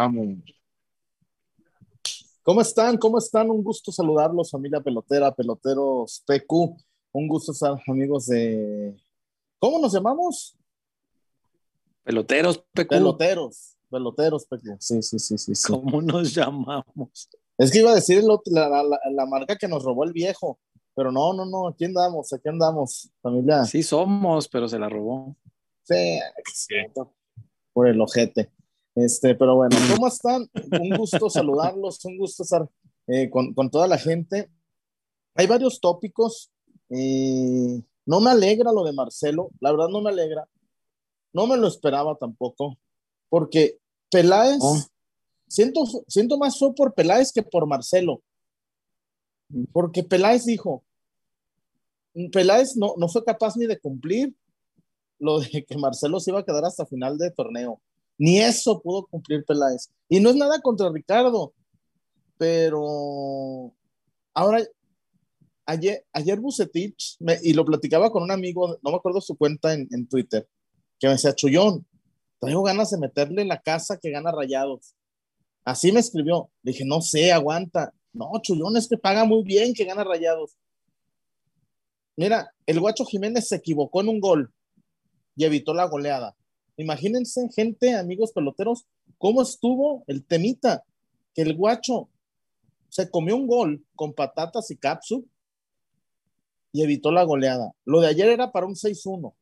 Vamos. ¿Cómo están? ¿Cómo están? Un gusto saludarlos, familia pelotera, peloteros PQ. Un gusto estar amigos de. ¿Cómo nos llamamos? Peloteros PQ. Peloteros, peloteros PQ. Sí, sí, sí, sí. sí. ¿Cómo nos llamamos? Es que iba a decir la, la, la, la marca que nos robó el viejo, pero no, no, no. Aquí andamos, aquí andamos, familia. Sí, somos, pero se la robó. Sí, por el ojete. Este, pero bueno, ¿cómo están? Un gusto saludarlos, un gusto estar eh, con, con, toda la gente. Hay varios tópicos. Eh, no me alegra lo de Marcelo, la verdad no me alegra. No me lo esperaba tampoco, porque Peláez, oh. siento, siento más fue por Peláez que por Marcelo. Porque Peláez dijo, Peláez no, no fue capaz ni de cumplir lo de que Marcelo se iba a quedar hasta final de torneo. Ni eso pudo cumplir Peláez. Y no es nada contra Ricardo, pero ahora, ayer, ayer y lo platicaba con un amigo, no me acuerdo su cuenta en, en Twitter, que me decía, Chullón, traigo ganas de meterle la casa que gana Rayados. Así me escribió. Le dije, no sé, aguanta. No, Chullón, es que paga muy bien que gana Rayados. Mira, el Guacho Jiménez se equivocó en un gol y evitó la goleada. Imagínense, gente, amigos peloteros, cómo estuvo el temita, que el guacho se comió un gol con patatas y capsu y evitó la goleada. Lo de ayer era para un 6-1.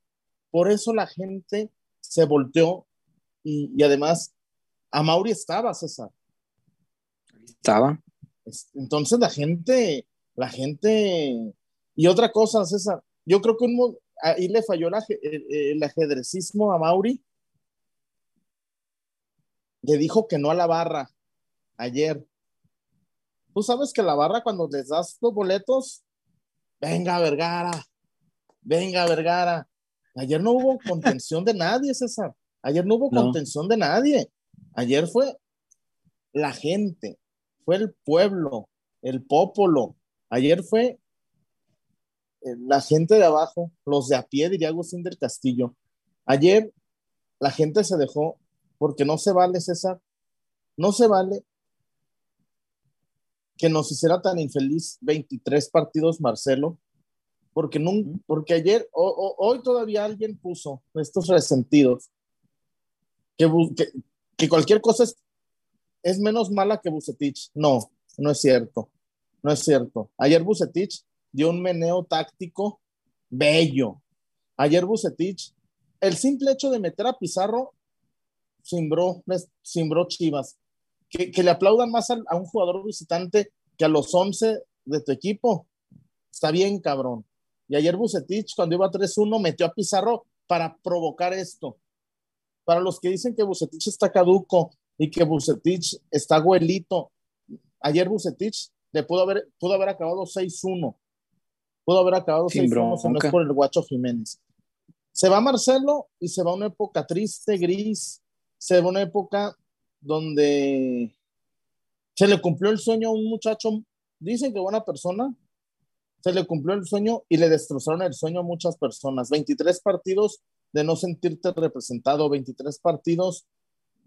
Por eso la gente se volteó y, y, además a Mauri estaba, César. Estaba. Entonces la gente, la gente, y otra cosa, César, yo creo que un, ahí le falló la, el, el, ajedrecismo a Mauri le dijo que no a la barra ayer. Tú sabes que la barra cuando les das los boletos, venga Vergara, venga Vergara. Ayer no hubo contención de nadie, César. Ayer no hubo no. contención de nadie. Ayer fue la gente, fue el pueblo, el popolo. Ayer fue eh, la gente de abajo, los de a pie, diría Agustín del Castillo. Ayer la gente se dejó porque no se vale, César, no se vale que nos hiciera tan infeliz 23 partidos Marcelo, porque, no, porque ayer, o, o, hoy todavía alguien puso estos resentidos, que, que, que cualquier cosa es, es, menos mala que Bucetich. No, no es cierto, no es cierto. Ayer Bucetich dio un meneo táctico bello. Ayer Bucetich, el simple hecho de meter a Pizarro simbró, simbró Chivas. Que, que le aplaudan más a, a, un jugador visitante que a los 11 de tu equipo. Está bien, cabrón. Y ayer Bucetich, cuando iba 3-1, metió a Pizarro para provocar esto. Para los que dicen que Bucetich está caduco y que Bucetich está abuelito, ayer Bucetich le pudo haber, pudo haber acabado 6-1. Pudo haber acabado 6-1 si no es por el guacho Jiménez. Se va Marcelo y se va una época triste, gris, se ve una época donde se le cumplió el sueño a un muchacho, dicen que buena persona, se le cumplió el sueño y le destrozaron el sueño a muchas personas. 23 partidos de no sentirte representado, 23 partidos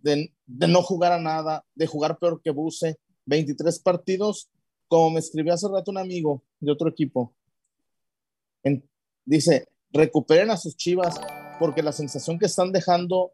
de, no jugar a nada, de jugar peor que Buse, 23 partidos, como me escribió hace rato un amigo de otro equipo, dice, recuperen a sus chivas porque la sensación que están dejando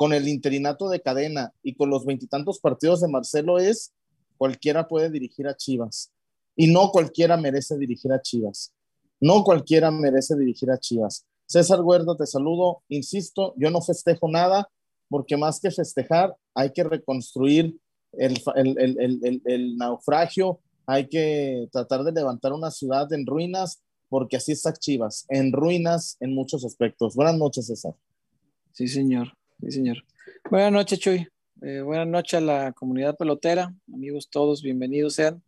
con el interinato de cadena y con los veintitantos partidos de Marcelo es cualquiera puede dirigir a Chivas. Y no cualquiera merece dirigir a Chivas. No cualquiera merece dirigir a Chivas. César Huerta, te saludo. Insisto, yo no festejo nada porque más que festejar hay que reconstruir el, el, naufragio, hay que tratar de levantar una ciudad en ruinas porque así está Chivas, en ruinas en muchos aspectos. Buenas noches, César. Sí, señor. Sí, señor. Buenas noches, Chuy. Eh, buenas noches a la comunidad pelotera. Amigos todos, bienvenidos sean.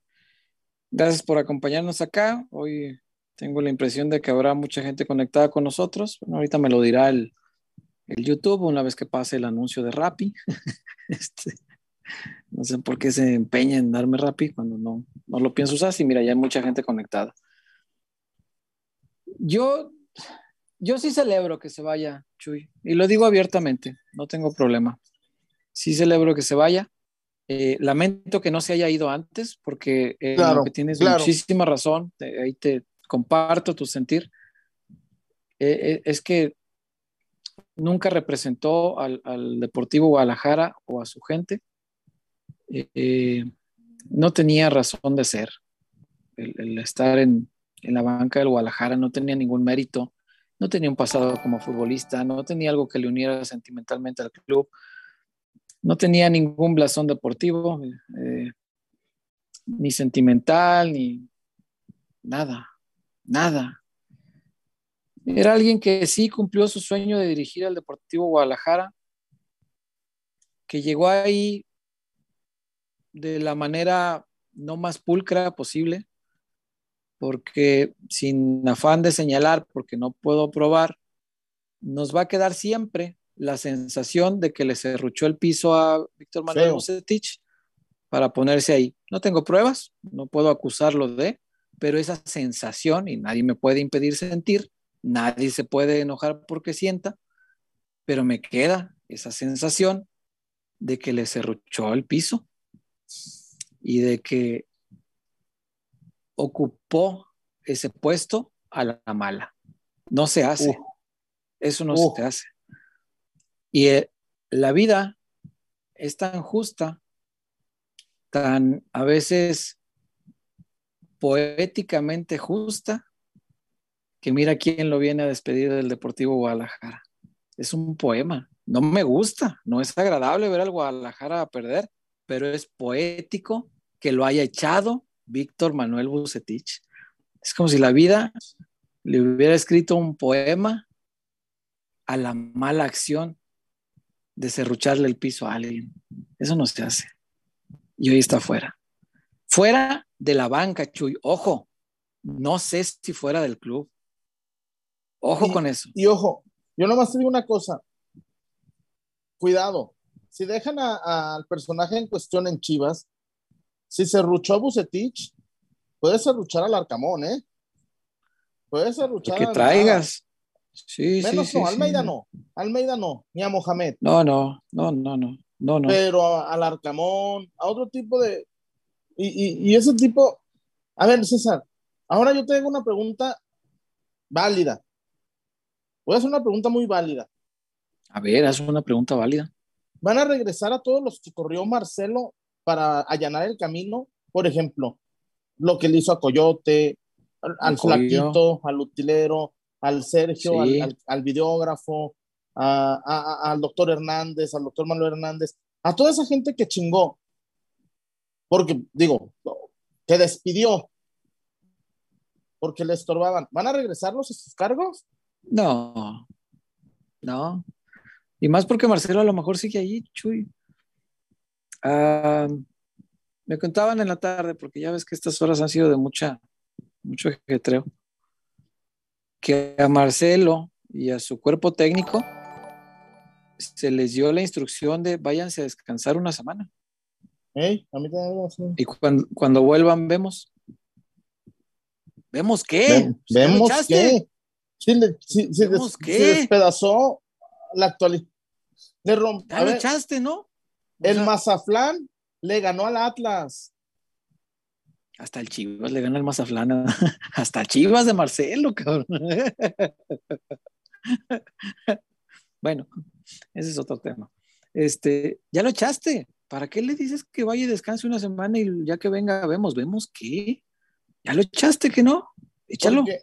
Gracias por acompañarnos acá. Hoy tengo la impresión de que habrá mucha gente conectada con nosotros. Bueno, ahorita me lo dirá el, el YouTube una vez que pase el anuncio de Rappi. este, no sé por qué se empeña en darme Rappi cuando no, no lo pienso usar. Sí, mira, ya hay mucha gente conectada. Yo yo sí celebro que se vaya Chuy, y lo digo abiertamente, no tengo problema. Sí celebro que se vaya. Eh, lamento que no se haya ido antes, porque eh, Claro, que tienes claro. muchísima razón, ahí te comparto tu sentir. Eh, es que nunca representó al, al Deportivo Guadalajara o a su gente. No tenía razón de ser. El, el estar en, en la banca del Guadalajara no tenía ningún mérito, no tenía un pasado como futbolista, no tenía algo que le uniera sentimentalmente al club, no tenía ningún blasón deportivo, eh, ni sentimental, ni nada, nada. Era alguien que sí cumplió su sueño de dirigir al Deportivo Guadalajara, que llegó ahí de la manera no más pulcra posible, porque sin afán de señalar, porque no puedo probar, nos va a quedar siempre la sensación de que le serruchó el piso a Víctor Manuel. Bucetich para ponerse ahí. No tengo pruebas, no puedo acusarlo de, pero esa sensación, y nadie me puede impedir sentir, nadie se puede enojar porque sienta, pero me queda esa sensación de que le serruchó el piso y de que ocupó ese puesto a la mala. No se hace. Uh. Eso no Uh. se hace. Y eh, la vida es tan justa, tan a veces poéticamente justa, que mira quién lo viene a despedir del Deportivo Guadalajara. Es un poema. No me gusta, no es agradable ver al Guadalajara a perder, pero es poético que lo haya echado Víctor Manuel Bucetich. Es como si la vida le hubiera escrito un poema a la mala acción de serrucharle el piso a alguien. Eso no se hace. Y hoy está fuera. Fuera de la banca, Chuy. Ojo, no sé si fuera del club. Ojo Y- con eso. Y ojo, yo nomás te digo una cosa. Cuidado. Si dejan al personaje en cuestión en Chivas, si se ruchó a Bucetich, puede serruchar al Arcamón, ¿eh? Puede serruchar que traigas. Sí, sí, Menos sí, no, sí. Almeida no. Almeida no, ni a Mohamed. No, no, no, no, no, no, no. Pero a- al Arcamón, a otro tipo de. Y, y- y ese tipo. A ver, César, ahora yo tengo una pregunta válida. Voy a hacer una pregunta muy válida. A ver, haz una pregunta válida. ¿Van a regresar a todos los que corrió Marcelo para allanar el camino? Por ejemplo, lo que le hizo a Coyote, al. Flaquito, al Utilero, al Sergio, Sí. al, al- al videógrafo, a- a- a- al doctor Hernández, al doctor Manuel Hernández, a toda esa gente que chingó. Porque, digo, que despidió. Porque le estorbaban. ¿Van a regresarlos a sus cargos? No, no. Y más porque Marcelo a lo mejor sigue allí, Chuy. Ah, me contaban en la tarde, porque ya ves que estas horas han sido de mucha, mucho ajetreo, que a Marcelo y a su cuerpo técnico se les dio la instrucción de váyanse a descansar una semana. A mí también me hace- Y cuando, cuando vuelvan, vemos. ¿Vemos qué? Ve- ¿Ya lo vemos que sí, le- sí- ¿Vemos des- qué? sí despedazó la actualidad. Le romp- Ya a lo ver, echaste, ¿no? El sea, Mazaflán le ganó al Atlas. Hasta el Chivas le gana el Mazaflán. Hasta Chivas de Marcelo, cabrón. bueno, ese es otro tema. Este, ya lo echaste. ¿Para qué le dices que vaya y descanse una semana y ya que venga vemos? ¿Vemos qué? ¿Ya lo echaste que no? Échalo. Porque-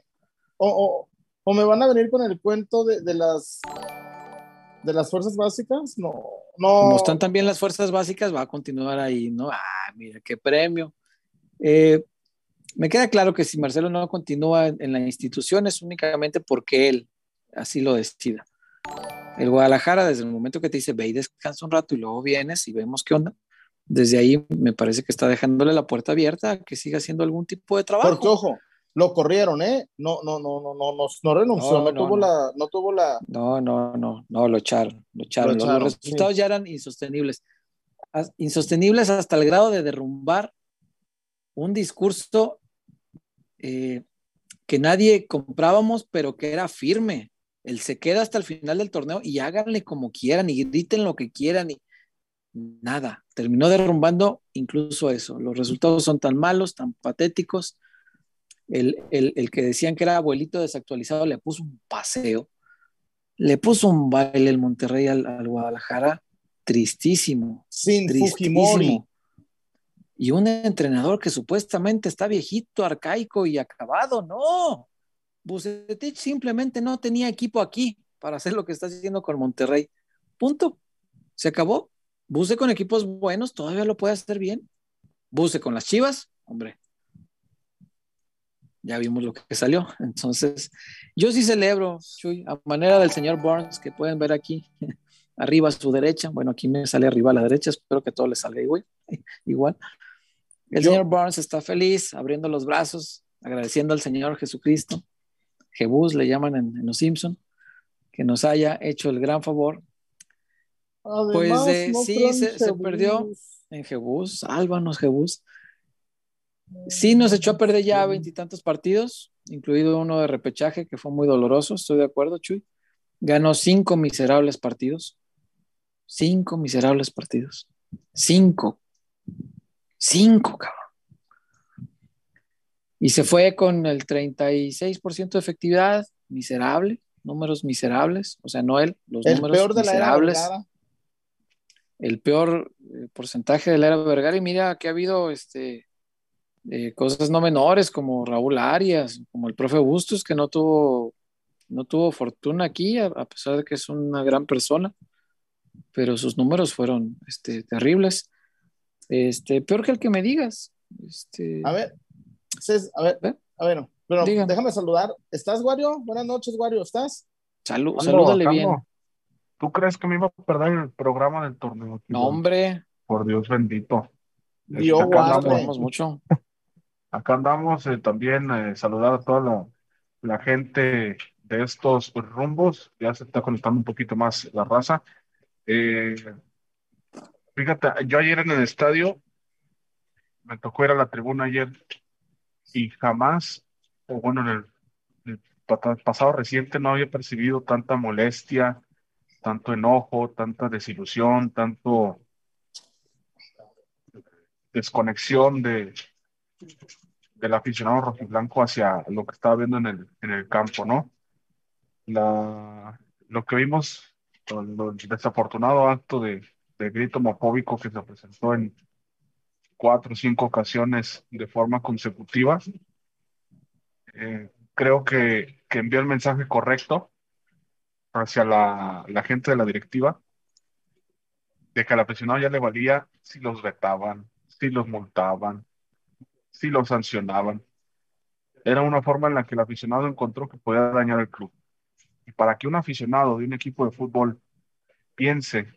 o, o- o me van a venir con el cuento de, de las de las fuerzas básicas. No, no. Como están también las fuerzas básicas, va a continuar ahí, ¿no? Ah, mira, qué premio. Eh, me queda claro que si Marcelo no continúa en, la institución es únicamente porque él así lo decida. El Guadalajara, desde el momento que te dice ve y descansa un rato y luego vienes y vemos qué onda, desde ahí me parece que está dejándole la puerta abierta a que siga haciendo algún tipo de trabajo. Porque, ojo, lo corrieron, ¿eh? No, no, no, no, no, no, no renunció, No, no, no, tuvo no. la, no tuvo la. No, no, no, no, lo echaron, lo echaron. Lo Los- echaron, Los resultados ya eran insostenibles. Insostenibles hasta el grado de derrumbar un discurso eh, que nadie comprábamos, pero que era firme. El se queda hasta el final del torneo y háganle como quieran y griten lo que quieran. Y nada. Terminó derrumbando incluso eso. Los resultados son tan malos, tan patéticos. El, que decían que era abuelito desactualizado le puso un paseo. Le puso un baile el Monterrey al, Guadalajara tristísimo. Sin tristísimo. Y un entrenador que supuestamente está viejito, arcaico y acabado. No. Bucetich simplemente no tenía equipo aquí para hacer lo que está haciendo con Monterrey. Punto. Se acabó. Buse con equipos buenos todavía lo puede hacer bien. Buse con las Chivas, hombre. Ya vimos lo que salió. Entonces, yo sí celebro, Chuy, a manera del señor Burns, que pueden ver aquí, arriba a su derecha. Bueno, aquí me sale arriba a la derecha. Espero que todo le salga igual. igual. El señor Burns está feliz, abriendo los brazos, agradeciendo al Señor Jesucristo. Jebús le llaman en, Los Simpson, que nos haya hecho el gran favor pues eh, sí, se, perdió en Jebús, sálvanos Jebús. Sí nos echó a perder ya veintitantos partidos, incluido uno de repechaje que fue muy doloroso, estoy de acuerdo, Chuy. Ganó cinco miserables partidos. Cinco miserables partidos. Cinco. Cinco, cabrón. Y se fue con el 36% de efectividad, miserable, números miserables, o sea, no él, los números peor de miserables. La el peor eh, porcentaje de la era Vergara y mira que ha habido este, eh, cosas no menores como Raúl Arias, como el profe Bustos que no tuvo, no tuvo fortuna aquí a, pesar de que es una gran persona, pero sus números fueron este, terribles. Este, peor que el que me digas. Este... A ver, a ver, ¿Eh? a ver, pero déjame saludar. ¿Estás, Wario? Buenas noches, Wario, ¿estás? Salud, salúdale bien. ¿Tú crees que me iba a perder el programa del torneo? No, hombre. Por Dios bendito. Dios este, andamos, mucho. Acá andamos eh, también eh, saludar a toda la, gente de estos rumbos. Ya se está conectando un poquito más la raza. Eh, fíjate, yo ayer en el estadio me tocó ir a la tribuna ayer y jamás, o bueno, en el pasado reciente no había percibido tanta molestia, tanto enojo, tanta desilusión, tanto desconexión de, del aficionado rojiblanco hacia lo que estaba viendo en el, en el campo, ¿no? La, lo que vimos, el desafortunado acto de, de grito homofóbico que se presentó en cuatro o cinco ocasiones de forma consecutiva, eh, creo que, que envió el mensaje correcto hacia la, gente de la directiva de que al aficionado ya le valía si los vetaban, si los multaban, si los sancionaban. Era una forma en la que el aficionado encontró que podía dañar el club. Y para que un aficionado de un equipo de fútbol piense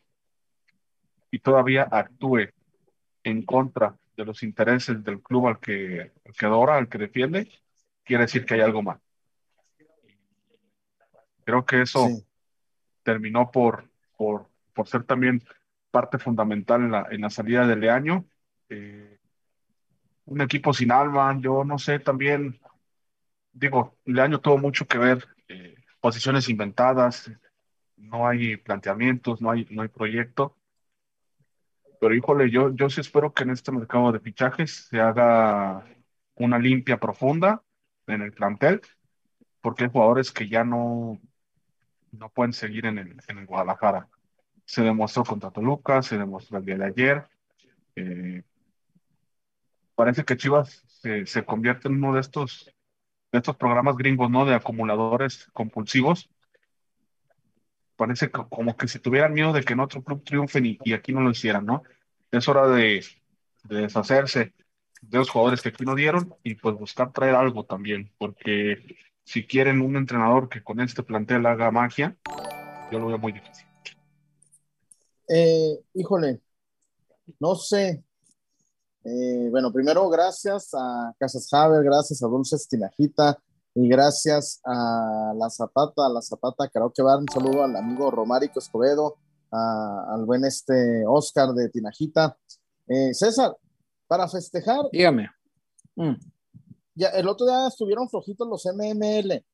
y todavía actúe en contra de los intereses del club al que, adora, al que defiende, quiere decir que hay algo mal. Creo que eso terminó por, por, por, ser también parte fundamental en la, en la salida de Leaño. Eh, un equipo sin alma, yo no sé, también, digo, Leaño tuvo mucho que ver, eh, posiciones inventadas, no hay planteamientos, no hay, no hay proyecto. Pero híjole, yo, yo sí espero que en este mercado de fichajes se haga una limpia profunda en el plantel, porque hay jugadores que ya no, no pueden seguir en el, en el Guadalajara. Se demostró contra Toluca, se demostró el día de ayer. Eh, parece que Chivas se, se, convierte en uno de estos, de estos programas gringos, ¿no? De acumuladores compulsivos. Parece como que si tuvieran miedo de que en otro club triunfen y, y aquí no lo hicieran, ¿no? Es hora de, de deshacerse de los jugadores que aquí no dieron y pues buscar traer algo también, porque si quieren un entrenador que con este plantel haga magia, yo lo veo muy difícil. Eh, híjole, no sé. Eh, bueno, primero gracias a Casas Haber, gracias a Dulce Tinajita y gracias a La Zapata, a La Zapata que va Un saludo al amigo Romárico Escobedo, al buen este Oscar de Tinajita. Eh, César, para festejar. Dígame. Mm ya, el otro día estuvieron flojitos los MML.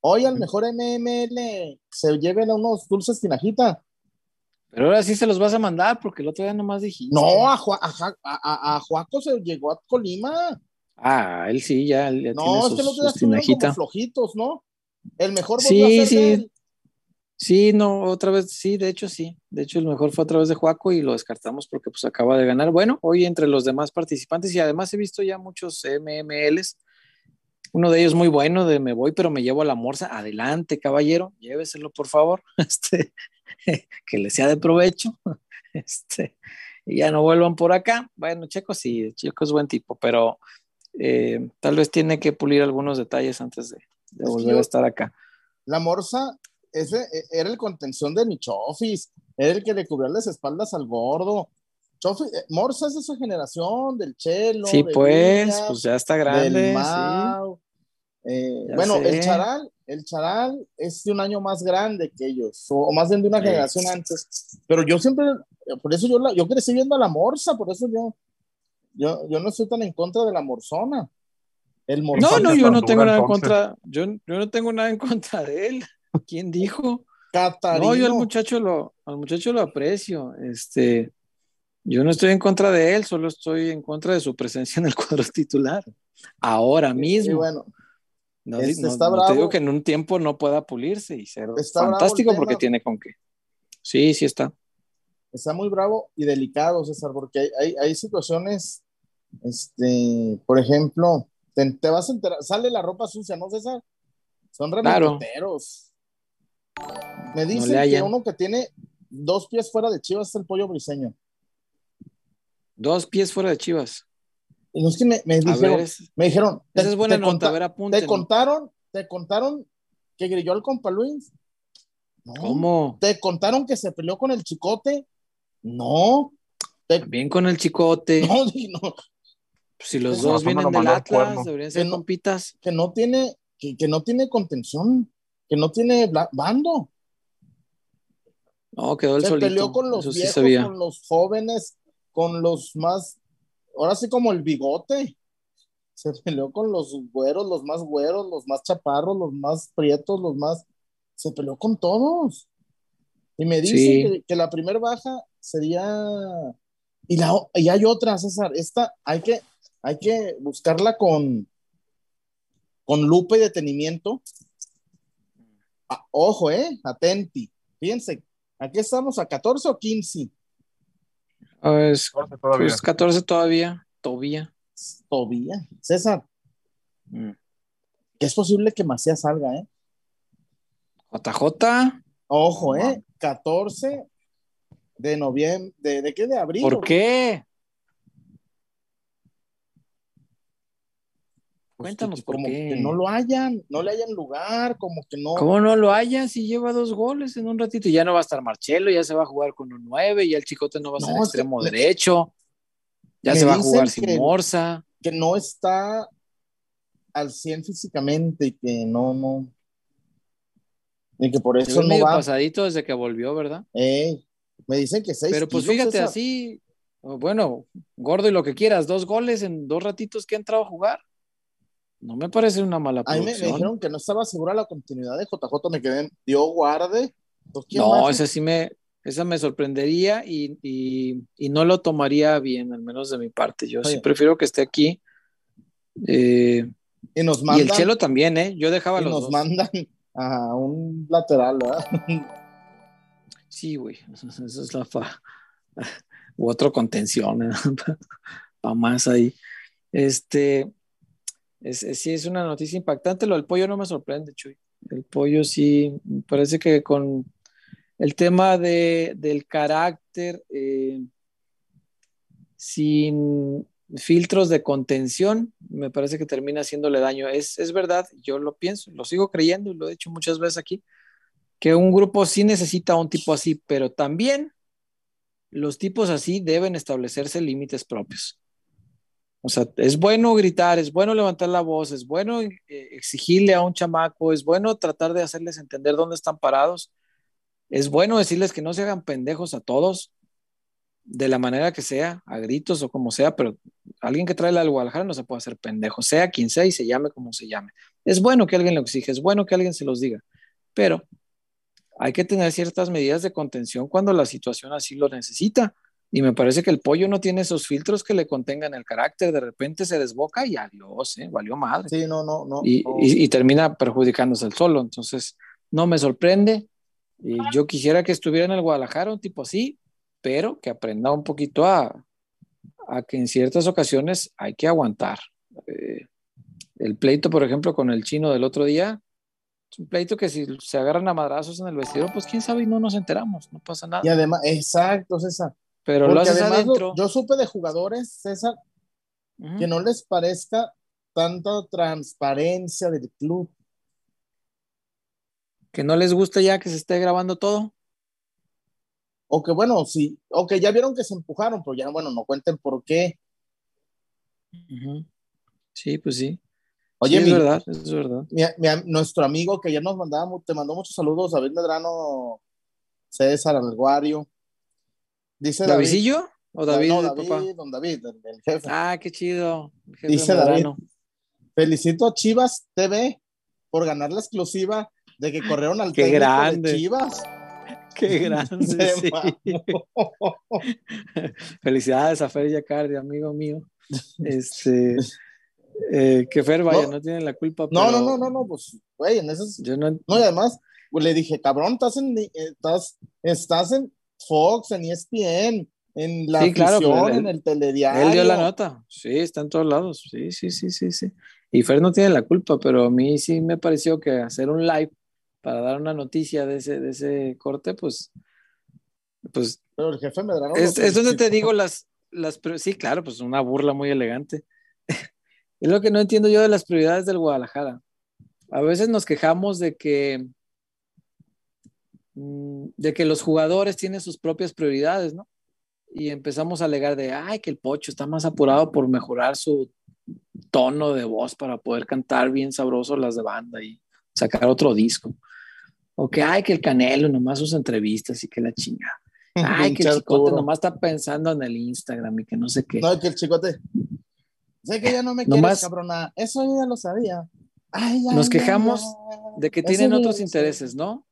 Hoy al mejor MML se lleven a unos dulces tinajita. Pero ahora sí se los vas a mandar porque el otro día nomás dijiste. No, a, a, a, a Juaco se llegó a Colima. Ah, él sí, ya, ya no, tiene es que los días estuvieron como flojitos, ¿no? El mejor volvió Sí, a ser sí. de él. Sí, no, otra vez, sí, de hecho sí. De hecho, el mejor fue a través de Juaco y lo descartamos porque pues acaba de ganar. Bueno, hoy entre los demás participantes y además he visto ya muchos MMLs. Uno de ellos muy bueno, de me voy, pero me llevo a la morsa. Adelante, caballero, lléveselo, por favor. Este, que le sea de provecho. Este, y ya no vuelvan por acá. Bueno, Checo sí, Checo es buen tipo, pero eh, tal vez tiene que pulir algunos detalles antes de, de Es volver yo- a estar acá. La Morsa ese, e- era el contención de mi Chofis, era el que le cubría las espaldas al gordo. Chofis, eh, Morsa es de esa generación, del Chelo. Sí, pues, Viñas, pues ya está del grande. sí. Mau. Eh, Ya bueno, sé. el Charal, el Charal es de un año más grande que ellos, o, más bien de una Sí. generación antes. Pero yo siempre, por eso yo, la, yo crecí viendo a la Morsa, por eso yo, yo, yo no estoy tan en contra de la Morzona. El No, no, yo no tengo nada en contra. Yo, yo no tengo nada en contra de él. ¿Quién dijo? Catarino. No, yo al muchacho lo, al muchacho lo aprecio. Este, yo no estoy en contra de él, solo estoy en contra de su presencia en el cuadro titular. Ahora Y mismo. bueno, no, este no- está no te digo que en un tiempo no pueda pulirse y ser Está fantástico porque tiene con qué. Sí, sí está. está muy bravo y delicado, César, porque hay, hay, hay situaciones, este, por ejemplo, te, te vas a enterar, sale la ropa sucia, ¿no, César? Son Claro. remonteros. Me dicen que uno que tiene dos pies fuera de Chivas es el pollo briseño. Dos pies fuera de Chivas. No es que me, me dijeron, ver, es- me dijeron, esa es buena te nota. conta- a ver, te contaron, te contaron que grilló al compa Luis. No. ¿Cómo? ¿Te contaron que se peleó con el chicote? No. Te- Bien con el chicote. no, no, Si los Con dos vienen del Atlas, deberían Que ser no- compitas. que no tiene, que, que no tiene contención, que no tiene bando. No, quedó el Se solito. peleó con los Eso sí viejos, sabía. con los jóvenes, con los más, ahora sí como el bigote. Se peleó con los güeros, los más güeros, los más chaparros, los más prietos, los más... Se peleó con todos. Y me dicen Sí. que, que la primera baja sería... Y, la, y hay otra, César. Esta hay que, hay que buscarla con, con lupa y detenimiento. Ah, ojo, ¿eh? Atenti. Fíjense, aquí estamos a 14 o 15. Es- Jorge, todavía. pues 14 todavía. Todavía. Todavía. César, Mm. que es posible que Macías salga, ¿eh? JJ, Ojo, ¿eh? 14 de noviembre, ¿de, de qué? De abril. ¿por qué? Pues Cuéntanos que- por como qué. que no lo hayan, no le hayan lugar, como que no. ¿Cómo no lo haya si lleva dos goles en un ratito? Ya no va a estar Marcelo, ya se va a jugar con un 9, y el chicote no va a ser No, extremo me- derecho. Ya se va a jugar sin que- Morsa. Que no está al 100 físicamente y que no, no. Y que por eso no medio va. pasadito desde que volvió, ¿verdad? Ey, me dicen que seis Pero pues fíjate César. así, bueno, gordo y lo que quieras, dos goles en dos ratitos que ha entrado a jugar. No me parece una mala A mí me, me producción. dijeron que no estaba segura la continuidad de JJ, me quedé, dio guarde. Pues, ¿quién No, esa sí me, esa me sorprendería y, y- y no lo tomaría bien, al menos de mi parte. Yo sí prefiero que esté aquí. Eh, Y nos y mandan, el Chelo también, ¿eh? Yo dejaba y los nos dos. mandan a un lateral, ¿verdad? Sí, güey. Eso es la fa... U otro contención, ¿eh? para más ahí. Este, es, sí, es una noticia impactante. Lo del pollo no me sorprende, Chuy. El pollo sí, parece que con el tema de, del carácter, eh, sin filtros de contención, me parece que termina haciéndole daño. Es, es verdad, yo lo pienso, lo sigo creyendo y lo he dicho muchas veces aquí, que un grupo sí necesita un tipo así, pero también los tipos así deben establecerse límites propios. O sea, es bueno gritar, es bueno levantar la voz, es bueno eh, exigirle a un chamaco, es bueno tratar de hacerles entender dónde están parados, es bueno decirles que no se hagan pendejos a todos, de la manera que sea, a gritos o como sea, pero alguien que trae la al Guadalajara no se puede hacer pendejo, sea quien sea y se llame como se llame. Es bueno que alguien lo exija, es bueno que alguien se los diga, pero hay que tener ciertas medidas de contención cuando la situación así lo necesita. Y me parece que el pollo no tiene esos filtros que le contengan el carácter. De repente se desboca y adiós, ¿eh? valió madre. Sí, no, no, no. Y, y, termina perjudicándose el solo. Entonces, no me sorprende. Y yo quisiera que estuviera en el Guadalajara un tipo así, pero que aprenda un poquito a, a que en ciertas ocasiones hay que aguantar. Eh, el pleito, por ejemplo, con el chino del otro día, es un pleito que si se agarran a madrazos en el vestidor, pues quién sabe y no nos enteramos, no pasa nada. Y además, exacto, César. Pero lo haces adentro. Yo supe de jugadores, César, que no les parezca tanta transparencia del club. Que no les gusta ya que se esté grabando todo. O que bueno, sí, o que ya vieron que se empujaron, pero ya bueno, no cuenten por qué. Sí, pues sí. Oye, es verdad, es verdad. nuestro amigo que ya nos mandaba, te mandó muchos saludos, David Medrano, César Alguario. Dice ¿Davidillo? ¿O David, no, David, don David, el, jefe. Ah, qué chido. Dice David, felicito a Chivas TV por ganar la exclusiva de que corrieron al qué grande. de Chivas. Qué grande, sí. Felicidades a Fer Yacardi, amigo mío. Este, eh, que Fer, vaya, no, no tienen la culpa. No, pero... no, no, no, no, pues, güey, en esas. Yo no... no, y además, pues, le dije, cabrón, estás en, estás, estás en Fox, en ESPN, en la sí, claro, él, en el telediario. Él dio la nota, sí, está en todos lados, sí, sí, sí, sí, sí. Y Fer no tiene la culpa, pero a mí sí me pareció que hacer un live para dar una noticia de ese, de ese corte, pues, pues. Pero el jefe Medrano. Es, es donde te digo las, las, sí, claro, pues una burla muy elegante. es lo que no entiendo yo de las prioridades del Guadalajara. A veces nos quejamos de que, de que los jugadores tienen sus propias prioridades, ¿no? Y empezamos a alegar de, ay, que el pocho está más apurado por mejorar su tono de voz para poder cantar bien sabroso las de banda y sacar otro disco. O que, ay, que el Canelo nomás sus entrevistas y que la chinga. Ay, que el chicote nomás está pensando en el Instagram y que no sé qué. No, que el chicote. Sé que ya no me quieres, nomás, cabrona. Eso ya lo sabía. Ay, nos quejamos de que tienen otros intereses, ¿no?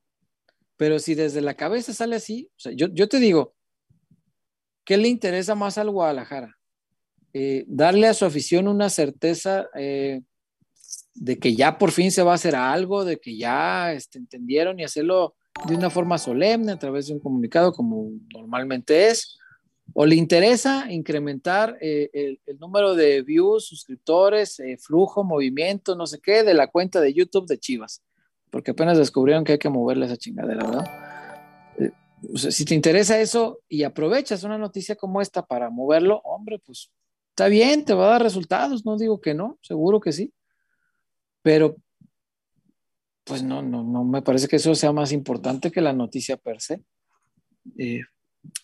Pero si desde la cabeza sale así, o sea, yo, te digo, ¿qué le interesa más al Guadalajara? Eh, darle a su afición una certeza eh, de que ya por fin se va a hacer algo, de que ya este, entendieron y hacerlo de una forma solemne a través de un comunicado como normalmente es, o le interesa incrementar eh, el, número de views, suscriptores, flujo, movimiento, no sé qué, de la cuenta de YouTube de Chivas, porque apenas descubrieron que hay que moverle esa chingadera, ¿verdad? Eh, o sea, si te interesa eso y aprovechas una noticia como esta para moverlo, hombre, pues está bien, te va a dar resultados, no digo que no, seguro que sí, pero pues no, no, no me parece que eso sea más importante que la noticia per se. Eh,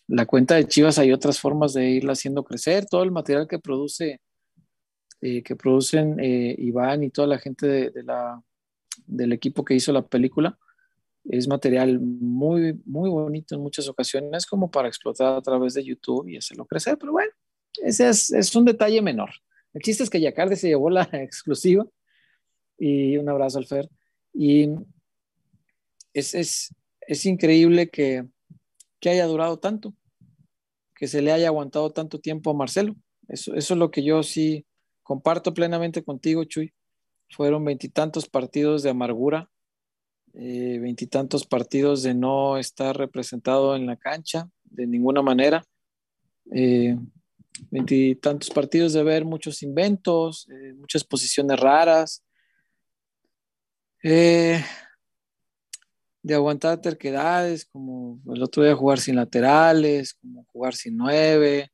la cuenta de Chivas hay otras formas de irla haciendo crecer, todo el material que produce, eh, que producen Iván y toda la gente de la, del equipo que hizo la película, es material muy, muy bonito en muchas ocasiones como para explotar a través de YouTube y hacerlo crecer, pero bueno, ese es, es un detalle menor. El chiste es que Yacardi se llevó la exclusiva y un abrazo al Fer. Y es, es, es increíble que, que, haya durado tanto, que se le haya aguantado tanto tiempo a Marcelo. Eso, eso es lo que yo sí comparto plenamente contigo, Chuy. Fueron veintitantos partidos de amargura, veintitantos eh, partidos de no estar representado en la cancha de ninguna manera, veintitantos eh, partidos de ver muchos inventos, eh, muchas posiciones raras, de aguantar terquedades, como el otro día jugar sin laterales, como jugar sin nueve,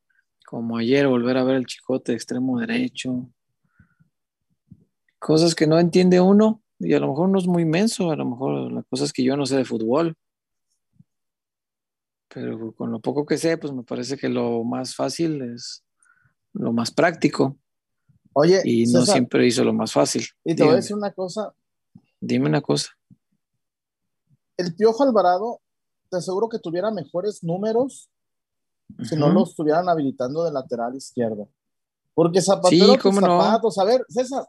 como ayer volver a ver el chicote de extremo derecho. Cosas que no entiende uno, y a lo mejor no es muy inmenso, a lo mejor la cosa es que yo no sé de fútbol. Pero con lo poco que sé, pues me parece que lo más fácil es lo más práctico. Oye, y no César, siempre hizo lo más fácil. Y te voy a decir una cosa, Dime una cosa. El Piojo Alvarado, te aseguro que tuviera mejores números uh -huh. si no lo estuvieran habilitando de lateral izquierdo. Porque Zapatero, sí, ¿cómo zapatos. No? A ver, César,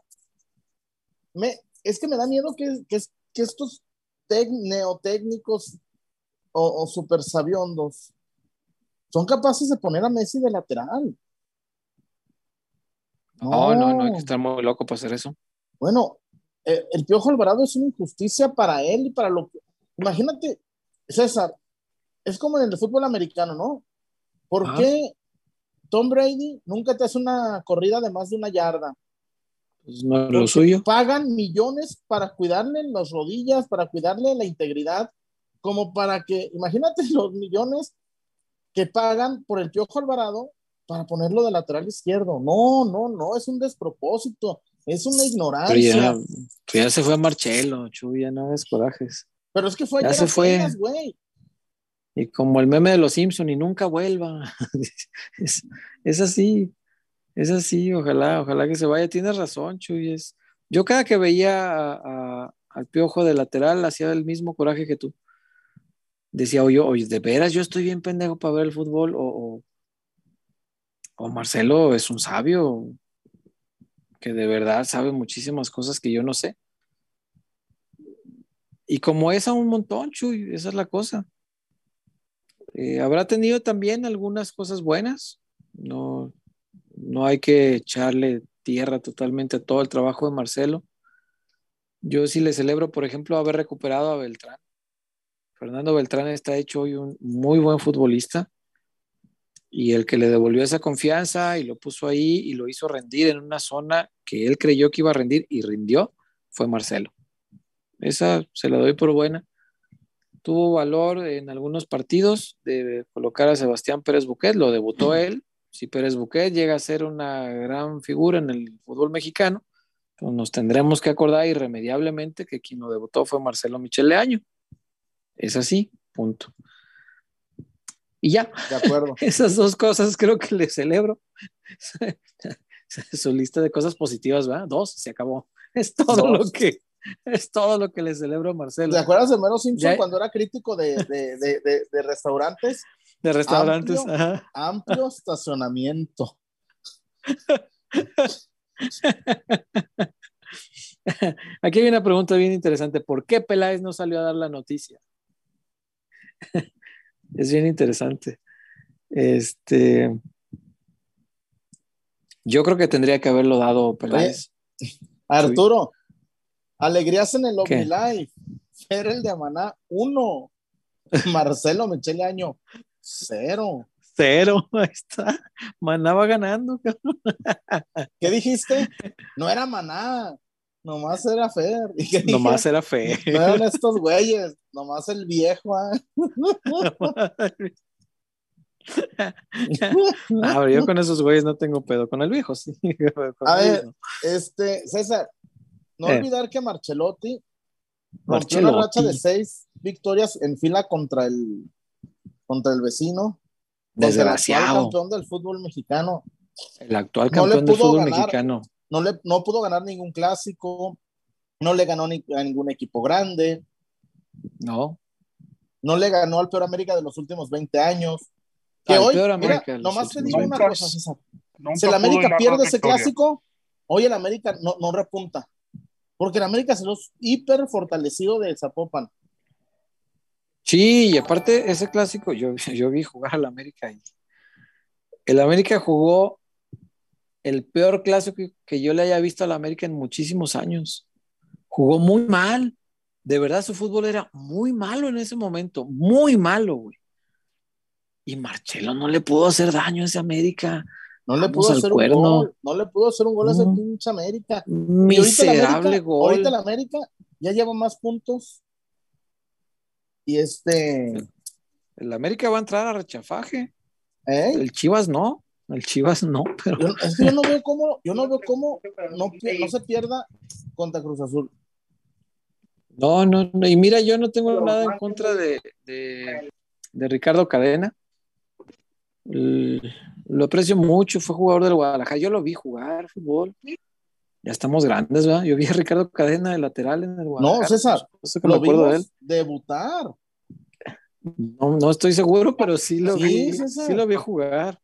me, es que me da miedo que, que, que estos neotécnicos o, o super sabiondos son capaces de poner a Messi de lateral. No, no, no, hay que estar muy loco para hacer eso. Bueno, eh, el Piojo Alvarado es una injusticia para él y para lo que... Imagínate, César, es como en el fútbol americano, ¿no? ¿Por qué Tom Brady nunca te hace una corrida de más de una yarda? Pues no es lo suyo. Pagan millones para cuidarle las rodillas, para cuidarle la integridad, como para que, imagínate los millones que pagan por el Piojo Alvarado para ponerlo de lateral izquierdo. No, no, no, es un despropósito, es una Pero ignorancia. ya, pues ya se fue Marcelo, Chuy, ya no hagas corajes. Pero es que fue Ya se fue. güey. Y como el meme de los Simpson y nunca vuelva. es, es así, es así, ojalá, ojalá que se vaya. Tienes razón, Chuy. Es... Yo cada que veía al piojo de lateral hacía el mismo coraje que tú. Decía, oye, oye, de veras yo estoy bien pendejo para ver el fútbol, o, o, Marcelo es un sabio que de verdad sabe muchísimas cosas que yo no sé. Y como es a un montón, Chuy, esa es la cosa. Eh, habrá tenido también algunas cosas buenas. No, no hay que echarle tierra totalmente a todo el trabajo de Marcelo. Yo sí le celebro, por ejemplo, haber recuperado a Beltrán. Fernando Beltrán está hecho hoy un muy buen futbolista y el que le devolvió esa confianza y lo puso ahí y lo hizo rendir en una zona que él creyó que iba a rendir y rindió fue Marcelo. Esa se la doy por buena tuvo valor en algunos partidos de colocar a Sebastián Pérez Buquet, lo debutó él. Si Pérez Buquet llega a ser una gran figura en el fútbol mexicano, pues nos tendremos que acordar irremediablemente que quien lo debutó fue Marcelo Michel Leaño. Es así, punto. Y ya, De acuerdo. esas dos cosas creo que le celebro. Su lista de cosas positivas, ¿verdad? Dos, se acabó. Es todo Dos. lo que es todo lo que le celebro a Marcelo. ¿Te acuerdas de Mero Simpson Ya- cuando era crítico de, de, de- de restaurantes? De restaurantes. Amplio. ajá. Amplio estacionamiento. Aquí hay una pregunta bien interesante. ¿Por qué Peláez no salió a dar la noticia? es bien interesante. Este, yo creo que tendría que haberlo dado Peláez. Arturo, alegrías en el ¿Qué? OmniLife. Fer el de Amaná, uno. Marcelo Michele Año, cero. Cero, ahí está. Maná va ganando. cabrón. ¿Qué dijiste? No era Maná, nomás era Fer. ¿Y qué dije? Nomás era fe. No eran estos güeyes, nomás el viejo. ¿ah? Ah, pero yo con esos güeyes no tengo pedo. Con el viejo, sí. Con A ver, no. Este, César, no Eh. olvidar que Marcelotti rompió Marcelotti. una racha de seis victorias en fila contra el contra el vecino, contra el actual Desgraciado. campeón del fútbol mexicano. El actual No le campeón del pudo fútbol ganar. mexicano. No, le, no pudo ganar ningún clásico, no le ganó ni, a ningún equipo grande, No. no le ganó al peor América de los últimos 20 años. Que Al hoy, peor mira, América de los nomás te digo una 20. cosa, César. Si el América pierde más ese clásico, hoy el América no, no repunta. Porque el América se los hiper fortalecido de Zapopan. Sí, y aparte ese clásico, yo, yo vi jugar al América y el América jugó el peor clásico que, yo le haya visto al América en muchísimos años. Jugó muy mal. De verdad, su fútbol era muy malo en ese momento, muy malo, güey. Y Marcelo no le pudo hacer daño a ese América. No le pudo hacer cuerno. un gol. No le pudo hacer un gol a ese pinche América. Ahorita Miserable América- gol. Ahorita el América ya lleva más puntos. Y este. El América va a entrar a rechafaje. ¿eh? El Chivas no. El Chivas no, pero Yo, es que yo no veo cómo, yo no veo cómo no, no se pierda contra Cruz Azul. No, no, no. Y mira, yo no tengo nada en contra de, de, de Ricardo Cadena. L- Lo aprecio mucho, fue jugador del Guadalajara. Yo lo vi jugar fútbol. Ya estamos grandes, ¿verdad? Yo vi a Ricardo Cadena de lateral en el Guadalajara. No, César, que me Lo acuerdo de él. debutar. No, no estoy seguro, pero sí lo Sí, vi, César. sí lo vi jugar.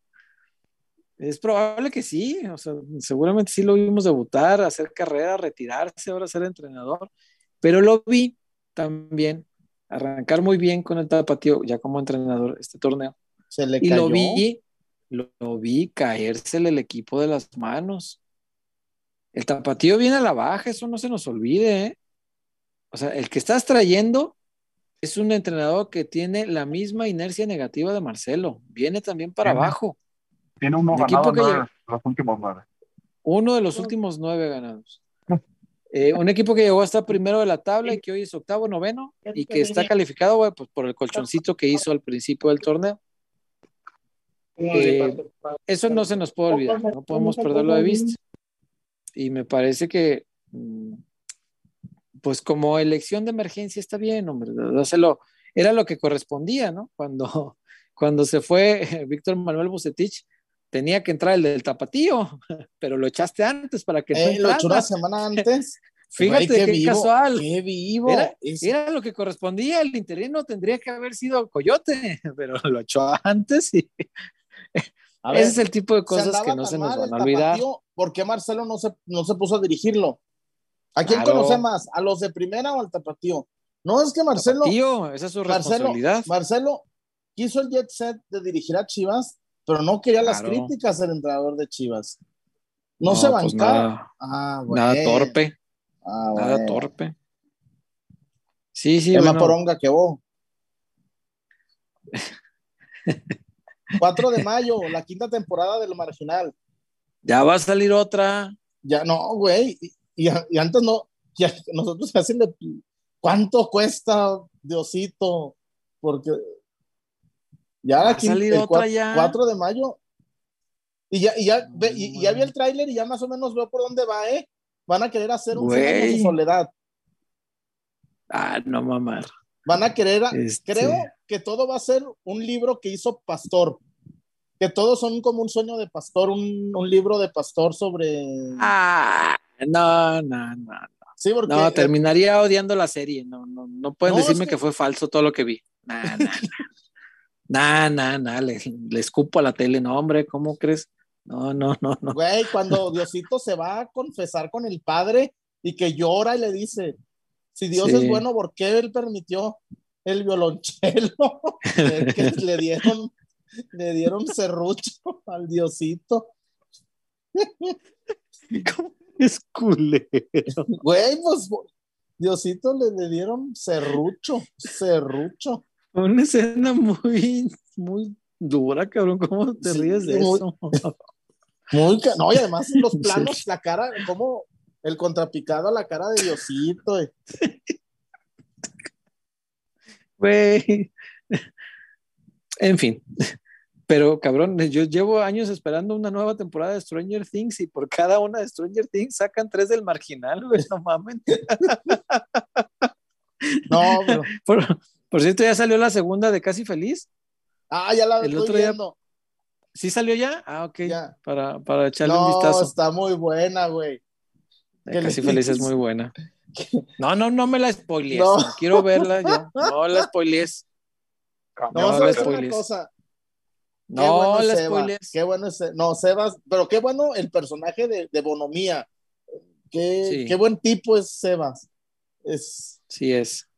Es probable que sí, o sea, seguramente sí lo vimos debutar, hacer carrera, retirarse, ahora ser entrenador, pero lo vi también arrancar muy bien con el tapatío ya como entrenador este torneo. Se le Y cayó. lo vi, lo, lo vi caérsele el equipo de las manos. El tapatío viene a la baja, eso no se nos olvide. ¿eh? O sea, el que estás trayendo es un entrenador que tiene la misma inercia negativa de Marcelo. Viene también para Tiene- abajo. Tiene uno ganado que nueve, los últimos nueve. Uno de los últimos nueve ganados. Eh, un equipo que llegó hasta primero de la tabla y que hoy es octavo, noveno y que está calificado güey, pues, por el colchoncito que hizo al principio del torneo. Eh, eso no se nos puede olvidar, no podemos perderlo de vista. Y me parece que, mm, pues como elección de emergencia está bien, hombre, dáselo. Era lo que correspondía, ¿no? Cuando, cuando se fue Víctor Manuel Bucetich, tenía que entrar el del tapatío, pero lo echaste antes para que no Eh, lo echó una semana antes. Fíjate Güey, qué, vivo, casual. Qué vivo. Era, Es- era lo que correspondía, el interino tendría que haber sido Coyote, pero lo echó antes y a ver, ese es el tipo de cosas que no se nos van a olvidar. Tapatío, ¿Por qué Marcelo no se, no se puso a dirigirlo? ¿A quién Claro. conoce más? ¿A los de primera o al Tapatío? No, es que Marcelo, Tío, esa es su Marcelo, responsabilidad. Marcelo quiso el jet set de dirigir a Chivas, pero no quería las críticas del entrenador de Chivas. No, se pues bancaba. nada, ah, bueno. nada torpe, Ah, nada torpe. Sí, sí, Es más poronga que vos. 4 de mayo, la quinta temporada del Marginal. ya va a salir otra. Ya no, güey. Y, y- y antes no, ya nosotros casi le. ¿Cuánto cuesta, Diosito? Porque ya Va la a quinta- salir el otra cua- ya. 4 de mayo. Y ya, y ya, ve- y, ya vi el tráiler y ya más o menos veo por dónde va, ¿eh? Van a querer hacer un de soledad. Ah, no mamar. Van a querer, Este, creo que todo va a ser un libro que hizo Pastor. Que todos son como un sueño de Pastor, un, un libro de Pastor sobre. Ah, no, no, no. sí, porque. No, eh, terminaría odiando la serie. No, no, no pueden No, es decirme que- que... fue falso todo lo que vi. Nah, nah, nah, nah, nah, le, le escupo a la tele. No, hombre, ¿cómo crees? No, no, no, no. Güey, cuando Diosito se va a confesar con el padre y que llora y le dice, si Dios Sí. es bueno, ¿por qué él permitió el violonchelo? Que le dieron, le dieron serrucho al Diosito. ¿Cómo es culero? Güey, pues Diosito le, le dieron serrucho, serrucho. Una escena muy, muy dura, cabrón. ¿Cómo te Sí, ríes de muy- eso? Muy no, y además los planos, la cara, como el contrapicado a la cara de Diosito. eh. Güey. En fin. Pero cabrón, yo llevo años esperando una nueva temporada de Stranger Things y por cada una de Stranger Things sacan tres del marginal, güey, no mames. No, pero. Por, por cierto, ya salió la segunda de Casi Feliz. Ah, ya la El estoy otro día-. ¿Sí salió ya? Ah, ok. Ya. Para, para echarle un No, vistazo. está muy buena, güey. Eh, ¿qué le Casi Feliz es muy buena. No, no, no me la spoilees. No. no Quiero verla yo. No la spoilees. No, No, de ¿sabes les tema. una spoilees. cosa? Qué No bueno la Seba, spoilees. Qué bueno es No, Sebas, pero qué bueno el personaje de, de Bonomía. Qué, Sí. qué buen tipo es Sebas. Es Sí es.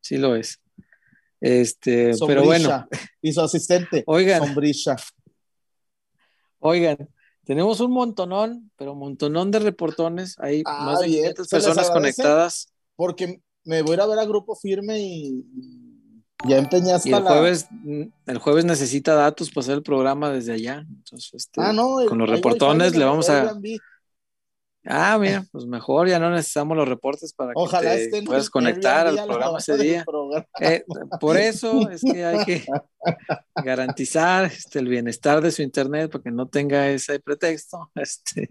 Sí lo es. Este, pero bueno, Y su asistente. Oigan. Sombrilla. oigan, tenemos un montonón, pero montonón de reportones. Hay Ah, más de bien. 500 Se les personas conectadas. Porque me voy a ir a ver a Grupo Firme y ya empeñé hasta Y el la. jueves, el jueves necesita datos para hacer el programa desde allá. Entonces, este, Ah, no. con los reportones le vamos a. Airbnb. Ah, mira, pues mejor, ya no necesitamos los reportes para que te puedas conectar al programa ese día. programa. Eh, por eso es que hay que garantizar este, el bienestar de su internet para que no tenga ese pretexto. Este.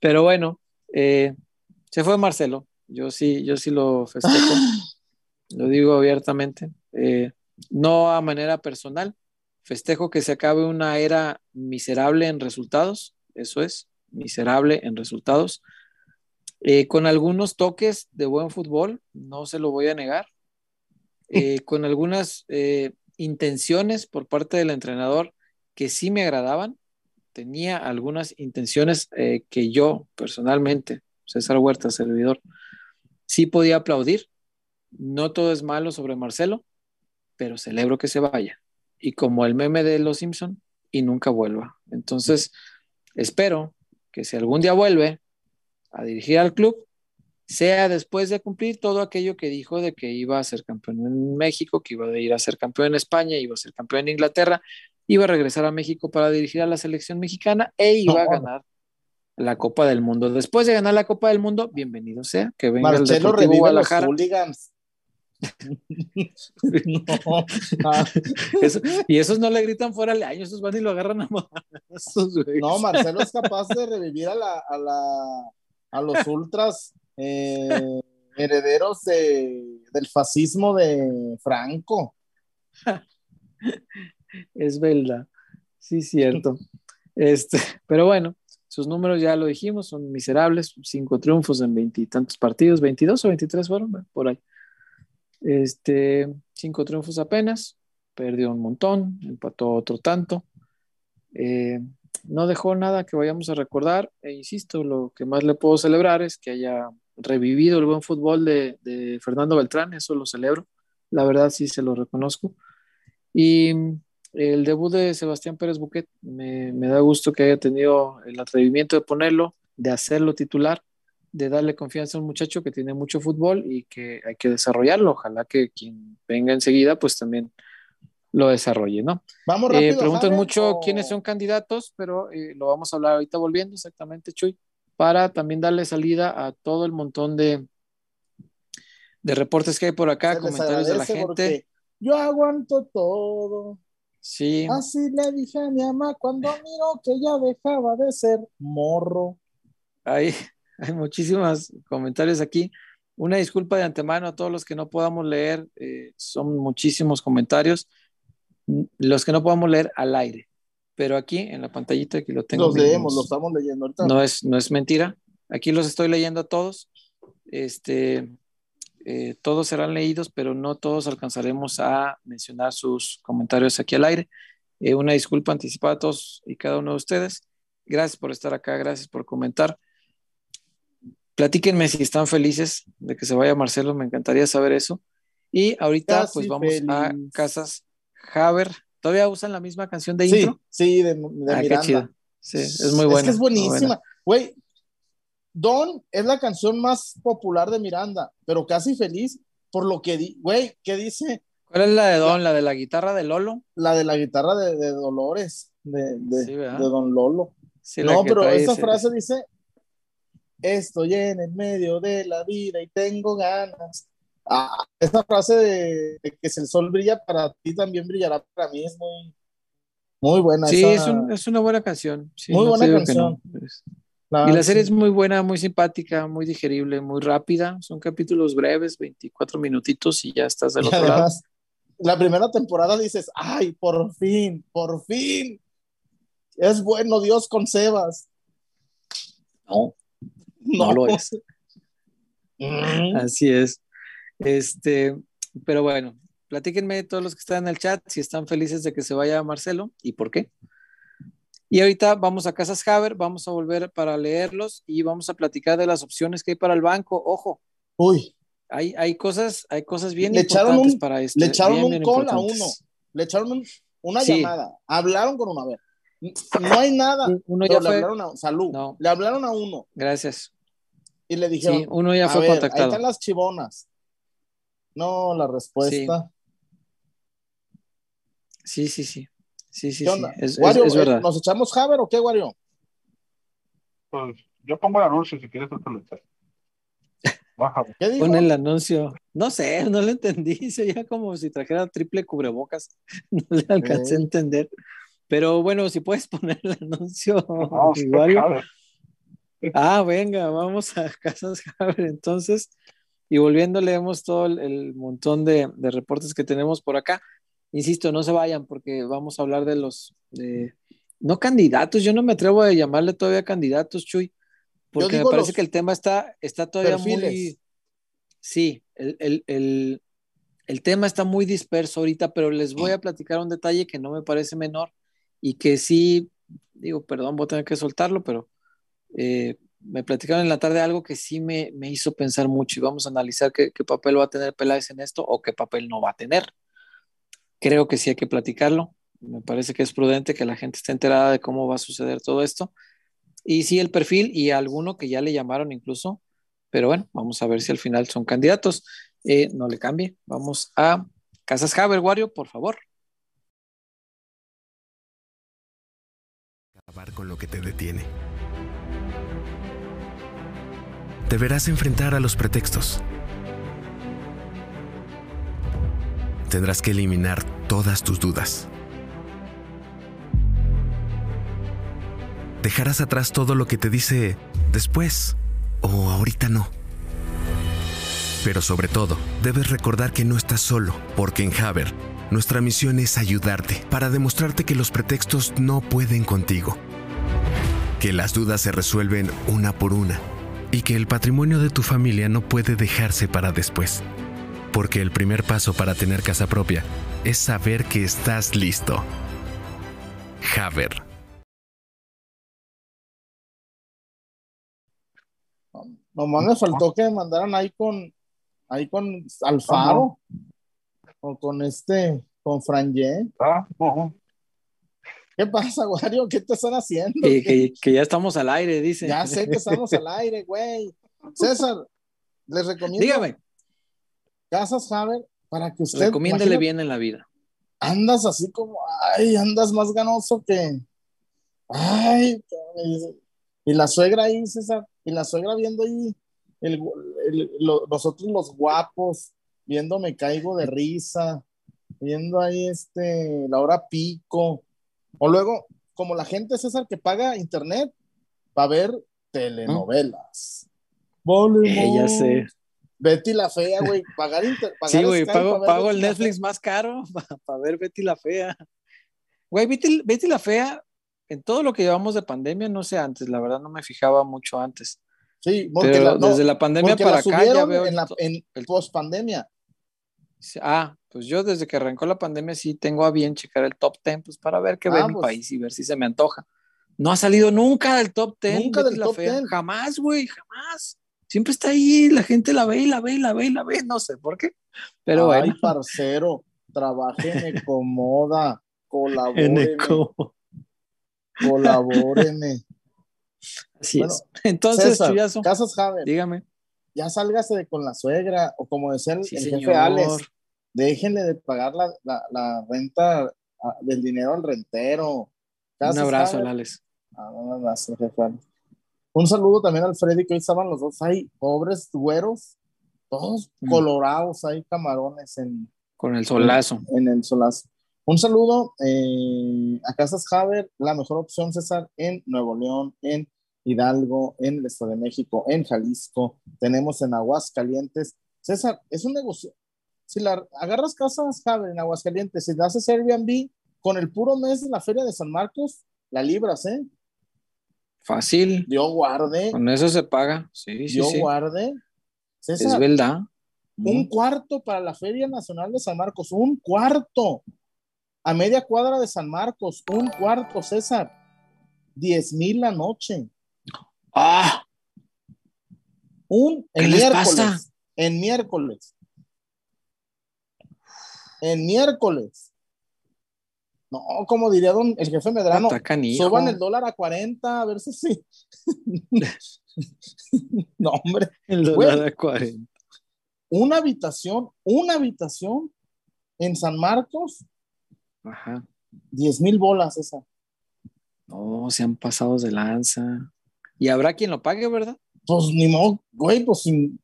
Pero bueno, eh, se fue Marcelo. Yo sí, yo sí lo festejo. lo digo abiertamente. Eh, no a manera personal. Festejo que se acabe una era miserable en resultados. Eso es, miserable en resultados. Eh, con algunos toques de buen fútbol, no se lo voy a negar. Eh, con algunas eh, intenciones por parte del entrenador que sí me agradaban. Tenía algunas intenciones eh, que yo personalmente, César Huerta, servidor, sí podía aplaudir. no todo es malo sobre Marcelo, pero celebro que se vaya. Y como el meme de Los Simpson, y nunca vuelva. Entonces, espero que si algún día vuelve a dirigir al club, sea después de cumplir todo aquello que dijo de que iba a ser campeón en México, que iba a ir a ser campeón en España, iba a ser campeón en Inglaterra, iba a regresar a México para dirigir a la selección mexicana e iba a ganar la Copa del Mundo. Después de ganar la Copa del Mundo, bienvenido sea, que venga el Deportivo Guadalajara. y esos no le gritan fuera al año, esos van y lo agarran a No, Marcelo es capaz de revivir a, la, a, la, a los ultras eh, herederos de, del fascismo de Franco. Es verdad, sí, cierto. Este, pero bueno, sus números ya lo dijimos, son miserables, cinco triunfos en veintitantos partidos, 22 o 23 fueron, por ahí. Este, cinco triunfos apenas, perdió un montón, empató otro tanto. Eh, no dejó nada que vayamos a recordar, e insisto, lo que más le puedo celebrar es que haya revivido el buen fútbol de, de Fernando Beltrán, eso lo celebro, la verdad sí se lo reconozco. Y el debut de Sebastián Pérez Buquet, me, da gusto que haya tenido el atrevimiento de ponerlo, de hacerlo titular, de darle confianza a un muchacho que tiene mucho fútbol y que hay que desarrollarlo. Ojalá que quien venga enseguida, pues también lo desarrolle, ¿no? Vamos eh, rápido, preguntan mucho quiénes son candidatos, pero eh, lo vamos a hablar ahorita volviendo, exactamente, Chuy, para también darle salida a todo el montón de, de reportes que hay por acá, comentarios de la gente. Yo aguanto todo. Sí. Así le dije a mi mamá cuando miró que ya dejaba de ser morro. Hay, hay muchísimos comentarios aquí. Una disculpa de antemano a todos los que no podamos leer, eh, son muchísimos comentarios. Los que no podamos leer al aire, pero aquí en la pantallita, aquí lo tengo. Los leemos, los estamos leyendo ahorita. No es, no es mentira. Aquí los estoy leyendo a todos. Este, eh, todos serán leídos, pero no todos alcanzaremos a mencionar sus comentarios aquí al aire. Eh, una disculpa anticipada a todos y cada uno de ustedes. Gracias por estar acá, gracias por comentar. Platíquenme si están felices de que se vaya Marcelo, me encantaría saber eso. Y ahorita pues vamos a Casas Haber. ¿Todavía usan la misma canción de intro? Sí, de, de ah, Miranda. Sí, es muy buena. Es que es buenísima. Güey, Don es la canción más popular de Miranda, pero casi feliz por lo que, güey, ¿qué dice? ¿Cuál es la de Don? ¿La de la guitarra de Lolo? La de la guitarra de, Dolores, de, de, Don Lolo. no, pero esa frase dice, estoy en el medio de la vida y tengo ganas. Ah, esa frase de, que si el sol brilla para ti, también brillará para mí, es muy, muy buena. Sí, es, es, una buena canción. muy buena canción y la serie es muy buena, muy simpática, muy digerible, muy rápida. Son capítulos breves, 24 minutitos y ya estás del otro lado. La primera temporada dices, ay, por fin, por fin. Es bueno Dios con Sebas. No, no, lo es. Mm. Así es. Este, pero bueno, platíquenme todos los que están en el chat si están felices de que se vaya Marcelo y por qué. Y ahorita vamos a Casas Haber, vamos a volver para leerlos y vamos a platicar de las opciones que hay para el banco. Ojo. Uy. Hay, hay cosas, hay cosas bien le importantes para esto. Le echaron un call a uno. Le echaron una llamada. Hablaron con uno. A ver. No hay nada. Uno ya le hablaron a salud. Le hablaron a uno. Gracias. Y le dijeron. Sí, uno ya fue contactado. Ahí están las chivonas. No, la respuesta. Sí, sí, sí. Sí, sí, sí. Es, es, verdad. ¿Nos echamos Haber o qué, Wario? Pues yo pongo el anuncio si quieres, tú te lo echas. ¿Qué dijo? Pon el anuncio. No sé, no lo entendí. Sería como si trajera triple cubrebocas. No le alcancé a entender. Pero bueno, si puedes poner el anuncio, igual. Ah, venga, vamos a Casas Haber entonces. Y volviendo, leemos todo el, el montón de, de, reportes que tenemos por acá. Insisto, no se vayan porque vamos a hablar de los, de, no candidatos, yo no me atrevo a llamarle todavía candidatos, Chuy, porque me parece que el tema está, está todavía muy... Sí, el, el, tema está muy disperso ahorita, pero les voy a platicar un detalle que no me parece menor y que sí, digo, perdón, voy a tener que soltarlo, pero eh, me platicaron en la tarde algo que sí me, me hizo pensar mucho y vamos a analizar qué, papel va a tener Peláez en esto o qué papel no va a tener. Creo que sí hay que platicarlo. Me parece que es prudente que la gente esté enterada de cómo va a suceder todo esto. Y sí, el perfil y alguno que ya le llamaron incluso. Pero bueno, vamos a ver si al final son candidatos. Eh, no le cambie. Vamos a Casas Haber, Wario, por favor. Con lo que te detiene deberás enfrentar a los pretextos. Tendrás que eliminar todas tus dudas. Dejarás atrás todo lo que te dice después o ahorita no. Pero sobre todo, debes recordar que no estás solo, porque en Haber, nuestra misión es ayudarte para demostrarte que los pretextos no pueden contigo. Que las dudas se resuelven una por una y que el patrimonio de tu familia no puede dejarse para después. Porque el primer paso para tener casa propia es saber que estás listo. Haber. Nomás me faltó que me mandaran ahí con ahí con Alfaro o con este con Franje. Ah, ¿Qué pasa, Wario? ¿Qué te están haciendo? Que, que, que, ya estamos al aire, dice. Ya sé que estamos al aire, güey. César, les recomiendo. Dígame. Casas Haber para que usted. Recomiéndele bien en la vida. Andas así como, ay, andas más ganoso que. Ay, y la suegra ahí, César, y la suegra viendo ahí el, el, lo, nosotros los guapos, viendo me caigo de risa, viendo ahí este, la hora pico, o luego, como la gente, César, que paga internet para ver telenovelas. Eh, ya sé. Betty la Fea, güey. Pagar, inter pagar Sí, güey, pago, pago el Netflix más caro para ver Betty la Fea. Güey, Betty, Betty la Fea, en todo lo que llevamos de pandemia, no sé antes, la verdad no me fijaba mucho antes. Sí, Pero la, no, desde la pandemia para acá ya veo. En, la, en post pandemia. Ah, pues yo desde que arrancó la pandemia sí tengo a bien checar el top 10 pues para ver qué ah, ve mi pues. país y ver si se me antoja. No ha salido nunca del top 10. Nunca del top fea. 10. Jamás, güey, jamás. Siempre está ahí, la gente la ve y la ve y la ve y la ve, no sé por qué. Pero Ay, bueno. parcero, trabajé en Ecomoda, colabóreme. Colabóreme. Así bueno, es. Entonces, César, Chuyazo, Casas Haber, dígame. Ya sálgase de con la suegra, o como decía el, Sí, el jefe Alex, déjenle de pagar la, la, la renta ah, del dinero al rentero. Un abrazo, Haber, Lales. Ah, un abrazo, jefe Alex. Un saludo también al Freddy, que hoy estaban los dos ahí, pobres güeros, todos Mm. colorados, ahí camarones en, Con el solazo. en el solazo. Un saludo eh, a Casas Haber, la mejor opción, César, en Nuevo León, en Hidalgo, en el Estado de México, en Jalisco, tenemos en Aguascalientes. César, es un negocio. Si la agarras Casas Haber en Aguascalientes, si le haces Airbnb, con el puro mes de la Feria de San Marcos, la libras, ¿eh? Fácil. Yo guarde, Con eso se paga. Sí, sí, yo sí. guarde. Es César, verdad. un cuarto para la Feria Nacional de San Marcos, un cuarto. A media cuadra de San Marcos, un cuarto, César. Diez mil la noche. Ah, Un ¿Qué les miércoles. pasa? En miércoles. En miércoles. No, como diría don el jefe Medrano, suban el dólar a 40, a ver si sí. no, hombre. El Güey. dólar a 40. Una habitación, una habitación en San Marcos, Ajá. 10 mil bolas esa. No, se han pasado de lanza. Y habrá quien lo pague, ¿verdad? Pues ni modo, güey, pues in-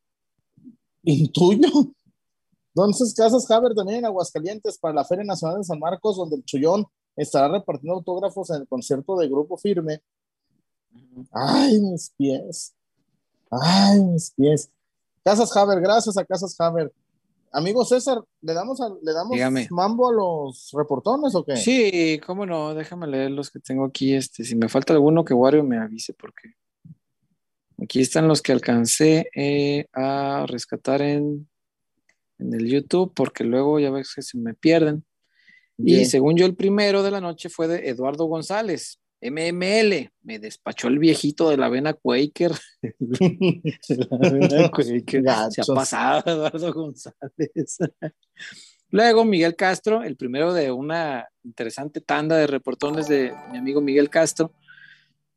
intuyo. Entonces, Casas Haber también en Aguascalientes para la Feria Nacional de San Marcos, donde el Chullón estará repartiendo autógrafos en el concierto de Grupo Firme. Ay, mis pies. Ay, mis pies. Casas Haber, gracias a Casas Haber. Amigo César, ¿le damos, a- ¿le damos Dígame. mambo a los reportones o qué? Sí, cómo no, déjame leer los que tengo aquí. Este, si me falta alguno que Wario me avise, porque aquí están los que alcancé eh, a rescatar en, en el YouTube, porque luego ya ves que se me pierden. Y según yo, el primero de la noche fue de Eduardo González. MML, me despachó el viejito de la avena Quaker. la avena Quaker. Se ha pasado Eduardo González. Luego Miguel Castro, el primero de una interesante tanda de reportones de mi amigo Miguel Castro,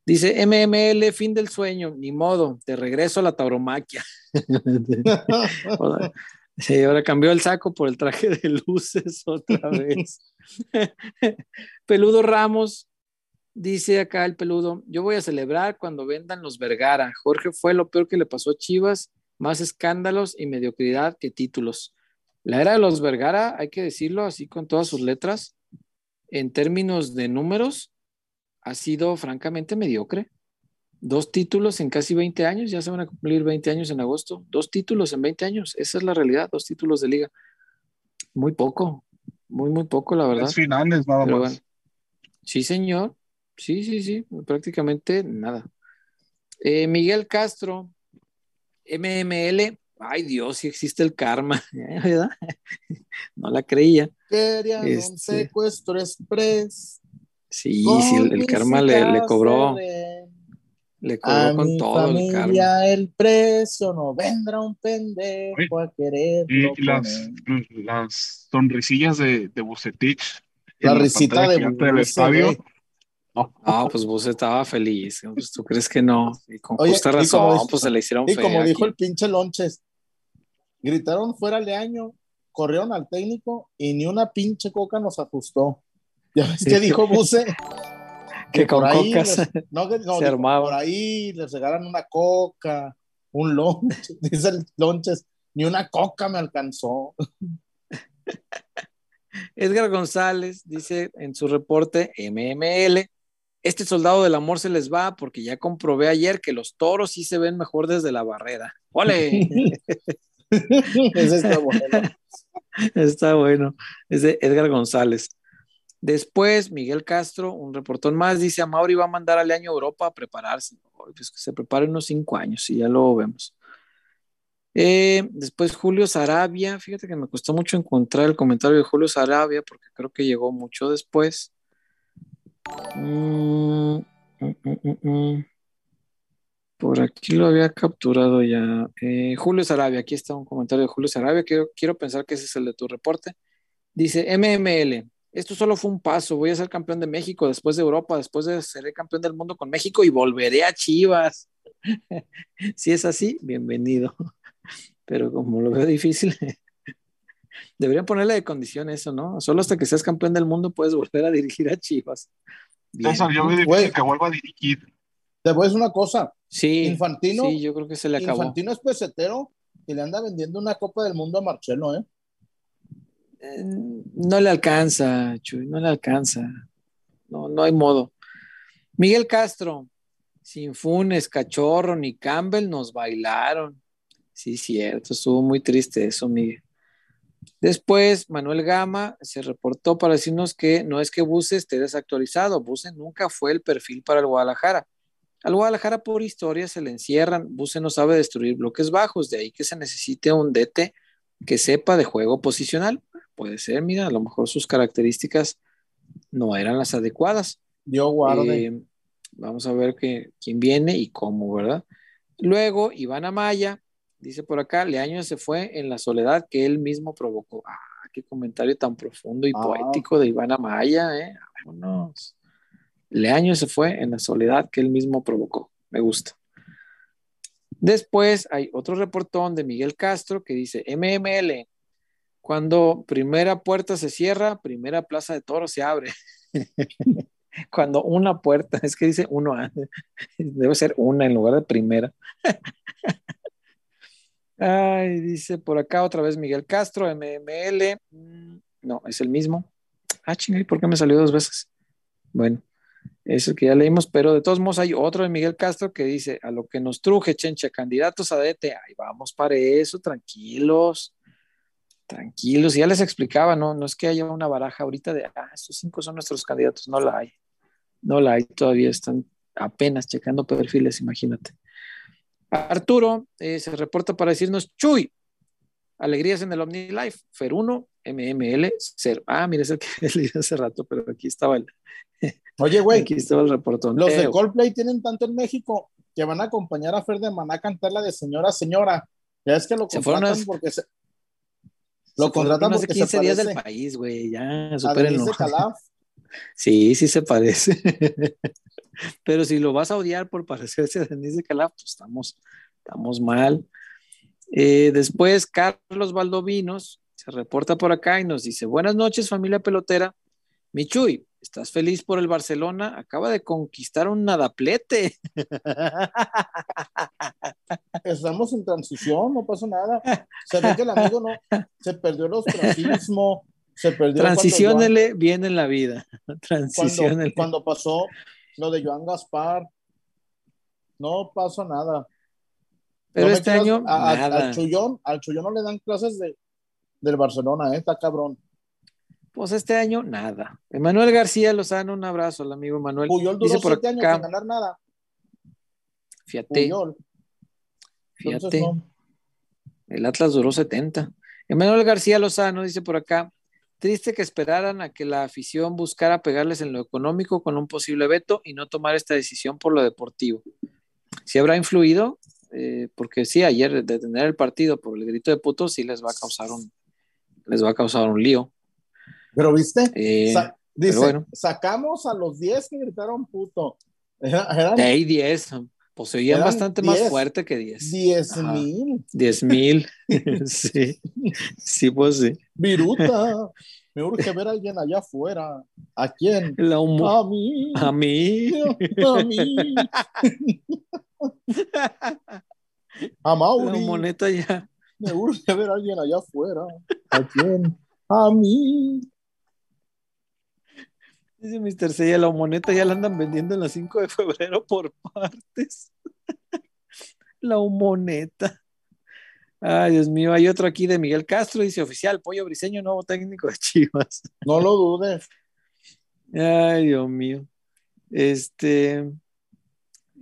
dice MML, fin del sueño, ni modo, de regreso a la tauromaquia. sí, ahora cambió el saco por el traje de luces otra vez. Peludo Ramos, dice acá el peludo, yo voy a celebrar cuando vendan los Vergara. Jorge fue lo peor que le pasó a Chivas, más escándalos y mediocridad que títulos. La era de los Vergara, hay que decirlo así con todas sus letras, en términos de números, ha sido francamente mediocre. Dos títulos en casi 20 años, ya se van a cumplir 20 años en agosto. Dos títulos en 20 años, esa es la realidad, dos títulos de liga. Muy poco, muy, muy poco, la verdad. finales, nada más. sí, señor. Sí, sí, sí, prácticamente nada. Eh, Miguel Castro, MML, ay Dios, si existe el karma, ¿verdad? no la creía. Querían un este, secuestro express. Sí, sí, el, karma le, cobró. Le cobró con todo el karma. El precio no vendrá un pendejo a querer. Y las, las sonrisillas de, de Bucetich. La risita de del estadio. No, pues vos estaba feliz. Pues, ¿Tú crees que no? Y con justa razón, pues se le hicieron Y como dijo el pinche Lonches, gritaron fuera Leaño, corrieron al técnico y ni una pinche coca nos ajustó. Ya ves que dijo Buse. que, con ahí no, se armaba. Por ahí les regalan una coca, un lonche, dice el lonches, ni una coca me alcanzó. Edgar González dice en su reporte MML, este soldado del amor se les va porque ya comprobé ayer que los toros sí se ven mejor desde la barrera. ¡Ole! está bueno. Está bueno. Es de Edgar González. Después, Miguel Castro, un reportón más, dice: a Mauri va a mandar al año Europa a prepararse. Pues que se prepare unos cinco años y ya lo vemos. Eh, después Julio Sarabia, fíjate que me costó mucho encontrar el comentario de Julio Sarabia porque creo que llegó mucho después. Mm, mm, mm, Por aquí lo había capturado ya. Eh, Julio Sarabia, aquí está un comentario de Julio Sarabia. Quiero, quiero pensar que ese es el de tu reporte. Dice MML, esto solo fue un paso. Voy a ser campeón de México, después de Europa, después de ser campeón del mundo con México y volveré a Chivas. si es así, bienvenido. Pero como lo veo difícil, Deberían ponerle de condición eso, ¿no? Solo hasta que seas campeón del mundo puedes volver a dirigir a Chivas. Eso, yo me difícil que vuelva a dirigir. Te voy a decir una cosa. Sí. Infantino. Sí, yo creo que se le acabó. Infantino es pesetero y le anda vendiendo una Copa del Mundo a Marcelo, ¿eh? Eh no le alcanza, Chuy, no le alcanza. No, no hay modo. Miguel Castro, sin Funes, Cachorro ni Campbell nos bailaron. Sí, cierto, estuvo muy triste eso, Miguel. Después, Manuel Gama se reportó para decirnos que no es que Buse esté desactualizado, Buse nunca fue el perfil para el Guadalajara. Al Guadalajara por historia se le encierran, Buse no sabe destruir bloques bajos, de ahí que se necesite un DT que sepa de juego posicional. Puede ser, mira, a lo mejor sus características no eran las adecuadas. Yo guarde. Eh, vamos a ver quién viene y cómo, ¿verdad? Luego, Iván Amaya, Dice por acá, Leaño se fue en la soledad que él mismo provocó. Ah, qué comentario tan profundo y ah. poético de Iván Amaya, ¿eh? Vámonos. Leaño se fue en la soledad que él mismo provocó. Me gusta. Después hay otro reportón de Miguel Castro que dice, MML, cuando primera puerta se cierra, primera plaza de toro se abre. cuando una puerta, es que dice uno, debe ser una en lugar de primera. Ay, dice por acá otra vez Miguel Castro, MML. Mm, no, es el mismo. Ah, chingay, ¿por qué me salió dos veces? Bueno, es el que ya leímos, pero de todos modos hay otro de Miguel Castro que dice, a lo que nos truje, chencha, candidatos a DT, ahí vamos para eso, tranquilos, tranquilos. Ya les explicaba, ¿no? No es que haya una baraja ahorita de, ah, estos cinco son nuestros candidatos, no la hay. No la hay, todavía están apenas checando perfiles, imagínate. Arturo eh, se reporta para decirnos, Chuy, alegrías en el OmniLife, Fer 1, MML 0. Ah, mira, es el que leí hace rato, pero aquí estaba el. Oye, güey, Aquí estaba el reportón. los de Coldplay tienen tanto en México que van a acompañar a Fer de Maná a cantar la de Señora Señora. Ya es que lo Se fueron contratan a- porque se lo contratan hace porque 15 se días del país, güey. Ya, supérenlo. Sí, sí se parece. Pero si lo vas a odiar por parecerse a Denise de Calaf, pues estamos, estamos mal. Eh, después, Carlos Valdovinos se reporta por acá y nos dice: Buenas noches, familia pelotera. Michuy, ¿estás feliz por el Barcelona? Acaba de conquistar un nadaplete. Estamos en transición, no pasa nada. Se ve que el amigo no se perdió el ostracismo, se perdió Joan- Transiciónele bien en la vida. Transiciónele. cuando pasó lo de Joan Gaspar. No pasó nada. Pero No este año, a- a- nada. al Chullón, al Chullón no le dan clases de, del Barcelona, ¿eh? está cabrón. Pues este año, nada. Emanuel García Lozano, un abrazo al amigo Emanuel. Puyol Dice por siete años acá, sin ganar nada. fíjate, Puyol. Entonces, fíjate. no. El Atlas duró 70. Emanuel García Lozano dice por acá, triste que esperaran a que la afición buscara pegarles en lo económico con un posible veto y no tomar esta decisión por lo deportivo. Si habrá influido, Eh, porque sí, ayer detener el partido por el grito de puto sí les va a causar un, les va a causar un lío. Pero viste, Eh, Sa- dice, bueno. sacamos a los 10 que gritaron puto. Era- Eran de ahí 10, pues se oían bastante más 10. fuerte que 10. 10 Ajá. mil. 10 mil. sí, sí, pues sí. Viruta. Me urge ver a alguien allá afuera. ¿A quién? La A mí. a mí. A mí. A La Mauri. moneta ya. Me urge ver a alguien allá afuera. ¿A quién? A mí. Dice Mr. Sella, la moneta ya la andan vendiendo en la 5 de febrero por partes. la moneta. Ay, Dios mío, hay otro aquí de Miguel Castro, dice oficial, Pollo Briseño, nuevo técnico de Chivas. No lo dudes. Ay, Dios mío. Este,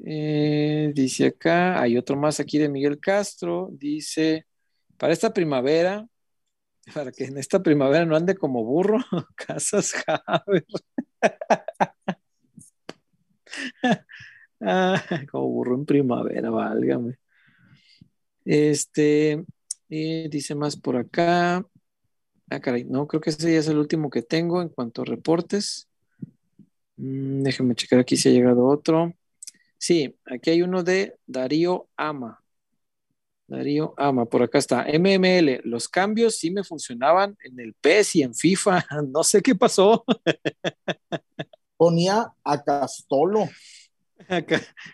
eh, dice acá, hay otro más aquí de Miguel Castro, dice, para esta primavera, para que en esta primavera no ande como burro, Casas Javer. Ah, como burro en primavera, válgame. Este, eh, dice más por acá. Ah, caray, no, creo que ese ya es el último que tengo en cuanto a reportes. Mm, déjenme checar aquí si ha llegado otro. Sí, aquí hay uno de Darío Ama. Darío Ama, por acá está. MML, los cambios sí me funcionaban en el PES y en FIFA. No sé qué pasó. Ponía a Castolo.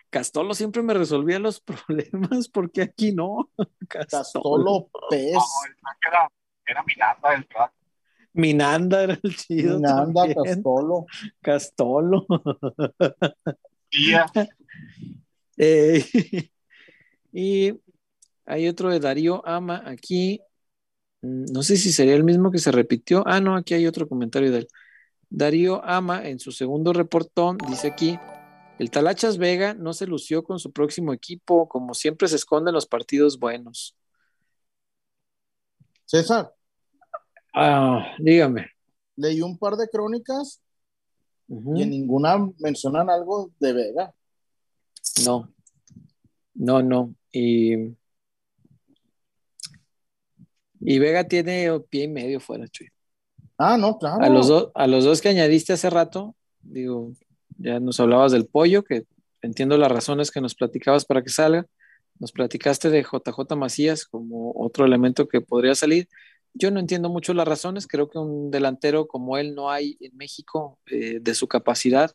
Castolo siempre me resolvía los problemas, porque aquí no. Castolo Pez. No, el crack era, era Miranda, el crack. Minanda era el chido. Nanda también. Castolo. Castolo. Tía, Eh, y hay otro de Darío Ama aquí. Mm, No sé si sería el mismo que se repitió. Ah, no, aquí hay otro comentario de él. Darío Ama, en su segundo reportón, dice aquí: el Talachas Vega no se lució con su próximo equipo, como siempre se esconde en los partidos buenos. César, Ah, dígame. leí un par de crónicas y en ninguna mencionan algo de Vega. No, no, no. Y, y Vega tiene pie y medio fuera, Chuy. Ah, no, claro. A los, dos, a los dos que añadiste hace rato, digo, ya nos hablabas del pollo, que entiendo las razones que nos platicabas para que salga. Nos platicaste de JJ Macías como otro elemento que podría salir. Yo no entiendo mucho las razones. Creo que un delantero como él no hay en México eh, de su capacidad.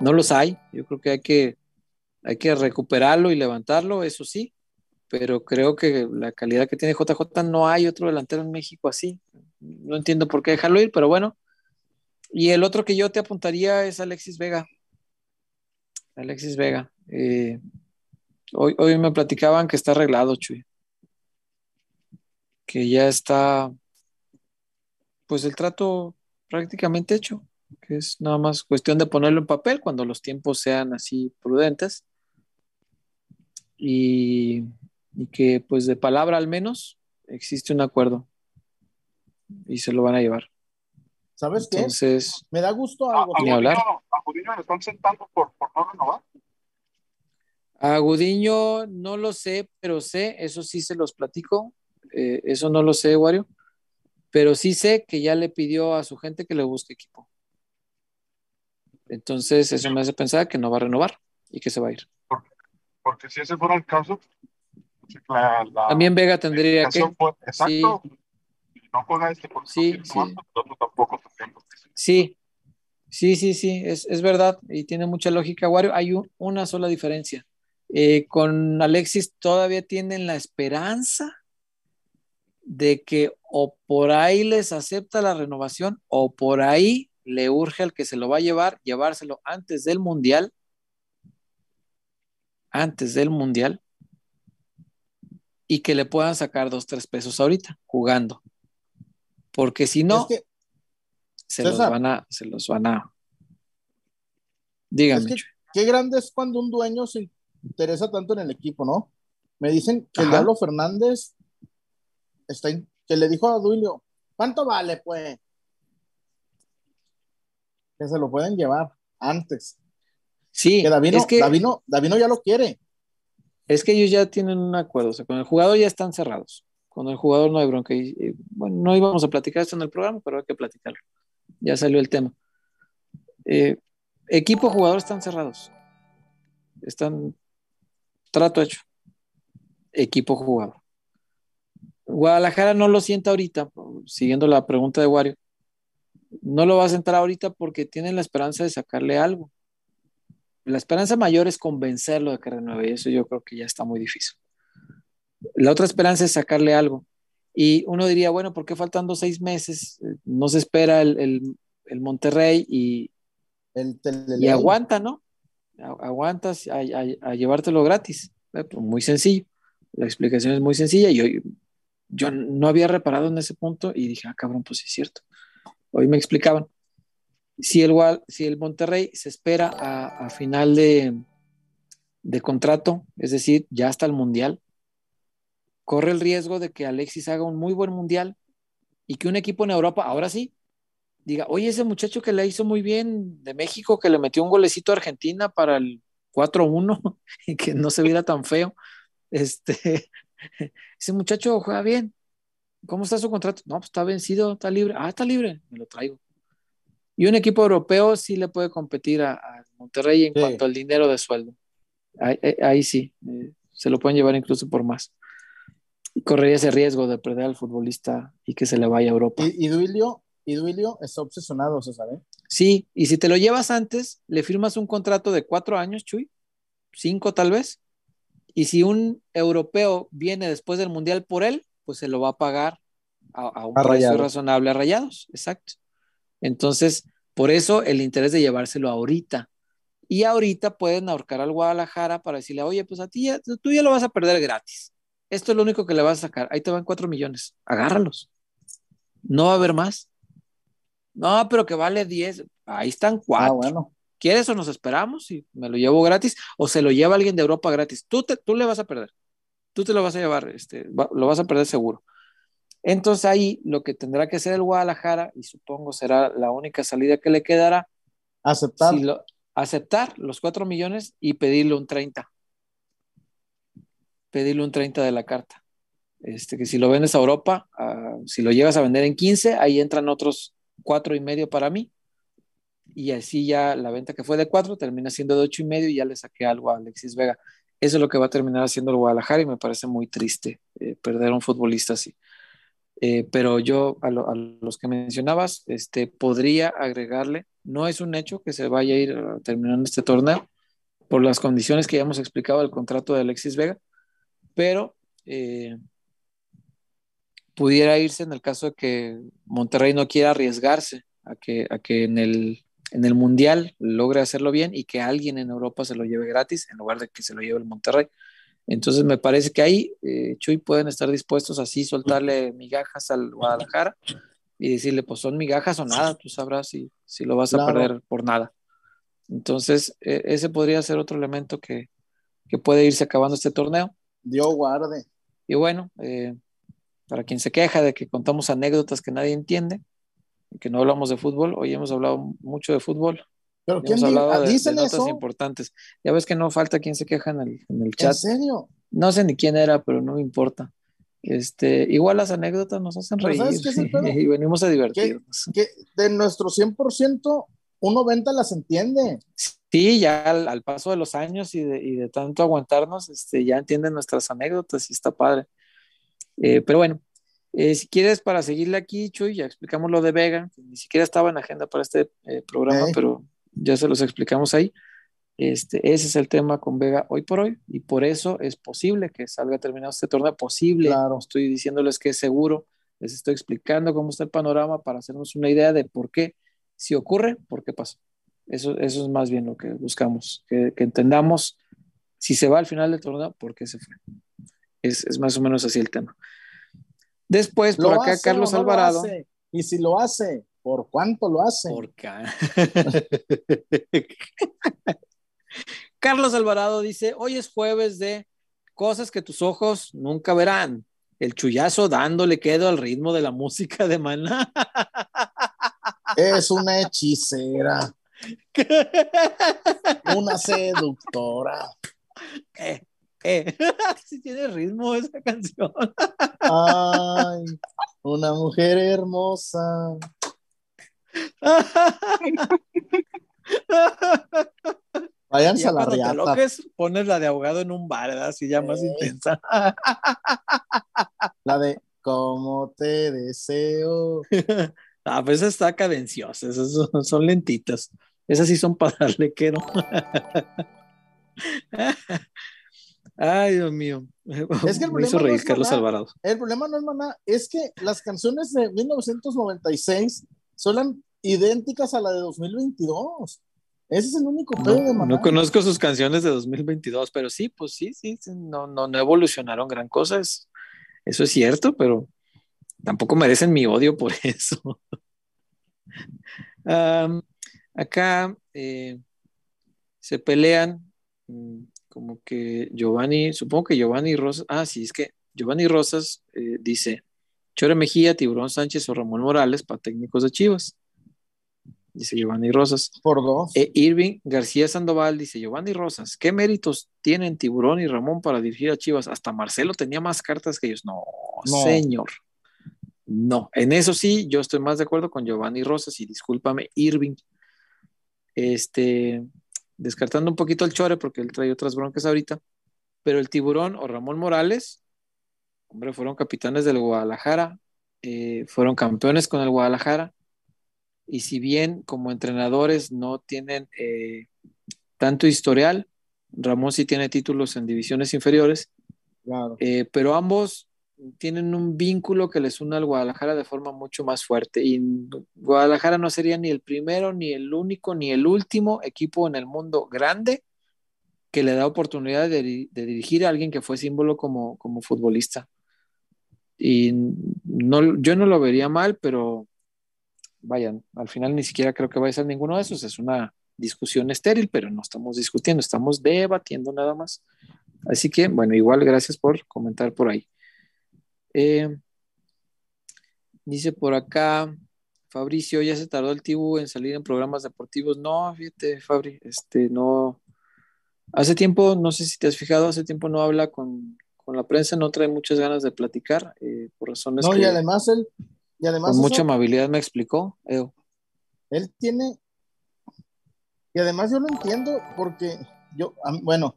No los hay. Yo creo que hay que, hay que recuperarlo y levantarlo, eso sí. Pero creo que la calidad que tiene JJ no hay otro delantero en México así. No entiendo por qué dejarlo ir, pero bueno. Y el otro que yo te apuntaría es Alexis Vega. Alexis Vega. Eh, hoy, hoy me platicaban que está arreglado, Chuy. Que ya está, pues el trato prácticamente hecho. Que es nada más cuestión de ponerlo en papel cuando los tiempos sean así prudentes. Y, y que pues de palabra al menos existe un acuerdo. y se lo van a llevar. ¿Sabes qué? Entonces, Me da gusto A, algo. Hablar. a Gudiño le están sentando por, por no renovar. a Gudiño no lo sé, pero sé, eso sí se los platico, eh, eso no lo sé, Wario, pero sí sé que ya le pidió a su gente que le busque equipo. Entonces, eso me hace pensar que no va a renovar y que se va a ir. Porque si ese fuera el caso, la, la También Vega tendría que. fue- exacto. Si no juega este porque Sí, no sí. nosotros tampoco tenemos. Sí, sí, sí, sí, es, es verdad y tiene mucha lógica, Wario. Hay un- una sola diferencia. Eh, con Alexis todavía tienen la esperanza de que o por ahí les acepta la renovación o por ahí le urge al que se lo va a llevar, llevárselo antes del Mundial, antes del Mundial, y que le puedan sacar dos, tres pesos ahorita jugando. Porque si no, Es que, se los van a, se los van a. Dígame. es que Chuy. qué grande es cuando un dueño se interesa tanto en el equipo, ¿no? Me dicen que el Ajá. Diablo Fernández está in- que le dijo a Duilio, ¿cuánto vale, pues? Que se lo pueden llevar antes. Sí, Que Davino, es que, Davino, Davino ya lo quiere. Es que ellos ya tienen un acuerdo, o sea, con el jugador ya están cerrados. Con el jugador no hay bronca. Bueno, no íbamos a platicar esto en el programa, pero hay que platicarlo. Ya salió el tema. Eh, equipo, jugador están cerrados. Están trato hecho. Equipo, jugador. Guadalajara no lo sienta ahorita, siguiendo la pregunta de Wario. No lo va a sentar ahorita porque tienen la esperanza de sacarle algo. La esperanza mayor es convencerlo de que renueve y eso yo creo que ya está muy difícil. La otra esperanza es sacarle algo. Y uno diría, bueno, ¿por qué faltando seis meses? No se espera el, el- el Monterrey y, El y aguanta, ¿no? Aguantas a, a- a llevártelo gratis. Eh, pues, Muy sencillo. La explicación es muy sencilla. Yo, yo no había reparado en ese punto y dije, ah, cabrón, pues sí es cierto. Hoy me explicaban. Si el, si el Monterrey se espera a, final de, de contrato, es decir, ya hasta el Mundial, corre el riesgo de que Alexis haga un muy buen Mundial y que un equipo en Europa, ahora sí, diga, oye, ese muchacho que le hizo muy bien de México, que le metió un golecito a Argentina para el 4-1 y que no se viera tan feo, este, ese muchacho juega bien. ¿Cómo está su contrato? No, pues está vencido, está libre. Ah, está libre, me lo traigo. Y un equipo europeo sí le puede competir a, a Monterrey en Sí. cuanto al dinero de sueldo. Ahí, ahí- ahí sí, eh, se lo pueden llevar incluso por más. Correría ese riesgo de perder al futbolista y que se le vaya a Europa. Y, y Duilio, y Duilio está obsesionado, se sabe. Sí, y si te lo llevas antes, le firmas un contrato de cuatro años, Chuy, cinco tal vez, y si un europeo viene después del Mundial por él, pues se lo va a pagar a, a un A precio razonable a rayados, exacto. Entonces, por eso el interés de llevárselo ahorita. Y ahorita pueden ahorcar al Guadalajara para decirle, oye, pues a ti ya, tú ya lo vas a perder gratis. Esto es lo único que le vas a sacar. Ahí te van cuatro millones. Agárralos. No va a haber más. No, pero que vale 10. Ahí están cuatro. Ah, bueno. ¿Quieres o nos esperamos y me lo llevo gratis? ¿O se lo lleva alguien de Europa gratis? Tú, te, tú le vas a perder. Tú te lo vas a llevar, este, va- lo vas a perder seguro. Entonces ahí lo que tendrá que hacer el Guadalajara, y supongo será la única salida que le quedará, Aceptar. si lo- aceptar los 4 millones y pedirle un 30. Pedirle un 30 de la carta. Este, que si lo vendes a Europa, si lo llegas a vender en 15, ahí entran otros cuatro y medio para mí. Y así ya la venta que fue de 4 termina siendo de ocho y medio y ya le saqué algo a Alexis Vega. Eso es lo que va a terminar haciendo el Guadalajara y me parece muy triste eh, perder a un futbolista así. Eh, pero yo a, lo- a los que mencionabas, este, podría agregarle, no es un hecho que se vaya a ir uh, terminando este torneo por las condiciones que ya hemos explicado del contrato de Alexis Vega, pero eh, pudiera irse en el caso de que Monterrey no quiera arriesgarse a que, a que en, el, en el Mundial logre hacerlo bien y que alguien en Europa se lo lleve gratis en lugar de que se lo lleve el Monterrey. Entonces me parece que ahí, eh, Chuy, pueden estar dispuestos así soltarle migajas al Guadalajara y decirle, pues son migajas o nada, tú sabrás si, si lo vas a Claro. perder por nada. Entonces, eh, ese podría ser otro elemento que, que puede irse acabando este torneo. Dios guarde. Y bueno, eh, para quien se queja de que contamos anécdotas que nadie entiende, que no hablamos de fútbol, hoy hemos hablado mucho de fútbol. Pero ¿quién hablado di- de, dicen de notas eso? importantes. Ya ves que no falta quien se queja en el, en el chat. ¿En serio? No sé ni quién era, pero no me importa. Este, igual las anécdotas nos hacen reír y venimos a divertirnos. Que de nuestro 100%, un 90 las entiende. Sí, ya al, al paso de los años y de, y de tanto aguantarnos, este, ya entienden nuestras anécdotas y está padre. Eh, pero bueno, eh, si quieres para seguirle aquí, Chuy, ya explicamos lo de Vega, que ni siquiera estaba en agenda para este eh, programa, pero ya se los explicamos ahí. Este, ese es el tema con Vega hoy por hoy y por eso es posible que salga terminado este torneo. Posible, Claro. estoy diciéndoles que es seguro, les estoy explicando cómo está el panorama para hacernos una idea de por qué, si ocurre, por qué pasa. Eso, eso es más bien lo que buscamos, que, que entendamos si se va al final del torneo, por qué se fue. Es, es más o menos así el tema. Después, por ¿Lo acá, hace Carlos no Alvarado. Y si lo hace, ¿por cuánto lo hace? Por ca- Carlos Alvarado dice, hoy es jueves de cosas que tus ojos nunca verán. El chullazo dándole quedo al ritmo de la música de Maná. Es una hechicera, una seductora. eh, eh. Sí tiene ritmo esa canción. Ay, una mujer hermosa. Váyanse Ya a la riata. aloques, pones la de ahogado en un bar, ¿verdad? así ya más intensa. La de Como te deseo. Ah, pues esa está cadenciosa, esas son, son lentitas. Esas sí son para darle quero. Ay, Dios mío. Es que el Me hizo no Carlos. Alvarado. El problema no es maná, es que las canciones de 1996 son idénticas a la de 2022. Ese es el único pedo de No, maná. no conozco sus canciones de 2022, pero sí, pues sí, sí, sí, no, no, no evolucionaron gran cosa. es- eso es cierto, pero tampoco merecen mi odio por eso. Acá eh, se pelean mm, como que Giovanni, supongo que Giovanni Rosas, ah, sí, es que Giovanni Rosas eh, dice Chore Mejía, Tiburón Sánchez o Ramón Morales para técnicos de Chivas. Dice Giovanni Rosas. Por dos. E Irving García Sandoval dice, Giovanni Rosas, ¿qué méritos tienen Tiburón y Ramón para dirigir a Chivas? Hasta Marcelo tenía más cartas que ellos. No, No. señor. No, en eso sí, yo estoy más de acuerdo con Giovanni Rosas y discúlpame, Irving. Este, descartando un poquito el Chore porque él trae otras broncas ahorita, pero el Tiburón o Ramón Morales, hombre, fueron capitanes del Guadalajara, eh, fueron campeones con el Guadalajara, y si bien como entrenadores no tienen eh, tanto historial, Ramón sí tiene títulos en divisiones inferiores, Claro. eh, pero ambos tienen un vínculo que les une al Guadalajara de forma mucho más fuerte. Y Guadalajara no sería ni el primero, ni el único, ni el último equipo en el mundo grande que le da oportunidad de, de dirigir a alguien que fue símbolo como, como futbolista. Y no, yo no lo vería mal, pero vayan, al final ni siquiera creo que vaya a ser ninguno de esos. Es una discusión estéril, pero no estamos discutiendo, estamos debatiendo nada más. Así que, bueno, igual gracias por comentar por ahí. Eh, dice por acá, Fabricio, ya se tardó el Tibu en salir en programas deportivos. No, fíjate, Fabri, este, no. Hace tiempo, no sé si te has fijado, hace tiempo no habla con, con la prensa, no trae muchas ganas de platicar, eh, por razones No, que y además él, y además con eso, mucha amabilidad me explicó. Eh, él tiene, y además yo lo entiendo porque yo, a- bueno,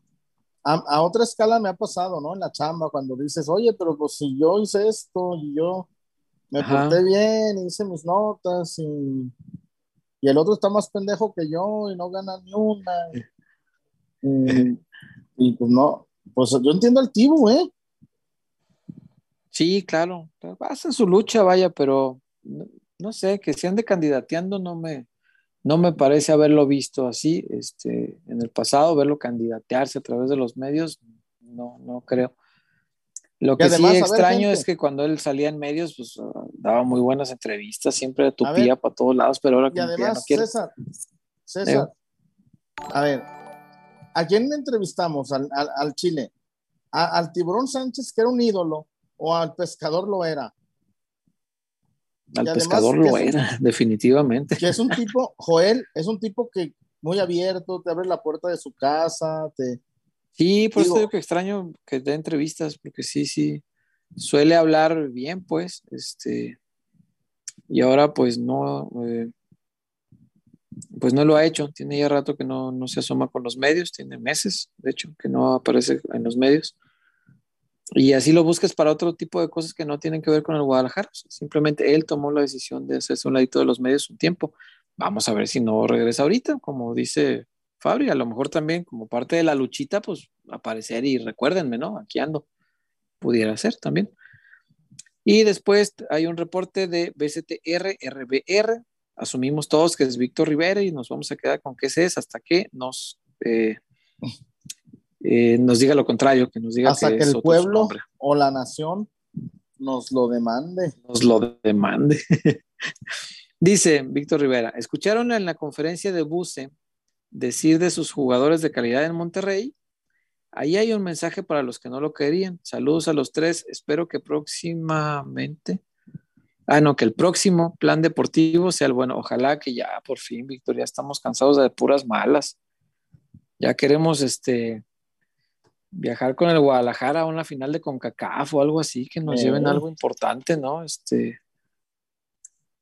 a, a otra escala me ha pasado, ¿no? En la chamba, cuando dices, oye, pero pues si yo hice esto y yo me Ajá. porté bien, hice mis notas y, y el otro está más pendejo que yo y no gana ni una. Y, y, pues no, pues yo entiendo al Tibu, ¿eh? Sí, claro, hacen su lucha, vaya, pero no, no sé, que se ande candidateando no me, no me parece haberlo visto así, este, en el pasado, verlo candidatearse a través de los medios, no, no creo. Lo que además, sí ver, extraño es que cuando él salía en medios, pues ah, daba muy buenas entrevistas, siempre ver. tupía para todos lados, pero ahora que ya no además, quiere. César, César, a ver, ¿a quién entrevistamos? Al, al, al Chile. ¿A- ¿Al Tiburón Sánchez, que era un ídolo? o al pescador lo era. Al pescador lo era, definitivamente. Que es un tipo, Joel, es un tipo que muy abierto, te abre la puerta de su casa, te... Sí, por eso digo que extraño que dé entrevistas, porque sí, sí, suele hablar bien, pues, este, y ahora pues no, eh, pues no lo ha hecho, tiene ya rato que no, no se asoma con los medios, tiene meses, de hecho, que no aparece en los medios. Y así lo buscas para otro tipo de cosas que no tienen que ver con el Guadalajara. Simplemente él tomó la decisión de hacerse un ladito de los medios un tiempo. Vamos a ver si no regresa ahorita, como dice Fabri, a lo mejor también como parte de la luchita, pues aparecer y recuérdenme, ¿no? Aquí ando. Pudiera ser también. Y después hay un reporte de BCTR, RBR. Asumimos todos que es Víctor Rivera y nos vamos a quedar con que ese es hasta que nos, eh, eh, nos diga lo contrario, que nos diga hasta que, el pueblo o la nación nos lo demande. Nos lo demande. Dice Víctor Rivera, ¿escucharon en la conferencia de Buse decir de sus jugadores de calidad en Monterrey? Ahí hay un mensaje para los que no lo querían. Saludos a los tres. Espero que próximamente, ah, no, que el próximo plan deportivo sea el bueno. Ojalá que ya por fin, Víctor, ya estamos cansados de puras malas. Ya queremos este viajar con el Guadalajara a una final de CONCACAF o algo así, que nos lleven algo importante, ¿no? Este,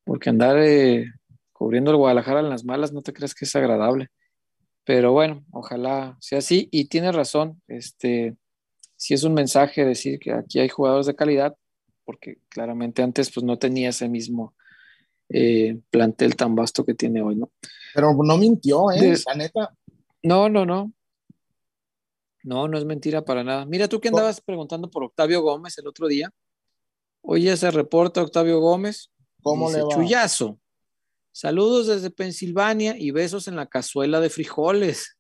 porque andar eh, cubriendo el Guadalajara en las malas no te crees que es agradable. Pero bueno, ojalá sea así. Y tiene razón, este, si es un mensaje decir que aquí hay jugadores de calidad, porque claramente antes pues no tenía ese mismo eh, plantel tan vasto que tiene hoy, ¿no? Pero no mintió, ¿eh? La neta. No, no, no. No, no es mentira para nada. Mira, tú que andabas preguntando por Octavio Gómez el otro día. Hoy ya se reporta Octavio Gómez. ¿Cómo le va? Chuyazo. Saludos desde Pensilvania y besos en la cazuela de frijoles.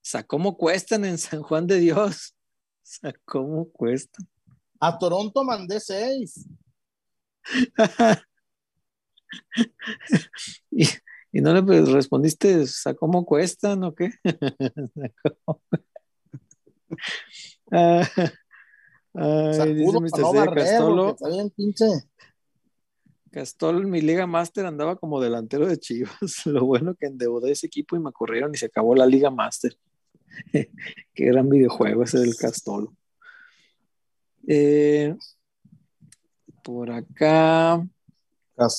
sea, ¿Cómo cuestan en San Juan de Dios? sea, ¿Cómo cuestan? A Toronto mandé seis. y, no le respondiste, ¿cómo cuestan o qué? Ay, Sacudo dice no Castolo. Está bien, pinche. Castol mi Liga Master andaba como delantero de Chivas. Lo bueno que endeudé ese equipo y me corrieron y se acabó la Liga Master. Qué gran videojuego ese del Castolo. Eh, por acá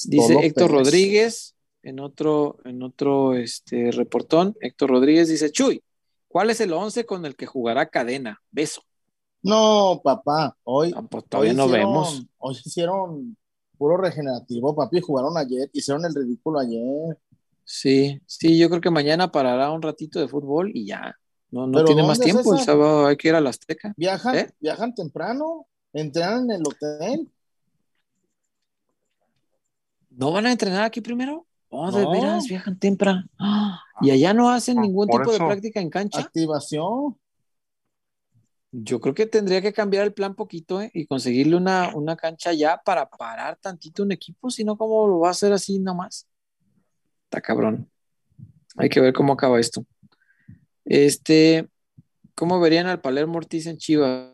dice Héctor Rodríguez en otro, en otro este, reportón. Héctor Rodríguez dice: Chuy, ¿cuál es el 11 con el que jugará cadena? Beso. No, papá, hoy, ah, pues todavía no vemos. Hoy hicieron puro regenerativo, papi. Jugaron ayer, hicieron el ridículo ayer. Sí, sí, yo creo que mañana parará un ratito de fútbol y ya. No, no tiene más tiempo. El sábado hay que ir a la Azteca. ¿Viajan, ¿Eh? viajan temprano, entrenan en el hotel. ¿No van a entrenar aquí primero? Oh, de veras, viajan temprano. y allá no hacen ningún tipo de práctica en cancha. Activación. Yo creo que tendría que cambiar el plan poquito ¿eh? y conseguirle una, cancha ya para parar tantito un equipo, si no, ¿cómo lo va a hacer así nomás? Está cabrón. Hay que ver cómo acaba esto. Este, ¿cómo verían al Palermo Ortiz en Chivas?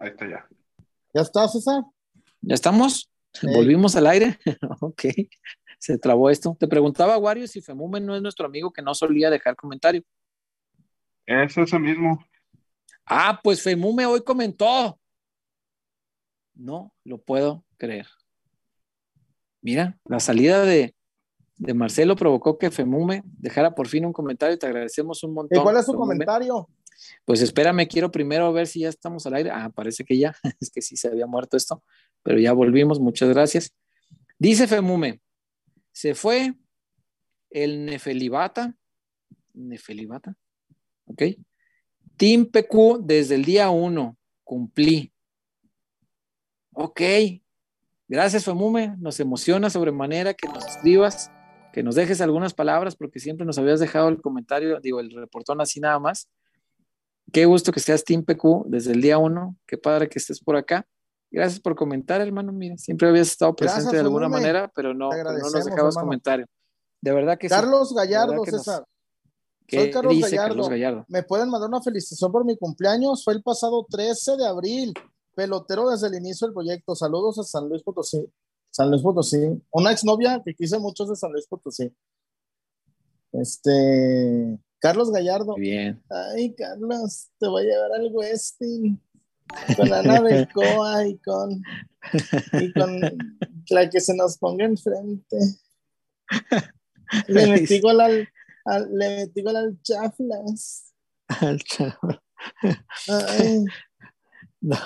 Ahí está ya. ¿Ya está, César? ¿Ya estamos? ¿Volvimos al aire? ok. Se trabó esto. Te preguntaba, Wario, si Femumen no es nuestro amigo que no solía dejar comentario. Es ese mismo. Ah, pues Femume hoy comentó. No lo puedo creer. Mira, la salida de, de Marcelo provocó que Femume dejara por fin un comentario. Te agradecemos un montón. ¿Y cuál es su comentario? Pues espérame, quiero primero ver si ya estamos al aire. Ah, parece que ya, es que sí se había muerto esto, pero ya volvimos, muchas gracias. Dice Femume, se fue el Nefelibata, Nefelibata, ¿ok? Team PQ desde el día uno, cumplí. Ok, gracias Femume, nos emociona sobremanera que nos escribas, que nos dejes algunas palabras, porque siempre nos habías dejado el comentario, digo, el reportón así nada más. Qué gusto que seas Team PQ desde el día uno, qué padre que estés por acá. Gracias por comentar, hermano. Mira, siempre habías estado presente de alguna manera, pero no, no nos dejabas comentario. De verdad que Carlos Gallardo, César. Soy Carlos Gallardo. Carlos Gallardo. Me pueden mandar una felicitación por mi cumpleaños. Fue el pasado 13 de abril. Pelotero desde el inicio del proyecto. Saludos a San Luis Potosí. San Luis Potosí. Una exnovia que quise mucho de San Luis Potosí. Este. Carlos Gallardo. Bien. Ay, Carlos, te voy a llevar al Westin con Ana Belcoa y con, y con la que se nos ponga enfrente. Le metí gol al, le metí gol al Chaflas. Al No,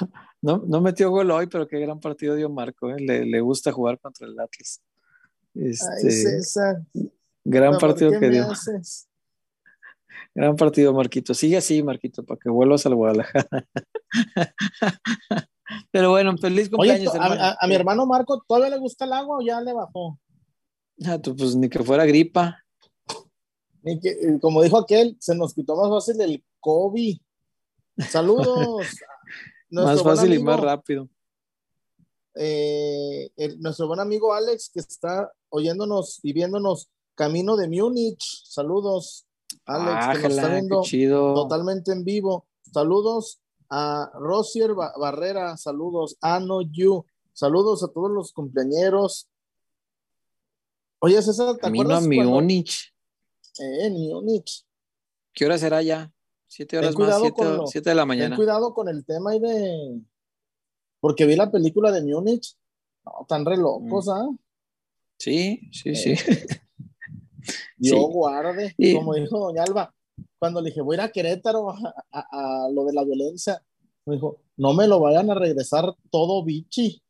no, no, metió gol hoy, pero qué gran partido dio Marco. ¿eh? Le, le, gusta jugar contra el Atlas. Este, Ay, César. Gran partido que dio. Haces? Gran partido, Marquito. Sigue así, Marquito, para que vuelvas al Guadalajara. Pero bueno, feliz cumpleaños. Oye, a, a, mi hermano Marco, ¿todavía le gusta el agua o ya le bajó? Ah, pues ni que fuera gripa. Ni que, como dijo aquel, se nos quitó más fácil el COVID. Saludos. más fácil y más rápido. Eh, nuestro buen amigo Alex, que está oyéndonos y viéndonos camino de Múnich. Saludos. Alex, que nos está viendo totalmente en vivo. Saludos a Rosier Barrera, saludos a No You, saludos a todos los cumpleañeros. Oye, César, ¿te Camino acuerdas? a Múnich. Eh, Múnich. ¿Qué hora será ya? Siete horas más, siete, siete, de la mañana. Ten cuidado con el tema y de... Porque vi la película de Múnich. No, tan re locos, mm. ¿ah? Sí, sí, sí. Yo guarde, como dijo Doña Alba, cuando le dije voy a ir a Querétaro a, lo de la violencia, me dijo, no me lo vayan a regresar todo bichi.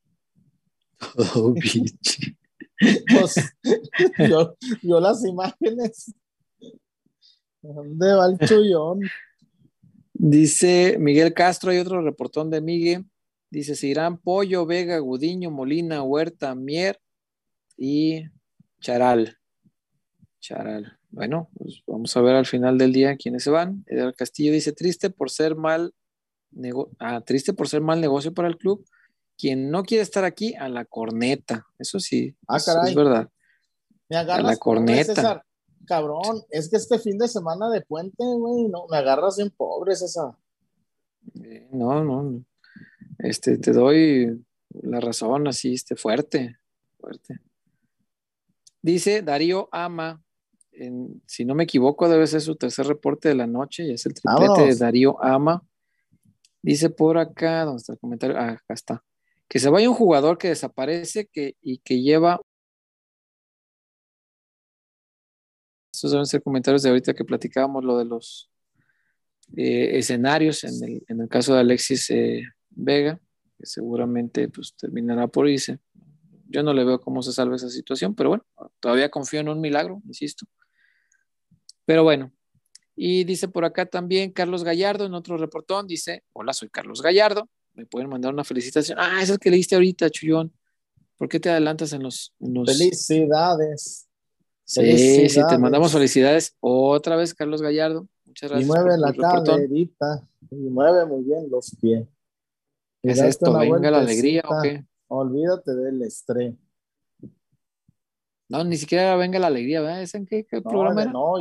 Todo bichi. pues yo, yo, las imágenes. ¿Dónde va el chullón? Dice Miguel Castro, hay otro reportón de Miguel. Dice, se irán Pollo, Vega, Gudiño, Molina, Huerta, Mier y Charal. Charal. Bueno, pues vamos a ver al final del día quiénes se van. Edgar Castillo dice, triste por ser mal, ah, triste por ser mal negocio para el club. Quien no quiere estar aquí, a la corneta. Eso sí, ah, es verdad. Me a la corneta. Cabrón, es que este fin de semana de puente, güey, no, me agarras bien pobre, César. Eh, no, no. Este, te doy la razón así, este, fuerte, fuerte. Dice Darío Ama, si no me equivoco, debe ser su tercer reporte de la noche, y es el triplete de Darío Ama. Dice por acá, ¿dónde está el comentario? Ah, acá está. Que se vaya un jugador que desaparece que, y que lleva. Estos deben ser comentarios de ahorita que platicábamos lo de los eh, escenarios en el, en el, caso de Alexis eh, Vega, que seguramente pues, terminará por irse. Yo no le veo cómo se salve esa situación, pero bueno, todavía confío en un milagro, insisto. Pero bueno, y dice por acá también Carlos Gallardo en otro reportón, dice, hola, soy Carlos Gallardo, me pueden mandar una felicitación. Ah, es el que leíste ahorita, Chuyón. ¿Por qué te adelantas en los... Felicidades. Sí, sí, te mandamos felicidades otra vez, Carlos Gallardo. Muchas gracias. Y mueve la caderita, y mueve muy bien los pies. ¿Es esto? ¿Venga la alegría o qué? Olvídate del estrés. No, ni siquiera venga la alegría, ¿verdad? ¿Es en qué, programa era? No,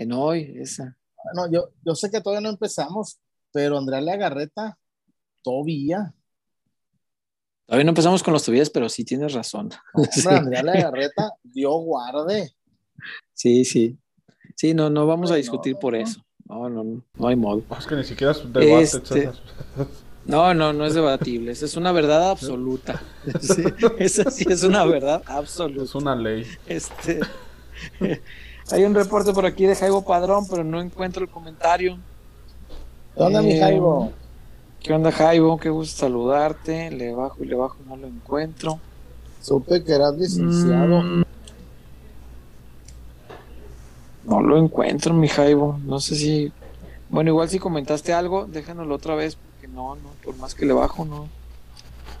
en hoy, esa. Bueno, yo, yo sé que todavía no empezamos, pero Andrea Lagarreta, todavía. Todavía no empezamos con los tobillas, pero sí tienes razón. No, Andrea Lagarreta, dio guarde. Sí, sí. Sí, no, no vamos a discutir por eso. No, no, no, no hay modo. Es que ni siquiera es un debate. Este... No, no, no es debatible. Esa es una verdad absoluta. Sí, esa sí es una verdad absoluta. Es una ley. Este. Hay un reporte por aquí de Jaibo Padrón, pero no encuentro el comentario. ¿Qué onda, mi Eh, Jaibo? ¿Qué onda, Jaibo? Qué gusto saludarte. Le bajo y le bajo, no lo encuentro. Supe que eras licenciado. Mm. No lo encuentro, mi Jaibo. No sé si. Bueno, igual si comentaste algo, déjanoslo otra vez, porque no, no, por más que le bajo, no,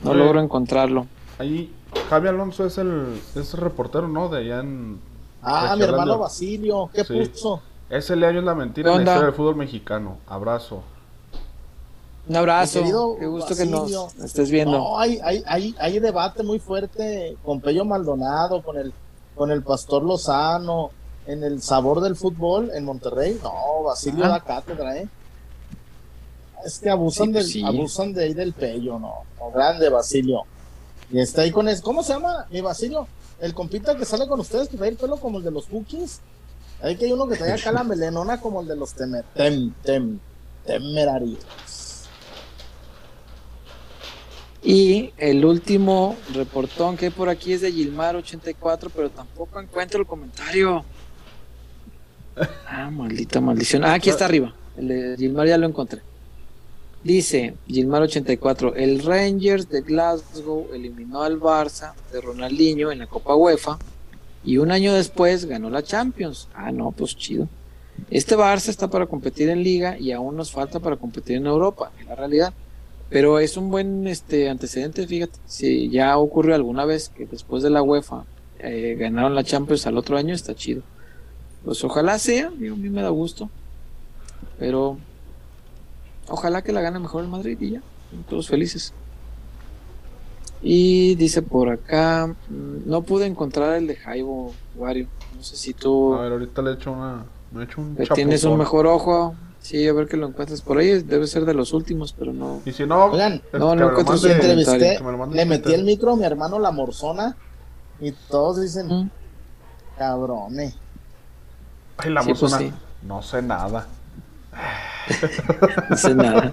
no logro encontrarlo. Ahí, Javi Alonso es el, es el reportero, ¿no? De allá en. Ah, mi hermano. Basilio, ¿qué Sí. puso? Ese año es la mentira ¿Qué en la historia del fútbol mexicano. Abrazo. Un abrazo. Qué gusto que nos estés viendo. No, hay, hay, hay, hay debate muy fuerte con Pello Maldonado, con el, con el Pastor Lozano, en el sabor del fútbol en Monterrey. No, Basilio Ah. da cátedra, ¿eh? Es que abusan, Sí, pues del, sí. abusan de ahí del Pello, no. no, grande Basilio. Y está ahí con eso. ¿Cómo se llama mi Basilio? El compita que sale con ustedes, que trae el pelo como el de los cookies. Hay que hay uno que trae acá la melenona como el de los temer, tem, tem, temerarios. Y el último reportón que hay por aquí es de Gilmar84, pero tampoco encuentro el comentario. Ah, maldita maldición. Ah, aquí está arriba. El de Gilmar ya lo encontré. Dice Gilmar84, el Rangers de Glasgow eliminó al Barça de Ronaldinho en la Copa UEFA y un año después ganó la Champions. Ah, no, pues chido. Este Barça está para competir en liga y aún nos falta para competir en Europa, es la realidad. Pero es un buen este antecedente, fíjate. Si ya ocurrió alguna vez que después de la UEFA eh, ganaron la Champions al otro año, está chido. Pues ojalá sea, a mí me da gusto. Pero ojalá que la gane mejor el Madrid y ya, todos felices. Y dice por acá, mm, no pude encontrar el de Jaibo Wario. No sé si tú A ver, ahorita le echo una. Me echo un le tienes un mejor ojo. Sí, a ver que lo encuentres por ahí. Debe ser de los últimos, pero no. Y si no, Oigan, no, no encuentro su entrevisté, me le metí el micro a mi hermano La Morzona y todos dicen, Mm, cabrones. Ay, la Sí, pues Morzona. sí. No sé nada. No sé nada.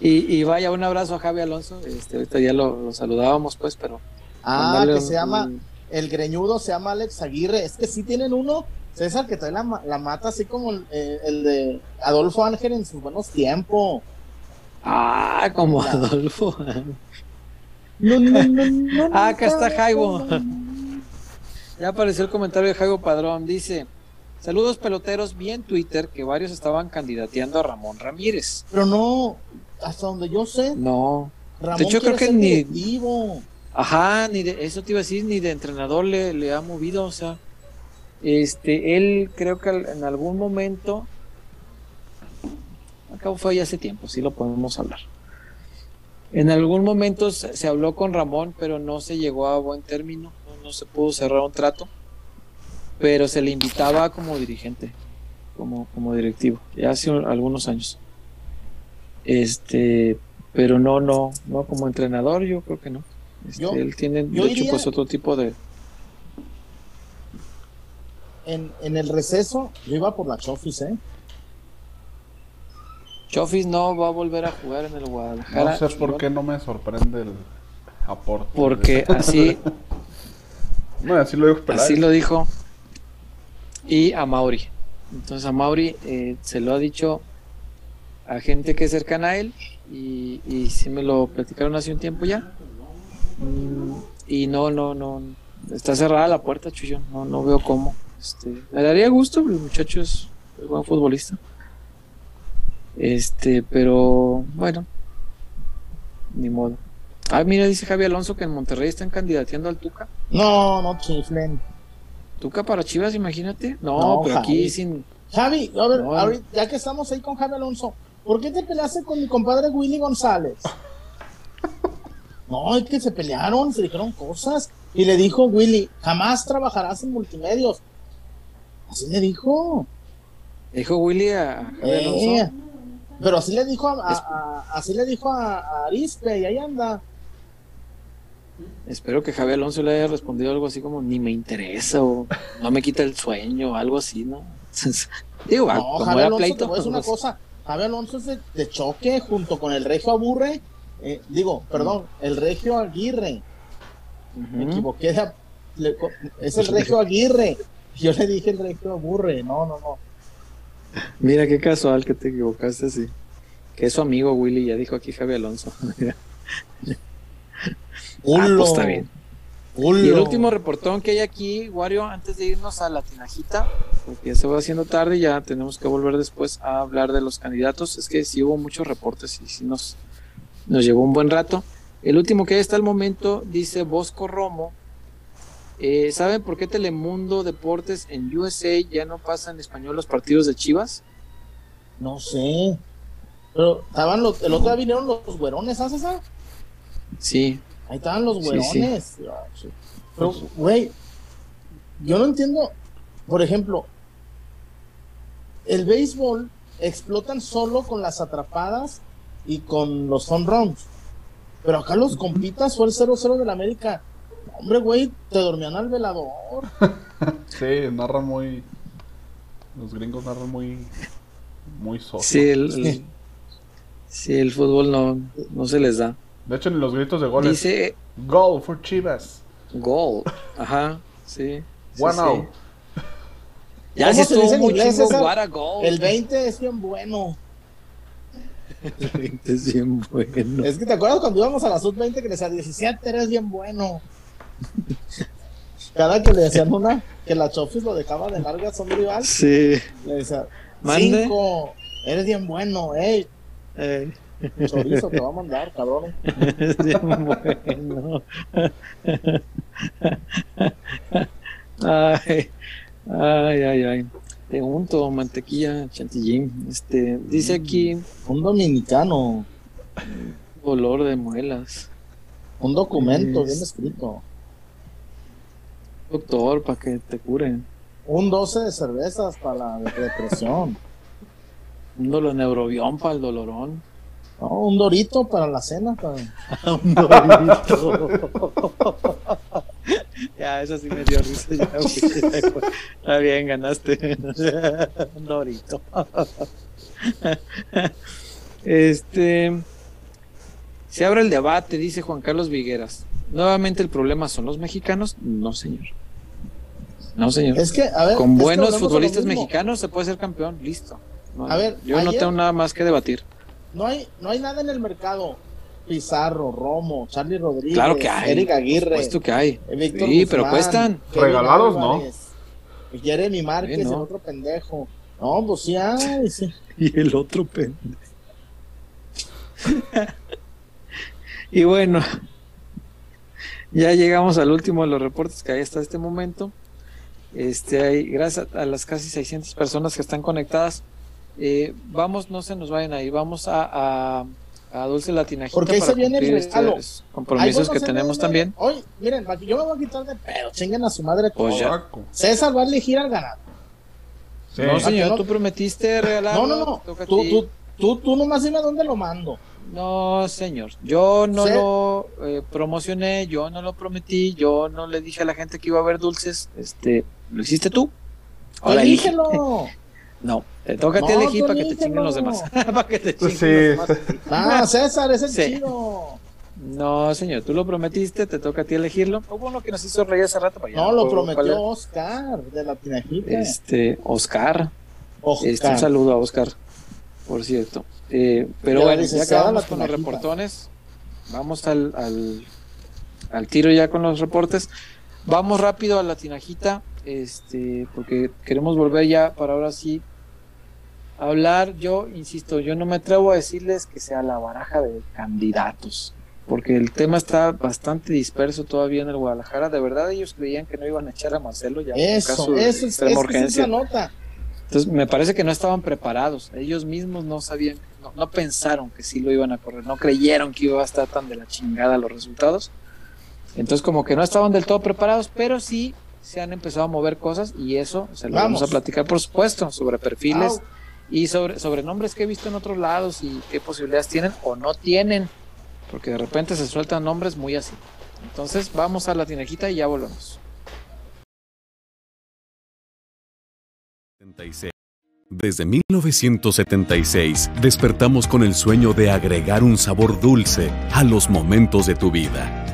Y, y vaya, un abrazo a Javi Alonso. Este, ahorita ya lo, lo saludábamos, pues, pero. Ah, que un- se llama, un- el greñudo se llama Alex Aguirre. Es que sí tienen uno, César, que trae la, ma- la mata así como el, eh, el de Adolfo Ángel en sus buenos tiempos. Ah, como. Adolfo. No, no, no, no, Ah, acá está Jaibo. Ya apareció el comentario de Jaibo Padrón. Dice: Saludos peloteros. Vi en Twitter que varios estaban candidateando a Ramón Ramírez. Pero no, hasta donde yo sé, No. Ramón hecho, quiere creo que ni- directivo. Ajá, ni de, eso te iba a decir, ni de entrenador le, le ha movido, o sea, este, él creo que en algún momento, acá fue ya hace tiempo, sí lo podemos hablar. En algún momento se, se habló con Ramón, pero no se llegó a buen término, no, no se pudo cerrar un trato, pero se le invitaba como dirigente, como, como directivo, ya hace un- algunos años. Este, pero no, no, no como entrenador, yo creo que no. Este, Yo- él tiene, yo de hecho, pues otro tipo de. En, en el receso, yo iba por la Chofis, ¿eh? Chofis no va a volver a jugar en el Guadalajara. No sé por qué no me sorprende el aporte. Porque así, No, así lo dijo Peláez. así lo dijo. Y a Mauri. Entonces a Mauri eh, se lo ha dicho a gente que es cercana a él. Y, y sí me lo platicaron hace un tiempo ya. Mm, y no, no, no. Está cerrada la puerta, Chuyo. No, no veo cómo. Este, me daría gusto, el muchacho es, buen futbolista. Este, pero bueno, ni modo. Ah, mira, dice Javi Alonso que en Monterrey están candidateando al Tuca. No, no chiflen. Tuca para Chivas, imagínate. No, No, pero aquí sin. Javi, a ver, No. ahorita- ya que estamos ahí con Javi Alonso, ¿por qué te peleaste con mi compadre Willy González? No, es que se pelearon, se dijeron cosas. Y le dijo Willy, jamás trabajarás en multimedios. Así le dijo. Dijo Willy a a Javi Eh, Alonso. pero así le dijo a, a- a- así le dijo a, a Arispe y ahí anda. Espero que Javi Alonso le haya respondido algo así como ni me interesa o no me quita el sueño o algo así, ¿no? Digo, No, como Javi era Alonso, pleito, decir una pues, cosa. Javi Alonso es de, de choque junto con el Regio Aburre. eh, digo, perdón, el Regio Aguirre. Me equivoqué. de le es el Regio Aguirre. Yo le dije el Regio Aburre. No, no, no. Mira qué casual que te equivocaste así. Que es su amigo Willy, ya dijo aquí Javi Alonso. ah, pues está bien. Y el último reportón que hay aquí, Wario, antes de irnos a la tinajita, porque ya se va haciendo tarde y ya tenemos que volver después a hablar de los candidatos. Es que sí hubo muchos reportes y sí nos, nos llevó un buen rato. El último que hay hasta el momento dice Bosco Romo. Eh, ¿Saben por qué Telemundo Deportes en USA ya no pasa en español los partidos de Chivas? No sé. Pero estaban los, el otro día vinieron los güerones, ¿sabes esa? Sí. Ahí estaban los güerones. Pero, güey, yo no entiendo. Por ejemplo, el béisbol explotan solo con las atrapadas y con los home runs. Pero acá los compitas fue el 0-0 del América. Hombre, güey, te dormían al velador. sí, narra muy. Los gringos narran muy. Muy soso. Sí, el, sí, el fútbol no, no se les da. De hecho, en los gritos de goles. Dice. Goal for Chivas. Goal. Ajá, sí. One out. Ya se estuvo muy chingo, what a goal. El 20 es bien bueno. El 20 es bien bueno. Es que te acuerdas cuando íbamos a la sub-20 que le decía 17 eres bien bueno. Cada que le decían una, que la Chofis lo dejaba de larga son rival. Sí. Le decía, 5, eres bien bueno, ey. Eh. Chorizo te va a mandar, cabrón. Bien bueno. Ay, ay, ay, ay. Te unto mantequilla chantilly. Este, dice aquí. Un dominicano. Olor de muelas. Un documento Es- bien escrito. Doctor, para que te curen. Un 12 de cervezas para la depresión. Un dolor neurobión para el dolorón. No, un dorito para la cena. para- Un dorito. ya, eso sí me dio risa. Ya. Está bien, ganaste. Un dorito. este. Se abre el debate, dice Juan Carlos Vigueras. Nuevamente el problema son los mexicanos. No, señor. No, señor. Es que, a ver. Con buenos futbolistas mexicanos se puede ser campeón. Listo. No, A ver, yo no tengo nada más que debatir. No hay, no hay nada en el mercado. Pizarro, Romo, Charlie Rodríguez, Claro que hay. Eric Aguirre, Por supuesto que hay. Víctor Sí, pero cuestan. Kevin Regalados, ¿no? Jeremy Márquez, Sí, no. el otro pendejo. No, pues sí hay, sí. Y el otro pendejo. y bueno, ya llegamos al último de los reportes que hay hasta este momento. Este, hay, gracias a las casi 600 personas que están conectadas. Eh, vamos, no se nos vayan a ir, vamos a, a, a Dulce Latinajita Porque ahí para se viene el cumplir regalo. estos compromisos que tenemos viene- también. Oye, miren, yo me voy a quitar de pedo, chinguen a su madre Pues todo. ya. César va a elegir al ganador. Sí. No, señor, no- tú prometiste No, regalarlo. no, no. a Tú, tú, tú, tú nomás dime a dónde lo mando. No, señor. Yo no ¿Sí? lo eh, promocioné, yo no lo prometí, yo no le dije a la gente que iba a haber dulces. Este, ¿lo hiciste tú? Ahora elige. Elígelo. No, te toca a ti No, elegir para que te chinguen los demás. para que te chinguen Sí. los demás. Ah, César, es el Sí. chido. No, señor, tú lo prometiste, te toca a ti elegirlo. Hubo uno que nos hizo reír hace rato. pero ya No, lo prometió. Oscar de la tinajita. Este, Oscar. Oscar. Este, un saludo a Oscar, por cierto. Eh, pero Ya bueno, ya acabamos con los reportones. Vamos al, al, al tiro ya con los reportes. Vamos rápido a la tinajita, este, porque queremos volver ya para ahora sí hablar. Yo insisto, yo no me atrevo a decirles que sea la baraja de candidatos, porque el tema está bastante disperso todavía en el Guadalajara. De verdad, ellos creían que no iban a echar a Marcelo ya. en Eso, caso de eso es, es que esa es urgencia. la nota. Entonces me parece que no estaban preparados. Ellos mismos no sabían, no, no pensaron que sí lo iban a correr, no creyeron que iba a estar tan de la chingada los resultados. Entonces como que no estaban del todo preparados, pero sí se han empezado a mover cosas y eso se lo vamos, Vamos. a platicar por supuesto sobre perfiles. Y sobre, nombres que he visto en otros lados y qué posibilidades tienen o no tienen, porque de repente se sueltan nombres muy así. Entonces vamos a la tinejita y ya volvemos. 76. Desde 1976 despertamos con el sueño de agregar un sabor dulce a los momentos de tu vida.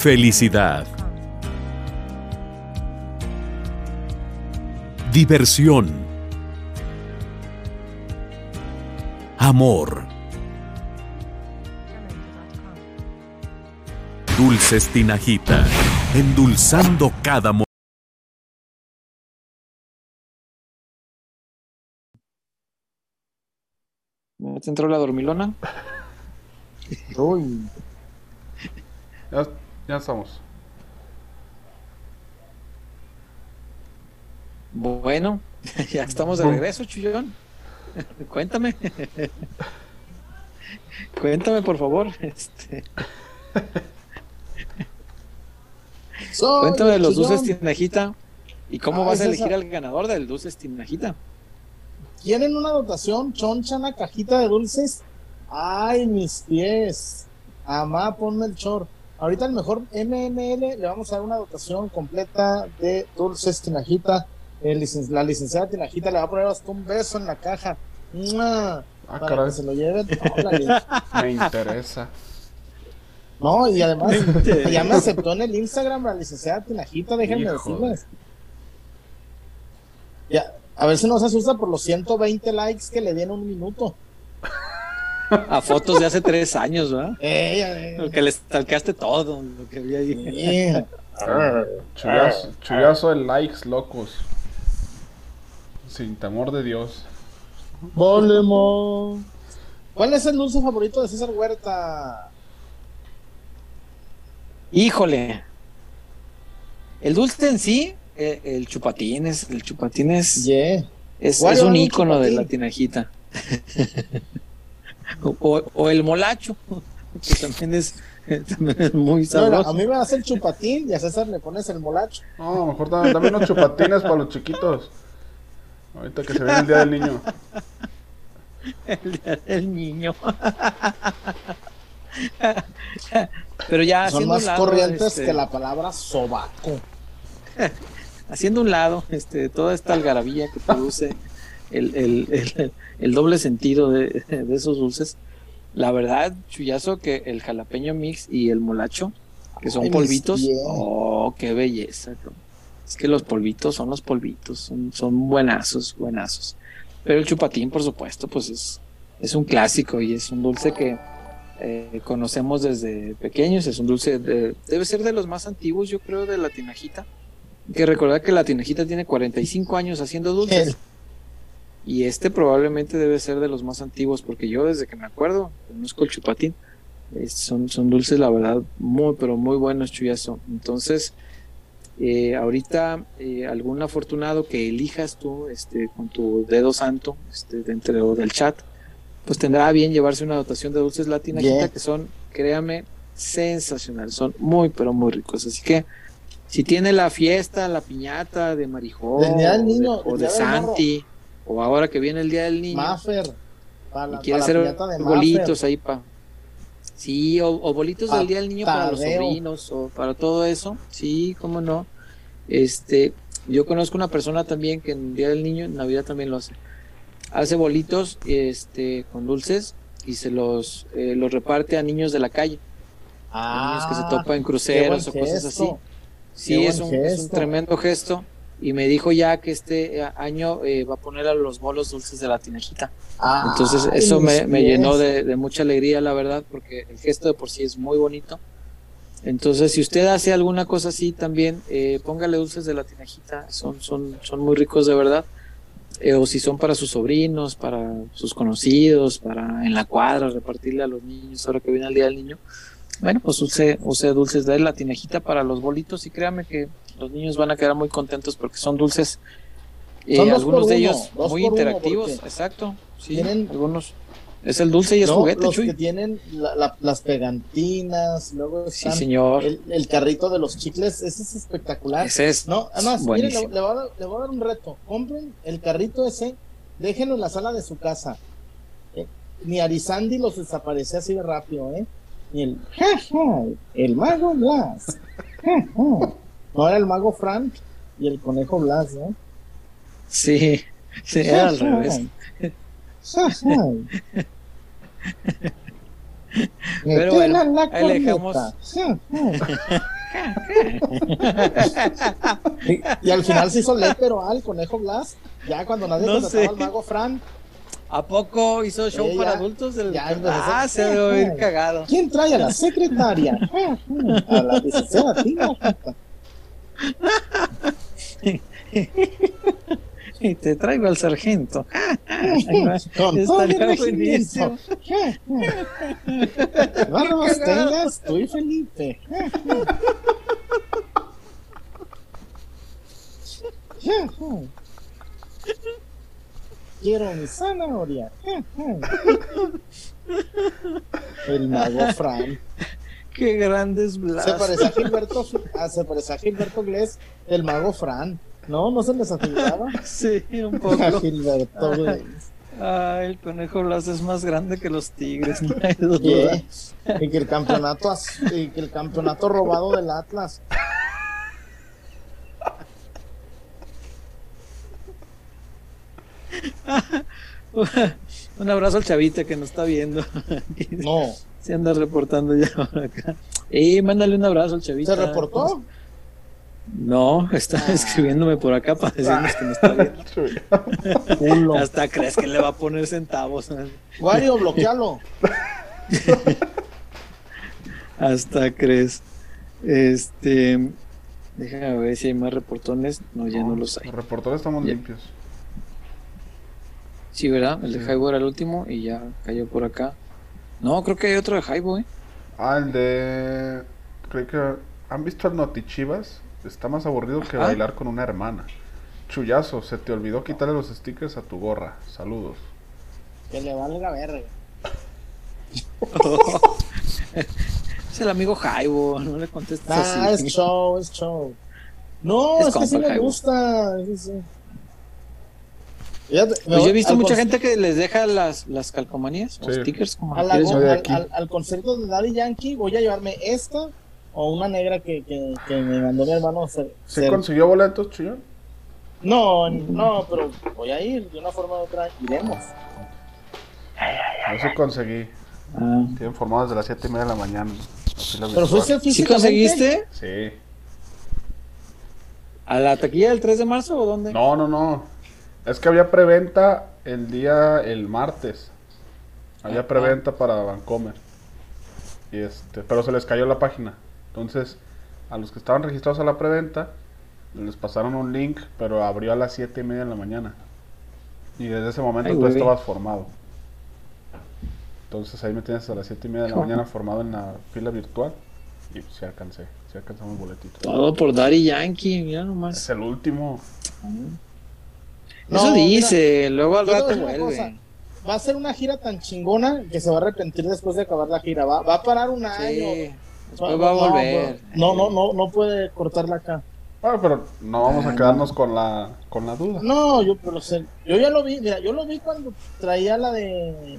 Felicidad. Diversión. Amor. Dulces Tinajita, endulzando cada momento. ¿Te entró la dormilona? Uy, Ya, estamos. Bueno, ya estamos de regreso, Chuyón. Cuéntame. Cuéntame, por favor. Este, cuéntame de los dulces. Tinajita. ¿Y cómo Ah, vas a esa- elegir al ganador del dulces Tinajita? ¿Quieren una dotación choncha en la cajita de dulces? Ay, mis pies. Amá, ponme el chor. Ahorita el mejor MML le vamos a dar una dotación completa de dulces Tinajita. El licen- la licenciada Tinajita le va a poner hasta un beso en la caja. ¡Mua! Ah, Para caray. que se lo lleven. Me interesa. No, y además ya me aceptó en el Instagram la licenciada Tinajita, déjenme decirles. Ya, a ver si no se asusta por los 120 likes que le di en un minuto. A fotos de hace tres años, ¿verdad? Eh, Lo que le stalkeaste todo, lo que había ahí. eh, Chullazo, chullazo de likes locos. Sin temor de Dios. Voldemort. ¿Cuál es el dulce favorito de César Huerta? Híjole. El dulce en sí, eh, el chupatín es, el chupatín es, Yeah. es, ¿Cuál es era un ícono de la tinajita. o, o el molacho, que también es, también es muy no, sabroso. a mí me das el chupatín y a César le pones el molacho. No, mejor dame, dame unos chupatines para los chiquitos. Ahorita que se viene el día del niño. El día del niño. Pero ya Son más lado, corrientes este, que la palabra sobaco. haciendo un lado este, toda esta algarabía que produce el, el- el- el doble sentido de, de esos dulces. La verdad, chullazo, que el jalapeño mix y el molacho, que son Ay, polvitos, oh, qué belleza. Es que los polvitos son los polvitos, son, son buenazos, buenazos. Pero el chupatín, por supuesto, pues es, es un clásico y es un dulce que eh, conocemos desde pequeños. Es un dulce, de- debe ser de los más antiguos, yo creo, de la tinajita. Hay que recordar que la tinajita tiene 45 años haciendo dulces. Y este probablemente debe ser de los más antiguos, porque yo desde que me acuerdo conozco el chupatín. Son, son dulces, la verdad, muy, pero muy buenos, chuyazo. Entonces, eh, ahorita, eh, algún afortunado que elijas tú este, con tu dedo santo este, dentro del chat, pues tendrá bien llevarse una dotación de dulces Yeah. que son, créame, sensacionales. Son muy, pero muy ricos. Así que, si tiene la fiesta, la piñata de Marijó, o de- o Morro. O ahora que viene el Día del Niño, Maffer. Para y la, quiere para la hacer de bolitos Maffer. ahí para... Sí, o, o bolitos del Día del Niño para los sobrinos, o para todo eso, sí, cómo no. Este, yo conozco una persona también que en el Día del Niño, en Navidad también lo hace. Hace bolitos este, con dulces y se los, eh, los reparte a niños de la calle, a niños que se topan en cruceros o Ah, cosas así. Sí, es un, es un tremendo gesto y me dijo ya que este año eh, va a poner a los bolos dulces de la tinejita. Ah, Entonces eso me, me llenó de, de, mucha alegría, la verdad, porque el gesto de por sí es muy bonito. Entonces, si usted hace alguna cosa así también, eh, póngale dulces de la tinejita, son, son, son muy ricos de verdad. Eh, o si son para sus sobrinos, para sus conocidos, para en la cuadra, repartirle a los niños ahora que viene el Día del Niño. Bueno, pues use, use dulces de la tinejita para los bolitos y créame que los niños van a quedar muy contentos porque son dulces, eh, Son algunos de uno, ellos muy interactivos, exacto. Sí, tienen- algunos. Es el dulce y es No, juguete, los Chuy. que tienen la- la- las pegantinas, luego Sí, están señor. el, el carrito de los chicles, ese es espectacular. Ese es No, además, mire, le, voy a dar, le voy a dar un reto. Compren el carrito ese, déjenlo en la sala de su casa. Eh, ni Arizandi los desaparece así de rápido, ¿eh? Ni el, ja, ja, el mago Blas. Ja, ja. No era el mago Frank y el conejo Blas, ¿no? Sí, sí, era al revés. Ja, ja. Me Pero bueno, la ahí le dejamos. corneta. Ja, ja. y, y al final se hizo pero al conejo Blas, ya cuando nadie No contrataba al mago Frank. ¿A poco hizo show Eh, para adultos? Del... ya Ah, se debe oír cagado. ¿Quién trae a la secretaria? a la licenciada. Y te traigo al sargento. Con el Estaría regimiento. Barbas tengas, tú y Felipe. Quiero mi zanahoria. El mago Frank. Qué grandes Se blas. parece a Gilberto, ah, se parece a Gilberto Glés, el mago Fran. No, no se les afiliaba. Sí, un A poco. Gilberto Glés. Ay, el conejo blas es más grande que los tigres, no hay duda. ¿Qué? Y que el campeonato y que el campeonato robado del Atlas. Un abrazo al chavita que nos está viendo. No, Se anda reportando ya por acá. Y mándale un abrazo al chavita. ¿se reportó? No, está Ah. escribiéndome por acá para decirnos que no está viendo. Hasta crees que le va a poner centavos. Wario, bloquealo. Hasta crees. Este. Déjame ver si hay más reportones. No, ya no los hay. Los reporteros estamos Ya. limpios. Sí, ¿verdad? El de. Jaibo era el último y ya cayó por acá. No, creo que hay otro de Jaibo, ¿eh? Ah, el de. Creo que. ¿Han visto el Notichivas? Está más aburrido que Ajá. bailar con una hermana. Chullazo, se te olvidó quitarle los stickers a tu gorra. Saludos. Que le valga verga. es el amigo Jaibo, no le contestes Ah, así. es show, es show. No, Es es, que sí me Jaibo. gusta. sí, sí. Fíjate, Pues yo he visto al mucha gente que les deja las, las calcomanías o Sí. stickers, como al, aquí. al- al concierto de Daddy Yankee voy a llevarme esta o una negra que, que, que me mandó mi hermano. ¿Se consiguió boletos, Chuyón? No, no, pero voy a ir de una forma u otra. Iremos. Yo sí conseguí. Ah. Tienen formado desde las 7 y media de la mañana. Pero fuiste ¿Sí conseguiste? Sí. ¿A la taquilla del 3 de marzo o dónde? No, no, no. Es que había preventa el día, el martes. Había preventa para Vancomer. Y este, pero se les cayó la página. Entonces, a los que estaban registrados a la preventa, les pasaron un link, pero abrió a las 7 y media de la mañana. Y desde ese momento Ay, tú güey. estabas formado. Entonces ahí me tienes a las 7 y media de la mañana formado en la fila virtual. Y pues, sí alcancé, sí alcanzamos boletito. Todo por Daddy Yankee, mira nomás. Es el último. No, Eso mira, dice, luego al rato vuelve. cosa. Va a ser una gira tan chingona que se va a arrepentir después de acabar la gira. Va, va a parar un año. Sí, después va a no, volver. No, no, no, no puede cortarla acá. Bueno, pero no vamos Ah, a quedarnos con la con la duda. No, yo pero sé, yo ya lo vi, mira, yo lo vi cuando traía la de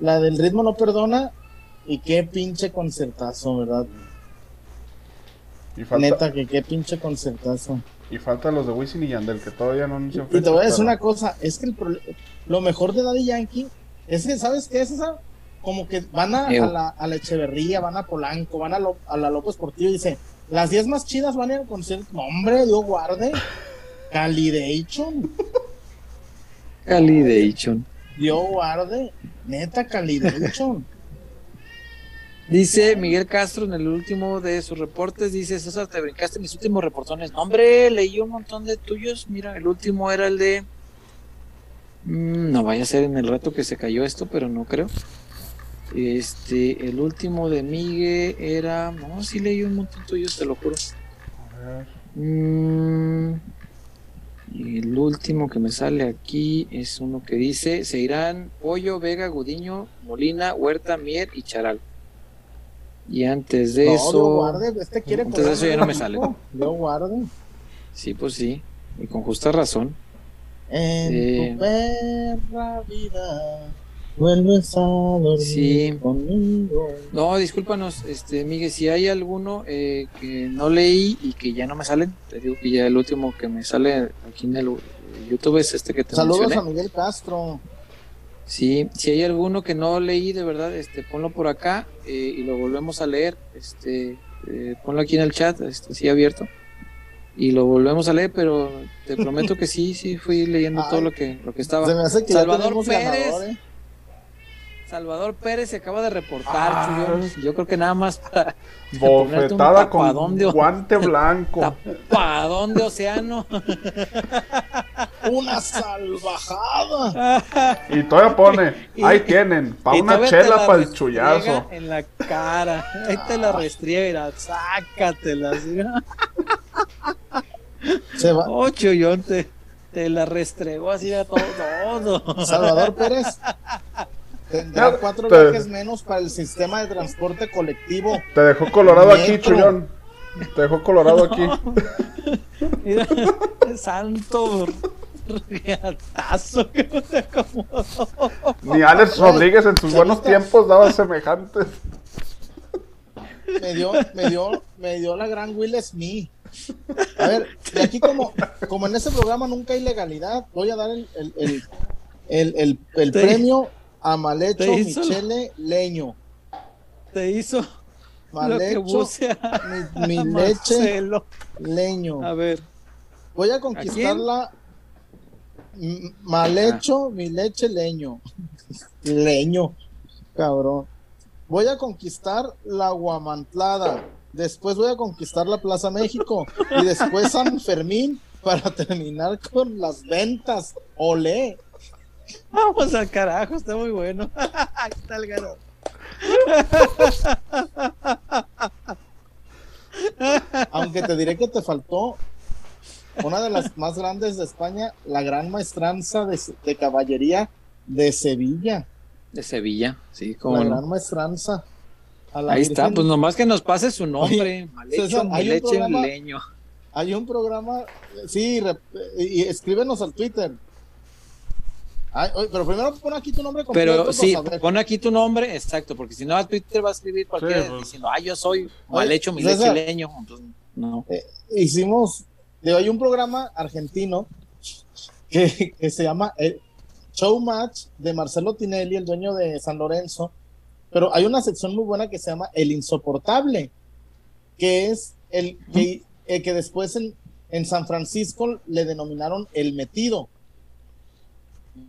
la del ritmo no perdona y qué pinche concertazo, ¿verdad? Y falta, Neta que qué pinche concertazo. Y falta los de Wisin y Yandel, que todavía no anuncian Y te voy a decir pero- una cosa, es que el lo mejor de Daddy Yankee es que, ¿sabes qué es esa? Como que van a, la, a la Echeverría, van a Polanco, van a, Lo- a la López Portillo y dice, las 10 más chidas van a ir al concierto. No, hombre, Dios guarde. Calidation. Calidation. Dio guarde. Neta, Calidation. Dice Miguel Castro en el último de sus reportes, dice César, te brincaste mis últimos reportones. No, hombre, leí un montón de tuyos. Mira, el último era el de... Mm, no vaya a ser en el rato que se cayó esto, pero no creo. Este, el último de Miguel era... No, sí leí un montón tuyos, te lo juro. Mm, el último que me sale aquí es uno que dice, se irán Pollo, Vega, Gudiño, Molina, Huerta, Mier y Charal. Y antes de No, eso... Dio guarde. Este quiere Antes de eso ya no me sale. México. Dio guarde. Sí, pues sí, y con justa razón. En Eh. tu perra vida vuelves a dormir Sí. conmigo. No, discúlpanos, este, Miguel, si hay alguno eh, que no leí y que ya no me salen, te digo que ya el último que me sale aquí en el eh, YouTube es este que te Saludos mencioné. a Miguel Castro. Sí, si hay alguno que no leí de verdad, este, ponlo por acá eh, y lo volvemos a leer. Este, eh, ponlo aquí en el chat, este, sí abierto. Y lo volvemos a leer, pero te prometo que sí, sí fui leyendo todo lo que, lo que estaba. Se me hace que Salvador Pérez. ganador, ¿eh? Salvador Pérez se acaba de reportar, Ah. Chuyón. Yo creo que nada más para Bofetada con de- guante blanco. tapadón de océano. Una salvajada. Y todavía pone, Y- ahí tienen, pa' Y una chela la para el chullazo. En la cara. Ahí te la restriega, sácatela. ¿sí? Se va. Oh, Chuyón, te, te la restregó así a todo. todo. Salvador Pérez tendrá cuatro te- viajes menos para el sistema de transporte colectivo. Te dejó colorado aquí, chullón. Te dejó colorado aquí. Mira, santo riatazo que no te acomodó. Ni Alex Rodríguez en sus buenos tiempos daba semejantes. Me dio, me dio, me dio la gran Will Smith. A ver, y aquí como, como en ese programa nunca hay legalidad, voy a dar el, el, el, el, el- el Te- premio a Malecho te hizo- Michele Leño. Te hizo lo Malecho mi, mi leche. Leño. A ver, Voy a conquistarla. M- Malecho, mi leche leño. Leño, cabrón. Voy a conquistar la Guamantlada. Después voy a conquistar la Plaza México. Y después San Fermín para terminar con las ventas. Olé. vamos al carajo, está muy bueno. Ahí está el ganador. Aunque te diré que te faltó una de las más grandes de España, la gran maestranza de, de caballería de Sevilla. De Sevilla, sí, como la no. gran maestranza. A la Ahí está, pues nomás que nos pase su nombre. Malecho, César, hay un leche programa- leño. Hay un programa, sí, y escríbenos al Twitter. Ay, oye, pero primero pon aquí tu nombre completo. Pero sí, saber. pon aquí tu nombre, exacto, porque si no a Twitter va a escribir cualquiera Sí, pues. diciendo, ah, yo soy Malecho, mi César. leche leño. Entonces, no. Hicimos, digo, hay un programa argentino que, que se llama el Showmatch de Marcelo Tinelli, el dueño de San Lorenzo. Pero hay una sección muy buena que se llama El Insoportable, que es el que, eh, que después en, en San Francisco le denominaron El Metido.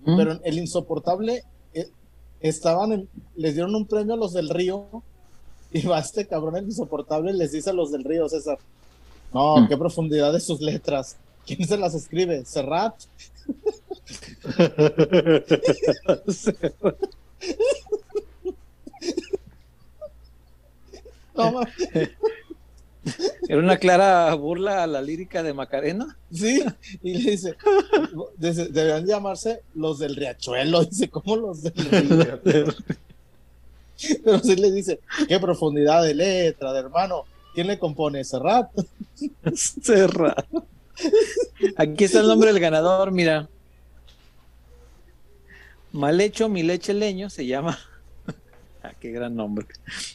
Pero el insoportable eh, estaban en- les dieron un premio a los del río y va este cabrón el insoportable les dice a los del río César no Mm. qué profundidad de sus letras quién se las escribe Serrat no, Era una clara burla a la lírica de Macarena. sí y le dice deberían llamarse los del riachuelo dice cómo los del río pero sí le dice qué profundidad de letra de hermano quién le compone Serrat Cerrado. Aquí está el nombre del ganador, mira. Mal hecho, mi leche leño se llama. Ah, qué gran nombre.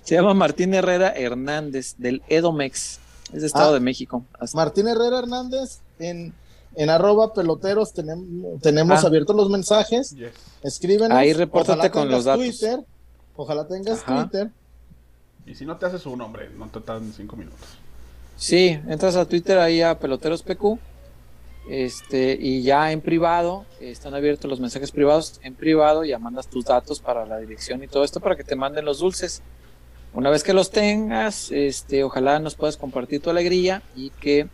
Se llama Martín Herrera Hernández del Edomex. Es de Estado Ah. de México. Hasta- Martín Herrera Hernández en, en arroba peloteros tenemos, tenemos Ah. abiertos los mensajes. Yes. Escríbenos. Ahí repórtate Ojalá con tengas los datos. Twitter, ojalá tengas Ajá. Twitter. Y si no te haces un hombre, no te tardan cinco minutos. Sí, entras a Twitter ahí a Peloteros PQ Este, y ya en privado, están abiertos los mensajes privados en privado, ya mandas tus datos para la dirección y todo esto para que te manden los dulces. Una vez que los tengas, este, ojalá nos puedas compartir tu alegría y que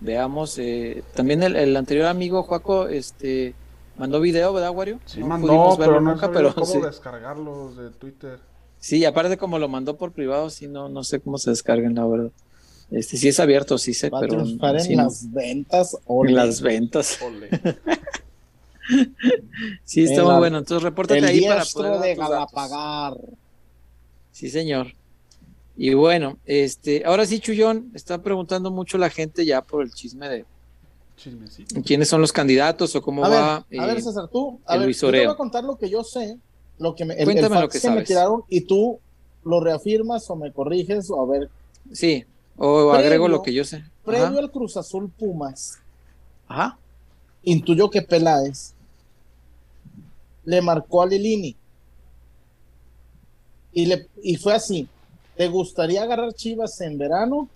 veamos. Eh, también el, anterior amigo Juaco, este, mandó video, ¿verdad, Wario? Sí, mandó, pero no nunca, pero cómo descargarlos de Twitter. Sí, aparte como lo mandó por privado, sí, no, no sé cómo se descargan, la verdad. Este sí es abierto, sí sé, pero. en las ventas. En las ventas. sí, está muy bueno. Entonces, repórtate ahí para poder. de. Sí, señor. Y bueno, este, ahora sí, Chullón, está preguntando mucho la gente ya por el chisme de quiénes son los candidatos o cómo va. a ver, eh, César, tú, a ver, yo te voy a contar lo que yo sé, lo que me, el, Cuéntame lo que, me tiraron y tú lo reafirmas o me corriges o a ver. Sí, o agrego lo que yo sé. Previo al Cruz Azul Pumas. Ajá. Intuyó que Peláez le marcó a Lilini. Y, le, y fue así. ¿Te gustaría agarrar Chivas en verano?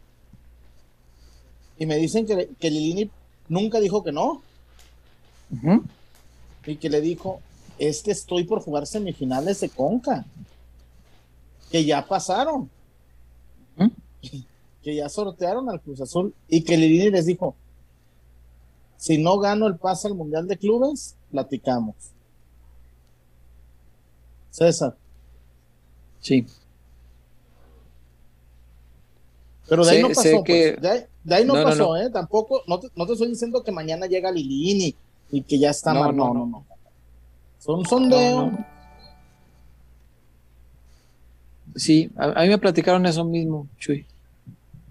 Y me dicen que, que Lilini nunca dijo que no. Y que le dijo, es que estoy por jugar semifinales de Conca. Que ya pasaron que ya sortearon al Cruz Azul y que Lilini les dijo, si no gano el pase al Mundial de Clubes, platicamos. César. Sí. Pero de ahí no pasó, pues. de, ahí, no, pasó, ¿eh? Tampoco, no te, estoy diciendo que mañana llega Lilini y que ya está no, no, no, no. Son sondeo. Sí, a, mí me platicaron eso mismo, Chuy.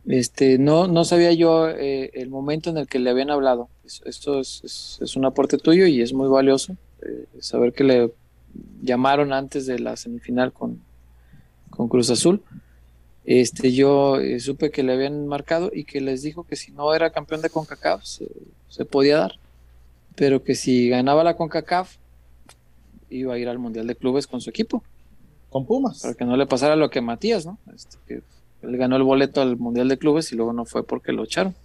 Este, no, no sabía yo eh, el momento en el que le habían hablado. Esto es, es, un aporte tuyo y es muy valioso eh, saber que le llamaron antes de la semifinal con, con Cruz Azul. Este, yo eh, supe que le habían marcado y que les dijo que si no era campeón de CONCACAF se, se podía dar, pero que si ganaba la CONCACAF iba a ir al Mundial de Clubes con su equipo. Con Pumas. Para que no le pasara lo que Matías, ¿no? Este, que él ganó el boleto al Mundial de Clubes y luego no fue porque lo echaron.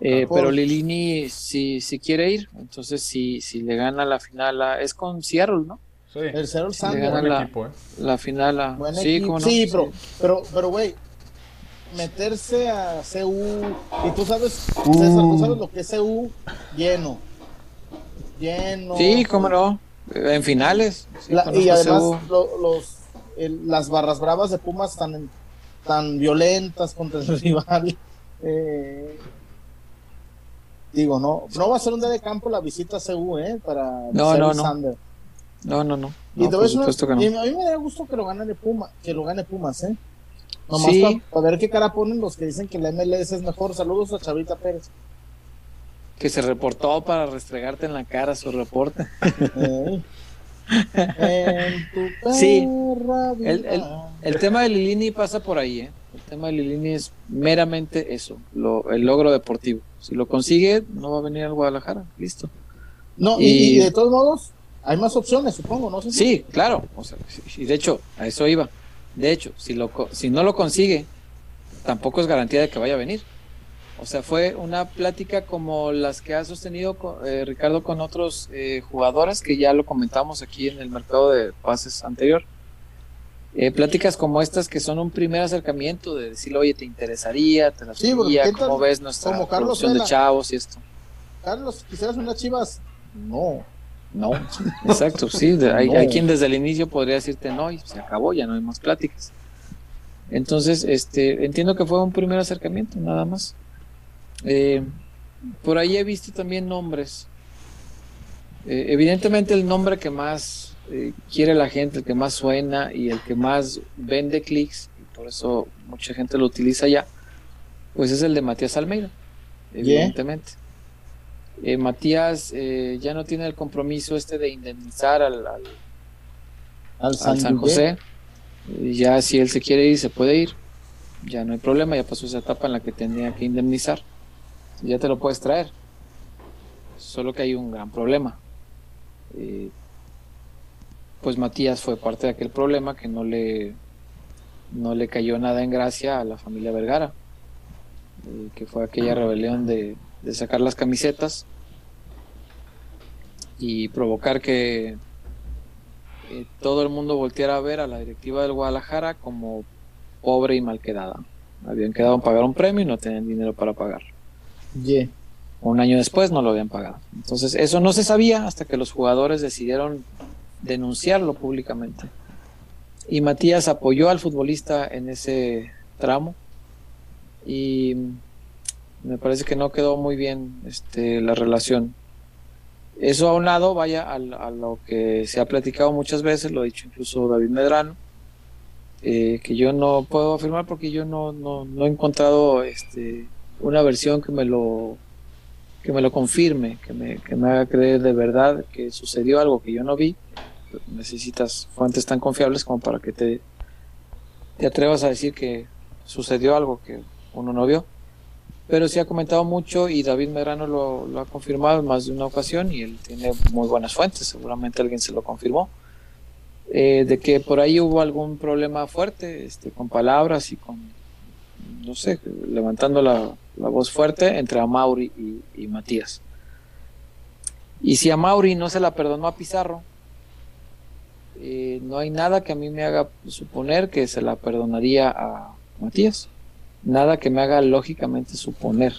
Eh, pero Lilini si, si quiere ir, entonces si, si le gana la final, es con Seattle, ¿no? Sí. El Seattle si le gana la, equipo, ¿eh? la final a... sí, no? sí, pero, pero, pero, güey, meterse a CU, y tú sabes, César, tú sabes lo que es CU lleno. Lleno. Sí, cómo no. En finales. y además los, las barras bravas de Pumas están en tan violentas contra el rival. Eh, digo, no, no va a ser un día de campo la visita a CU, ¿eh? Para no, no, no. No, no, no. Y no, a mí me da gusto que lo gane Puma, que lo gane Pumas, ¿eh? Nomás para, ver qué cara ponen los que dicen que la MLS es mejor. Saludos a Chavita Pérez. Que se reportó para restregarte en la cara su reporte. sí, el, el, tema de Lilini pasa por ahí, ¿eh? El tema de Lilini es meramente eso, lo, el logro deportivo. Si lo consigue, no va a venir al Guadalajara, listo. No, y, de todos modos, hay más opciones, supongo, ¿no? Sí, claro, y de hecho, a eso iba. De hecho, si, lo, si no lo consigue, tampoco es garantía de que vaya a venir. O sea, fue una plática como las que ha sostenido eh, Ricardo con otros eh, jugadores, que ya lo comentamos aquí en el mercado de pases anterior. Eh, pláticas como estas que son un primer acercamiento de decirle, oye, ¿te interesaría? ¿Te la sí, ¿Cómo ves nuestra como producción de chavos y esto? Carlos, ¿quisieras unas chivas? No. No, exacto, sí. hay, hay, quien desde el inicio podría decirte no y se acabó, ya no hay más pláticas. Entonces, este, entiendo que fue un primer acercamiento, nada más. Eh, por ahí he visto también nombres. Eh, evidentemente el nombre que más eh, quiere la gente, el que más suena y el que más vende clics, y por eso mucha gente lo utiliza ya, pues es el de Matías Almeida, evidentemente. Matías ya no tiene el compromiso este de indemnizar al, al, San, José. Ya si él se quiere ir, se puede ir. Ya no hay problema, ya pasó esa etapa en la que tenía que indemnizar ya te lo puedes traer. Solo que hay un gran problema. Eh, pues Matías fue parte de aquel problema que no le, no le cayó nada en gracia a la familia Vergara, eh, que fue aquella rebelión de, sacar las camisetas y provocar que eh, todo el mundo volteara a ver a la directiva del Guadalajara como pobre y mal quedada. Habían quedado en pagar un premio y no tenían dinero para pagar. Yeah. Un año después no lo habían pagado. Entonces eso no se sabía hasta que los jugadores decidieron denunciarlo públicamente. Y Matías apoyó al futbolista en ese tramo y me parece que no quedó muy bien este, la relación. Eso a un lado, vaya a, a lo que se ha platicado muchas veces, lo ha dicho incluso David Medrano, eh, que yo no puedo afirmar porque yo no, no, no, he encontrado este, una versión que me lo que me lo confirme, que me, que me haga creer de verdad que sucedió algo que yo no vi. Necesitas fuentes tan confiables como para que te, te atrevas a decir que sucedió algo que uno no vio. Pero sí ha comentado mucho y David Medrano lo, ha confirmado en más de una ocasión y él tiene muy buenas fuentes, seguramente alguien se lo confirmó, eh, de que por ahí hubo algún problema fuerte este, con palabras y con, no sé, levantando la, la voz fuerte entre Amauri y, y, Matías. Y si Amauri no se la perdonó a Pizarro, eh, no hay nada que a mí me haga suponer que se la perdonaría a Matías nada que me haga lógicamente suponer.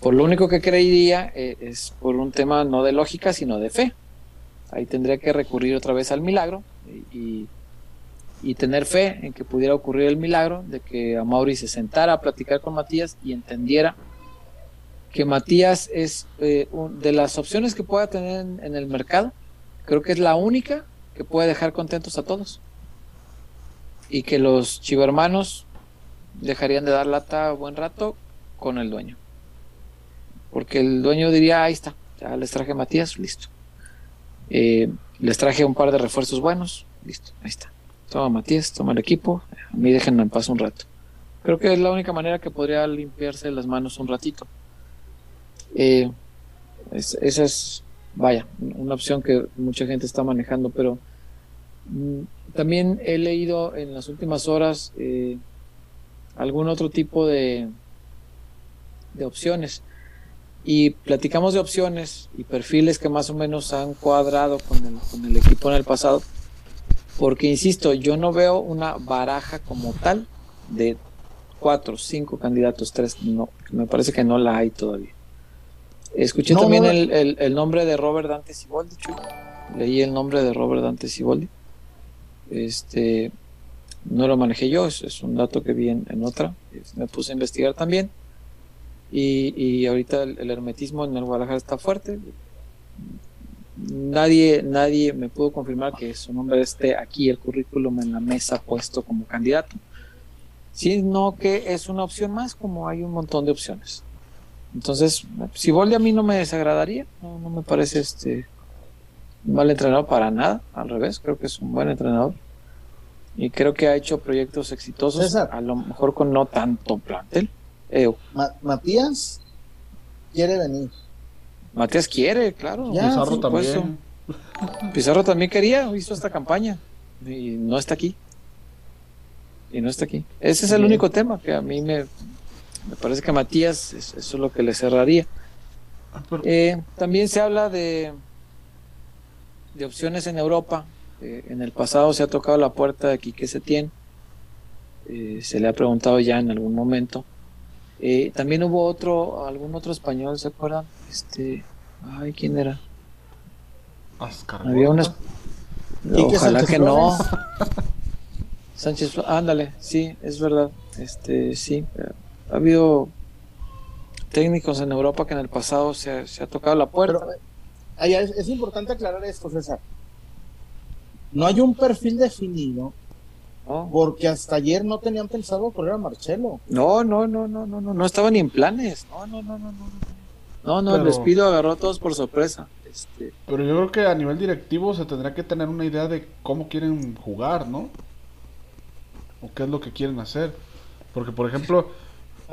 Por lo único que creería eh, es por un tema no de lógica, sino de fe. Ahí tendría que recurrir otra vez al milagro y, y tener fe en que pudiera ocurrir el milagro de que a Mauri se sentara a platicar con Matías y entendiera que Matías es eh, de las opciones que pueda tener en, en el mercado, creo que es la única que puede dejar contentos a todos. Y que los chivermanos dejarían de dar lata buen rato con el dueño. Porque el dueño diría, ahí está, ya les traje a Matías, listo. Eh, les traje un par de refuerzos buenos, listo, ahí está. Toma Matías, toma el equipo, a mí déjenme en paz un rato. Creo que es la única manera que podría limpiarse las manos un ratito. Eh, es, esa es, vaya, una opción que mucha gente está manejando, pero mm, también he leído en las últimas horas eh, algún otro tipo de, de opciones. Y platicamos de opciones y perfiles que más o menos han cuadrado con el, con el equipo en el pasado. Porque, insisto, yo no veo una baraja como tal de cuatro, cinco candidatos, tres, no, me parece que no la hay todavía. Escuché no, también no, el, el, el, nombre de Robert Dante Siboldi, leí el nombre de Robert Dante Siboldi. Este, no lo manejé yo, es, es un dato que vi en, en, otra, me puse a investigar también. Y, y ahorita el, el, hermetismo en el Guadalajara está fuerte. Nadie, nadie me pudo confirmar que su nombre esté aquí, el currículum en la mesa puesto como candidato, sino que es una opción más, como hay un montón de opciones. Entonces, si Boldi a mí no me desagradaría, no, no me parece este mal entrenador para nada, al revés, creo que es un buen entrenador y creo que ha hecho proyectos exitosos, César. a lo mejor con no tanto plantel. Eh, Ma Matías quiere venir. Matías quiere, claro. Ya, Pizarro también. Pizarro también quería, hizo esta campaña y no está aquí. Y no está aquí. Ese es el Bien. único tema que a mí me, me parece que Matías, eso es lo que le cerraría. Ah. Eh, también se habla de, de opciones en Europa. Eh, en el pasado se ha tocado la puerta de Quique Setién. Eh, se le ha preguntado ya en algún momento. También hubo otro, algún otro español, ¿se acuerdan? Este, ay, ¿quién era? Oscar Había una. Ojalá que no. Sánchez, ándale, sí, es verdad. Este, sí, ha habido técnicos en Europa que en el pasado se, se ha tocado la puerta. Pero, es, es, importante aclarar esto, César. No hay un perfil definido. No. Porque hasta ayer no tenían pensado correr a Marcelo. No, no, no, no, no, no, no estaba ni en planes. No, no, no, no, no. No, no, Pero... el despido agarró a todos por sorpresa. Este... Pero yo creo que a nivel directivo se tendrá que tener una idea de cómo quieren jugar, ¿no? O qué es lo que quieren hacer. Porque, por ejemplo,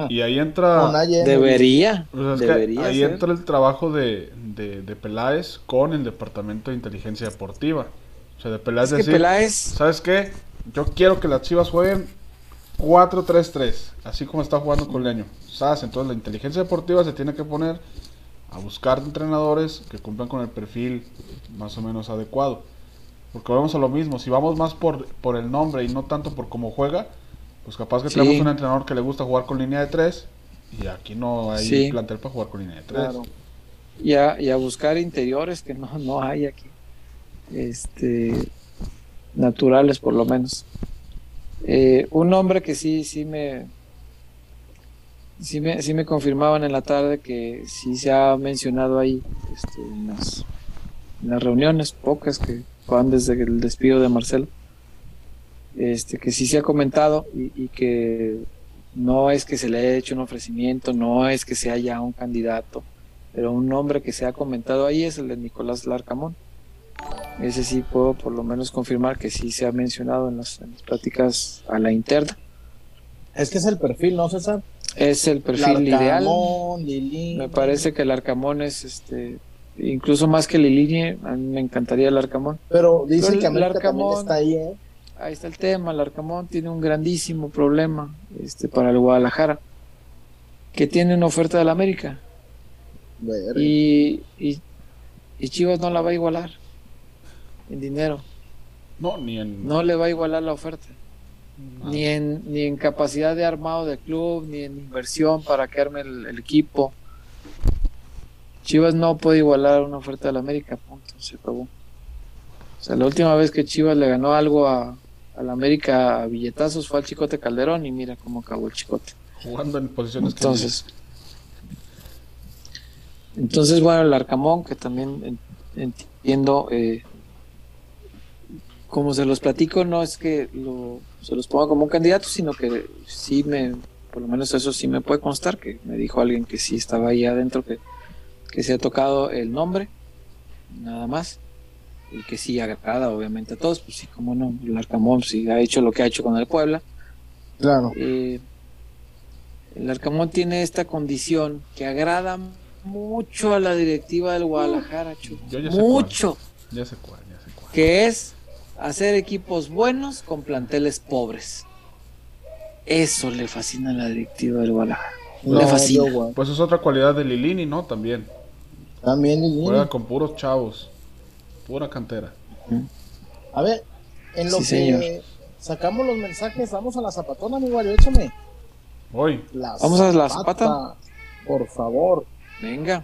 y ahí entra... Debería. Pues ahí ser. entra el trabajo de, de, de, Peláez con el Departamento de Inteligencia Deportiva. O sea, de Peláez es decir, Peláez... ¿sabes qué? Yo quiero que las Chivas jueguen 4-3-3, así como está jugando con Entonces la inteligencia deportiva se tiene que poner a buscar entrenadores que cumplan con el perfil más o menos adecuado. Porque vamos a lo mismo, si vamos más por, por el nombre y no tanto por cómo juega, pues capaz que Sí. tenemos un entrenador que le gusta jugar con línea de 3 y aquí no hay Sí. plantel para jugar con línea de 3. Claro. y a, y a buscar interiores que no, no hay aquí. Este, naturales por lo menos. Eh, un nombre que sí, sí me, sí me, sí me confirmaban en la tarde que sí se ha mencionado ahí este, en, las, en las reuniones, pocas que van desde el despido de Marcelo, este, que sí se ha comentado y, que no es que se le haya hecho un ofrecimiento, no es que sea ya un candidato, pero un nombre que se ha comentado ahí es el de Nicolás Larcamón. Ese sí puedo por lo menos confirmar que sí se ha mencionado en las, en las pláticas a la interna. Es que es el perfil, ¿no, César? Es el perfil ideal. Larcamón, Lilín. Me parece que el Arcamón es este incluso más que Liliñe, a mí me encantaría el Arcamón. Pero dice Pero que también Larcamón- está ahí, ¿eh? Ahí está el tema, el Arcamón tiene un grandísimo problema este para el Guadalajara, que tiene una oferta del América y, y, y Chivas no la va a igualar en dinero, No, ni en. no le va a igualar la oferta. Ni en, ni en capacidad de armado de club, ni en inversión para que arme el, el equipo. Chivas no puede igualar una oferta del América, punto, se acabó. O sea, la última vez que Chivas le ganó algo a, al América a billetazos fue al Chicote Calderón y mira cómo acabó el Chicote. Jugando en posiciones que- Entonces, entonces bueno, el Arcamón, que también en- entiendo, eh, como se los platico, no es que lo, se los ponga como un candidato, sino que sí me, por lo menos eso sí me puede constar, que me dijo alguien que sí estaba ahí adentro, que, que se ha tocado el nombre, nada más, y que sí agrada obviamente a todos, pues sí, como no, el Arcamón sí ha hecho lo que ha hecho con el Puebla, Claro. eh, el Arcamón tiene esta condición que agrada mucho a la directiva del Guadalajara, Chu. Yo ya sé mucho, Ya sé cuál, ya sé cuál. que es hacer equipos buenos con planteles pobres. Eso le fascina a la directiva del Guadalajara. No, le fascina. yo. Pues es otra cualidad de Lilini, ¿no? También. También Lilín. Juega con puros chavos. Pura cantera. A ver, en lo Sí, que señor. sacamos los mensajes, vamos a la zapatona, mi Wario, échame. La Vamos a la zapata. Por favor. Venga.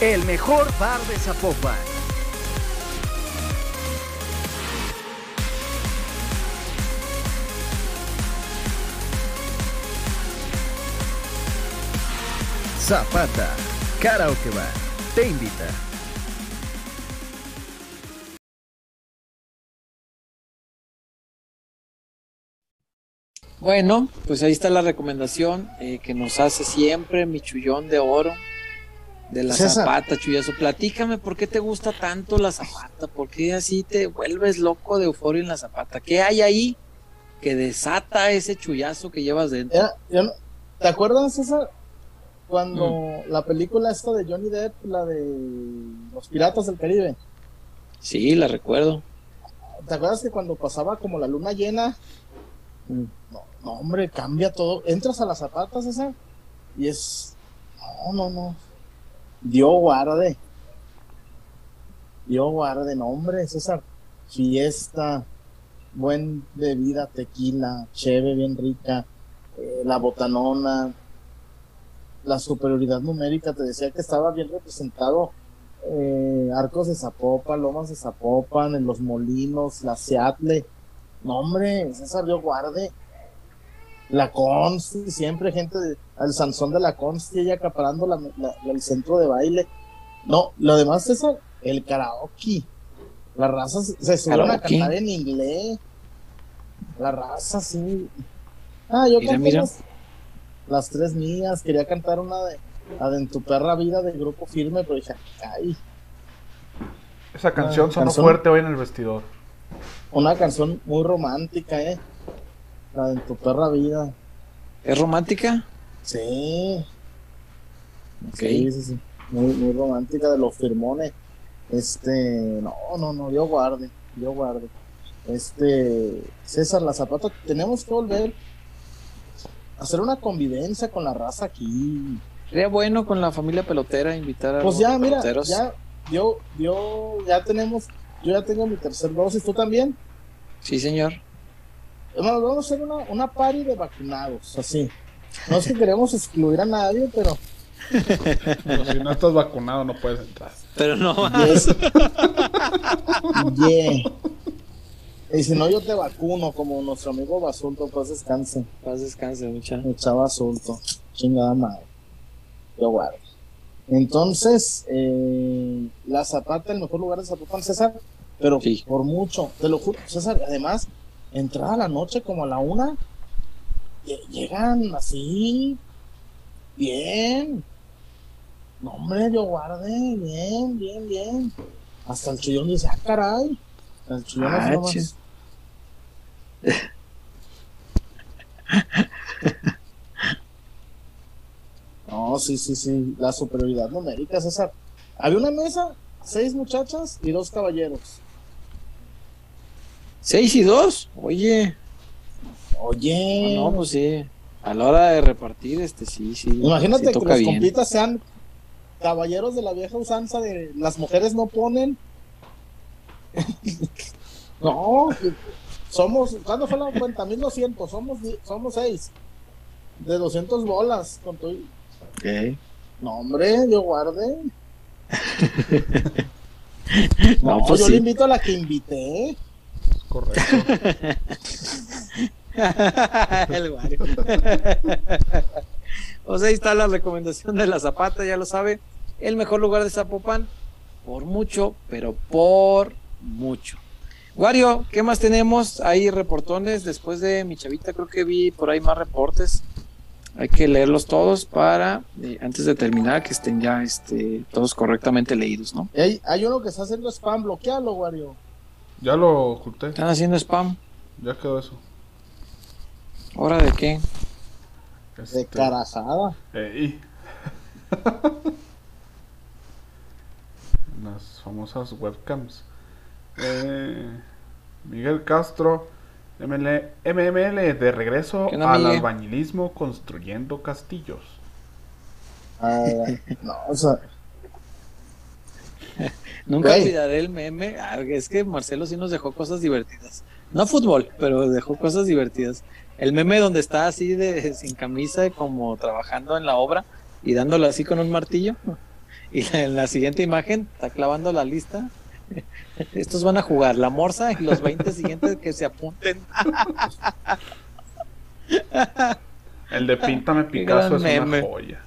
El mejor bar de Zapopan. Zapata, Karaoke Bar, te invita. Bueno, pues ahí está la recomendación eh, que nos hace siempre mi chullón de oro de la César. zapata, chullazo. Platícame por qué te gusta tanto la zapata, por qué así te vuelves loco de euforia en la zapata. ¿Qué hay ahí que desata ese chullazo que llevas dentro? Era- yo no- ¿Te acuerdas, César? Cuando la película esta de Johnny Depp, la de Los Piratas del Caribe. Sí, la recuerdo. ¿Te acuerdas que cuando pasaba como la luna llena? Mm. No, no, hombre, cambia todo. Entras a las zapatas, César, y es. No, no, no. Dios guarde. Dios guarde, no, hombre, César. Fiesta, buen bebida, tequila, cheve bien rica, eh, la botanona, la superioridad numérica. Te decía que estaba bien representado eh, Arcos de Zapopan, Lomas de Zapopan, en los Molinos, la Seattle. No, hombre, César Dios guarde. La Consti, siempre gente de, al Sansón de la Consti, ella acaparando la, la- el centro de baile. No, lo demás es el, el karaoke. La raza se, subieron a cantar en inglés. La raza, sí. Ah, yo Mira. Las, las tres mías. Quería cantar una de, la de En tu perra vida de grupo firme, pero dije, ay, Esa canción sonó canción. fuerte hoy en el vestidor. una canción muy romántica, ¿eh? La de tu perra vida. ¿Es romántica? Sí. Ok. Sí, sí, sí. Muy, muy romántica de los firmones. Este, no, no, no, yo guarde, yo guarde. Este, César La Zapata, tenemos que volver a hacer una convivencia con la raza aquí. Sería bueno con la familia pelotera invitar a Pues los ya, mira, peloteros. ya, yo, yo, ya tenemos, yo ya tengo mi tercer dosis, tú también. Sí, señor. Bueno, vamos a hacer una, una party de vacunados, así. No es que queremos excluir a nadie, pero Pero si no estás vacunado, no puedes entrar. Pero no Yes. Yeah. Y si no, yo te vacuno, como nuestro amigo Basulto, pues descanse. Paz descanse, mucha. Chavo Basulto. Chingada madre. Yo guardo. Entonces, eh, la Zapata, el mejor lugar de Zapopan, César, pero Sí. por mucho, te lo juro, César, además, entrada la noche como a la una, lle- llegan así, bien. No, hombre, yo guardé, bien, bien, bien. Hasta el chillón dice, ah, caray. El chillón Ah, nomás. No, sí, sí, sí, la superioridad numérica, César. Había una mesa, seis muchachas y dos caballeros. ¿Seis y dos? Oye. Oye, No, pues sí. A la hora de repartir, este sí, sí. imagínate sí que toca los bien. compitas sean caballeros de la vieja usanza de las mujeres no ponen. no, somos, ¿cuándo fue la cuenta? 1200, somos, somos seis. De 200 bolas. Con tu- No, hombre, yo guardé. No, No, pues yo sí. le invito a la que invité. Correcto. El Wario. o sea, ahí está la recomendación de la Zapata, ya lo sabe. El mejor lugar de Zapopan, por mucho, pero por mucho. Wario, ¿qué más tenemos? Hay reportones después de mi chavita, creo que vi por ahí más reportes. Hay que leerlos todos para, eh, antes de terminar, que estén ya este, todos correctamente leídos, ¿no? Hay, hay uno que está haciendo spam, bloquealo, Wario. Ya lo oculté. Están haciendo spam. Ya quedó eso. ¿Hora de qué? De Este, carajada. ey. Las famosas webcams. Eh, Miguel Castro, ML, MML, de regreso ¿Qué onda, al Miguel? albañilismo construyendo castillos. Ah, no, o sea, Nunca Güey. olvidaré el meme. Ah, es que Marcelo sí nos dejó cosas divertidas. No fútbol, pero dejó cosas divertidas. El meme donde está así de sin camisa, como trabajando en la obra y dándole así con un martillo. Y en la siguiente imagen está clavando la lista. Estos van a jugar la morsa y los 20 siguientes que se apunten. El de Píntame Picasso es meme. una joya.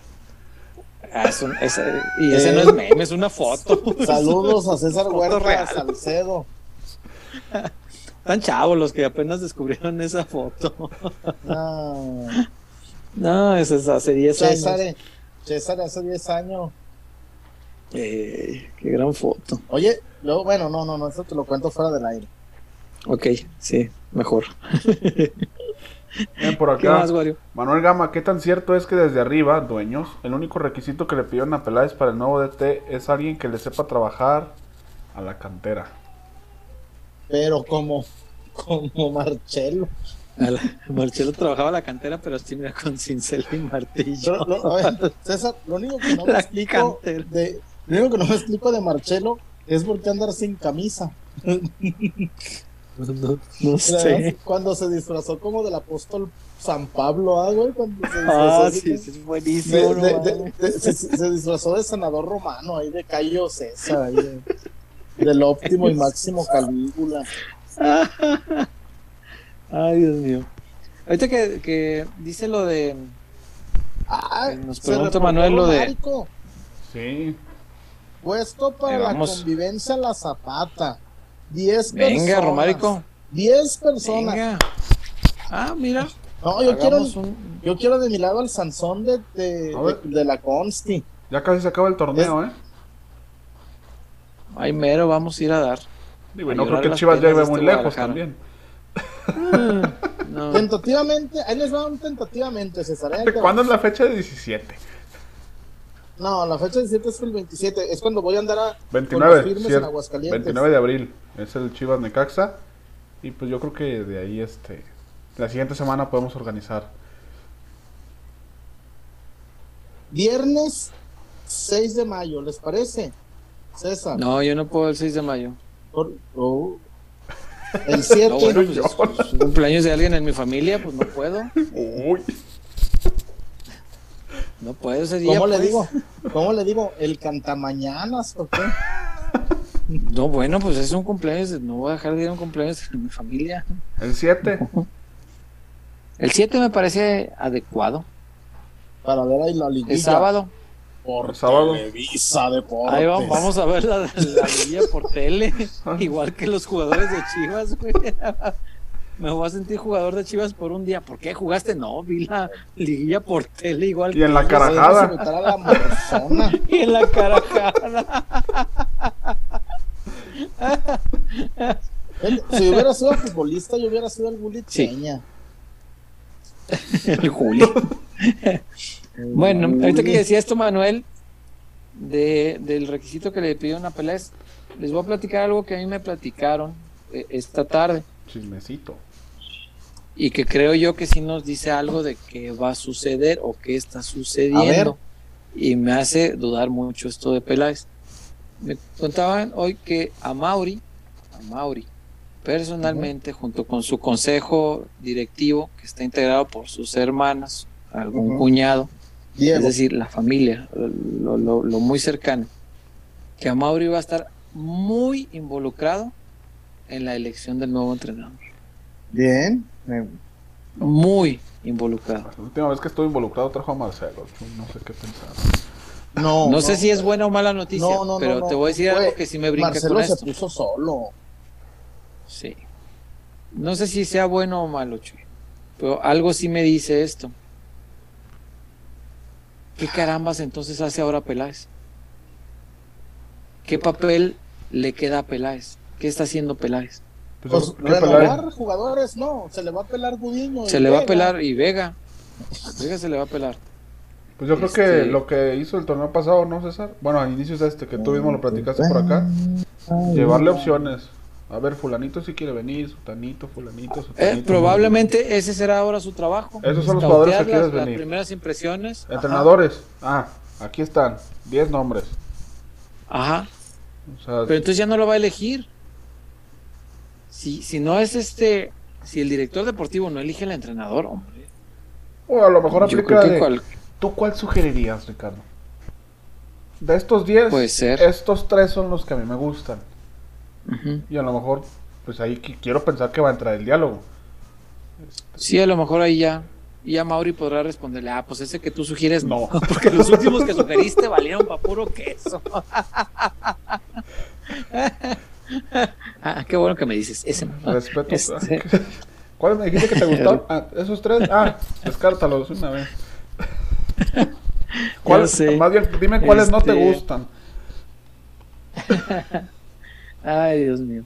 Ah, es un- ese- y ese no es meme, es una foto. saludos a César Huerta. Salcedo. Están chavos los que apenas descubrieron esa foto. Ah, No, esa es hace 10 años. César, eh, César hace 10 años. Eh, qué gran foto. Oye, luego, bueno, no, no, no, eso te lo cuento fuera del aire. Ok, sí, mejor. Bien, por ¿Qué acá. más, Wario? Manuel Gama, ¿qué tan cierto es que desde arriba, dueños, el único requisito que le pidieron a Peláez para el nuevo DT es alguien que le sepa trabajar a la cantera? Pero como, como Marcelo. A la- Marcelo trabajaba la cantera, pero sí, mira, con cincel y martillo. Pero, lo- a ver, César, lo único que no me La explico cantera. de, lo único que no me explico de Marcelo es por qué andar sin camisa. No, sé. Cuando se disfrazó como del apóstol San Pablo, ah, güey, cuando se disfrazó Ah, sí, es de- buenísimo. no de- mames. de- de- se, se disfrazó de senador romano ahí de Cayo César ahí de- del óptimo y máximo Calígula Ay, Dios mío. Ahorita que, que dice lo de. Ah, Eh, nos pregunta Manuel lo de-. Sí. Puesto para Ahí la convivencia La Zapata. 10 Venga, personas. Romárico. 10 personas. Venga. Ah, mira. No, yo quiero, hagamos un- yo quiero de mi lado al Sansón de, de, de- de la Consti. Ya casi se acaba el torneo, ¿eh? Ay, mero, vamos a ir a dar. Digo, a no creo que Chivas llegue muy este lejos también. No. Tentativamente, ahí les va un tentativamente, César. va. ¿Cuándo es la fecha de 17? No, la fecha 17 es el 27. Es cuando voy a andar a, con los 29, firmes en. Aguascalientes. 29 de abril es el Chivas Necaxa. Y pues yo creo que de ahí, este, la siguiente semana podemos organizar. Viernes 6 de mayo, ¿les parece? César. No, yo no puedo el 6 de mayo. Por- oh. El 7. No, bueno, pues es, es un cumpleaños de alguien en mi familia, pues no puedo. Uy, No puedo ese día. ¿Cómo le pues. digo? ¿Cómo le digo? ¿El cantamañanas o qué? No, bueno, pues es un cumpleaños. No voy a dejar de ir a un cumpleaños de mi familia. el 7. El 7 me parece adecuado. Para ver ahí la liguilla. Es sábado. Por El sábado. Televisa Deportes. Ahí vamos, vamos a ver la, la liguilla por tele. Igual que los jugadores de Chivas, güey. Me voy a sentir jugador de Chivas por un día. ¿Por qué jugaste? No, vi la liguilla por tele igual Y en la que ellos. Podemos carajada. la. Y en la carajada. Si hubiera sido futbolista, yo hubiera sido el Gullit Sí. El Julio. Bueno, ahorita que decía esto, Manuel, de, del requisito que le pidieron a Peláez, les voy a platicar algo que a mí me platicaron eh, esta tarde Chismecito. y que creo yo que sí nos dice algo de qué va a suceder o qué está sucediendo. Y me hace dudar mucho esto de Peláez. Me contaban hoy que a Mauri, a Mauri, personalmente, junto con su consejo directivo, que está integrado por sus hermanas, algún cuñado, Diego. es decir, la familia, lo, lo- lo muy cercano, que a Mauri va a estar muy involucrado en la elección del nuevo entrenador. Bien. Muy involucrado. La última vez que estuve involucrado trajo a Marcelo. No sé qué pensar. No, No sé si es buena o mala noticia, No, no, no, pero no. te voy a decir algo que sí me brinca Marcelo con se esto. puso solo. Sí. No sé si sea bueno o malo, Chuy, pero algo sí me dice esto. ¿Qué carambas entonces hace ahora Peláez? ¿Qué papel le queda a Peláez? ¿Qué está haciendo Peláez? Pues, Pues renovar Peláez- jugadores, no. Se le va a pelar Gudiño. y Se le va a pelar y Vega. Vega se le va a pelar. Pues yo creo Este- que lo que hizo el torneo pasado, ¿no, César? Bueno, a inicios de este, que tú mismo lo platicaste por acá. Llevarle opciones. A ver, fulanito si quiere venir, sutanito, fulanito, Eh, sutanito. probablemente ese será ahora su trabajo. Esos son los jugadores que las- quieres las venir. primeras impresiones. Entrenadores. Ah, aquí están. 10 nombres. Ajá. O sea, Pero entonces ya no lo va a elegir. Si, si no es este, si el director deportivo no elige al entrenador, hombre. o a lo mejor aplica de- cual- ¿Tú cuál sugerirías, Ricardo? De estos 10, Puede ser. estos tres son los que a mí me gustan. Y a lo mejor, pues ahí qui- quiero pensar que va a entrar el diálogo. Sí, a lo mejor ahí ya. Y ya Mauri podrá responderle, ah, pues ese que tú sugieres no. No. Porque los últimos que sugeriste valieron para puro queso. ah, qué bueno que me dices. Ese. Respeto. Este- ¿Cuáles me dijiste que te gustaron? Ah, esos tres. Ah, descártalos una vez. ¿Cuál-. Más bien, dime cuáles no te Este- gustan. Ay, Dios mío.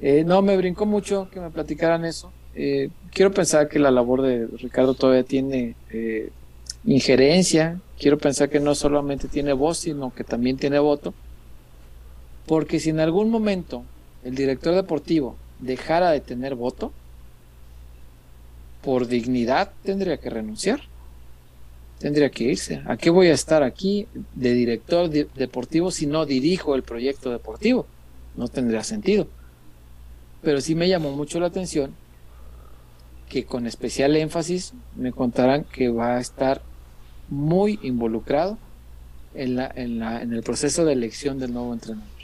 Eh, no, me brincó mucho que me platicaran eso. Eh, quiero pensar que la labor de Ricardo todavía tiene eh, injerencia. Quiero pensar que no solamente tiene voz, sino que también tiene voto. Porque si en algún momento el director deportivo dejara de tener voto, por dignidad tendría que renunciar. Tendría que irse. ¿A qué voy a estar aquí de director de- deportivo si no dirijo el proyecto deportivo? No tendría sentido. Pero sí me llamó mucho la atención que con especial énfasis me contaran que va a estar muy involucrado en, la, en, la, en el proceso de elección del nuevo entrenador.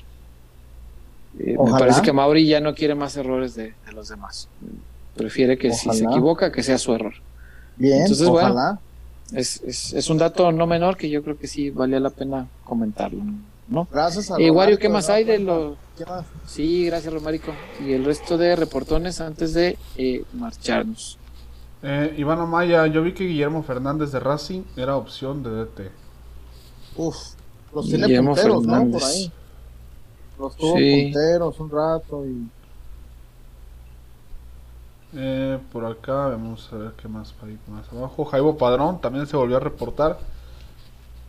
Eh, me parece que Mauri ya no quiere más errores de, de los demás. prefiere que si se equivoca, que sea su error. Bien, Entonces, bueno. ojalá. Es, es, es un dato no menor que yo creo que sí valía la pena comentarlo, ¿no? Gracias a Eh, Wario, ¿qué más hay de los...? ¿Qué más? Sí, gracias, Romarico. Y el resto de reportones antes de eh, marcharnos. Eh, Iván Amaya, yo vi que Guillermo Fernández de Racing era opción de DT. Uf, los tiene punteros, ¿no? Por Fernández. ahí. Los tuvo Sí. punteros un rato y Eh, por acá, vamos a ver qué más ir más abajo. Jaibo Padrón también se volvió a reportar.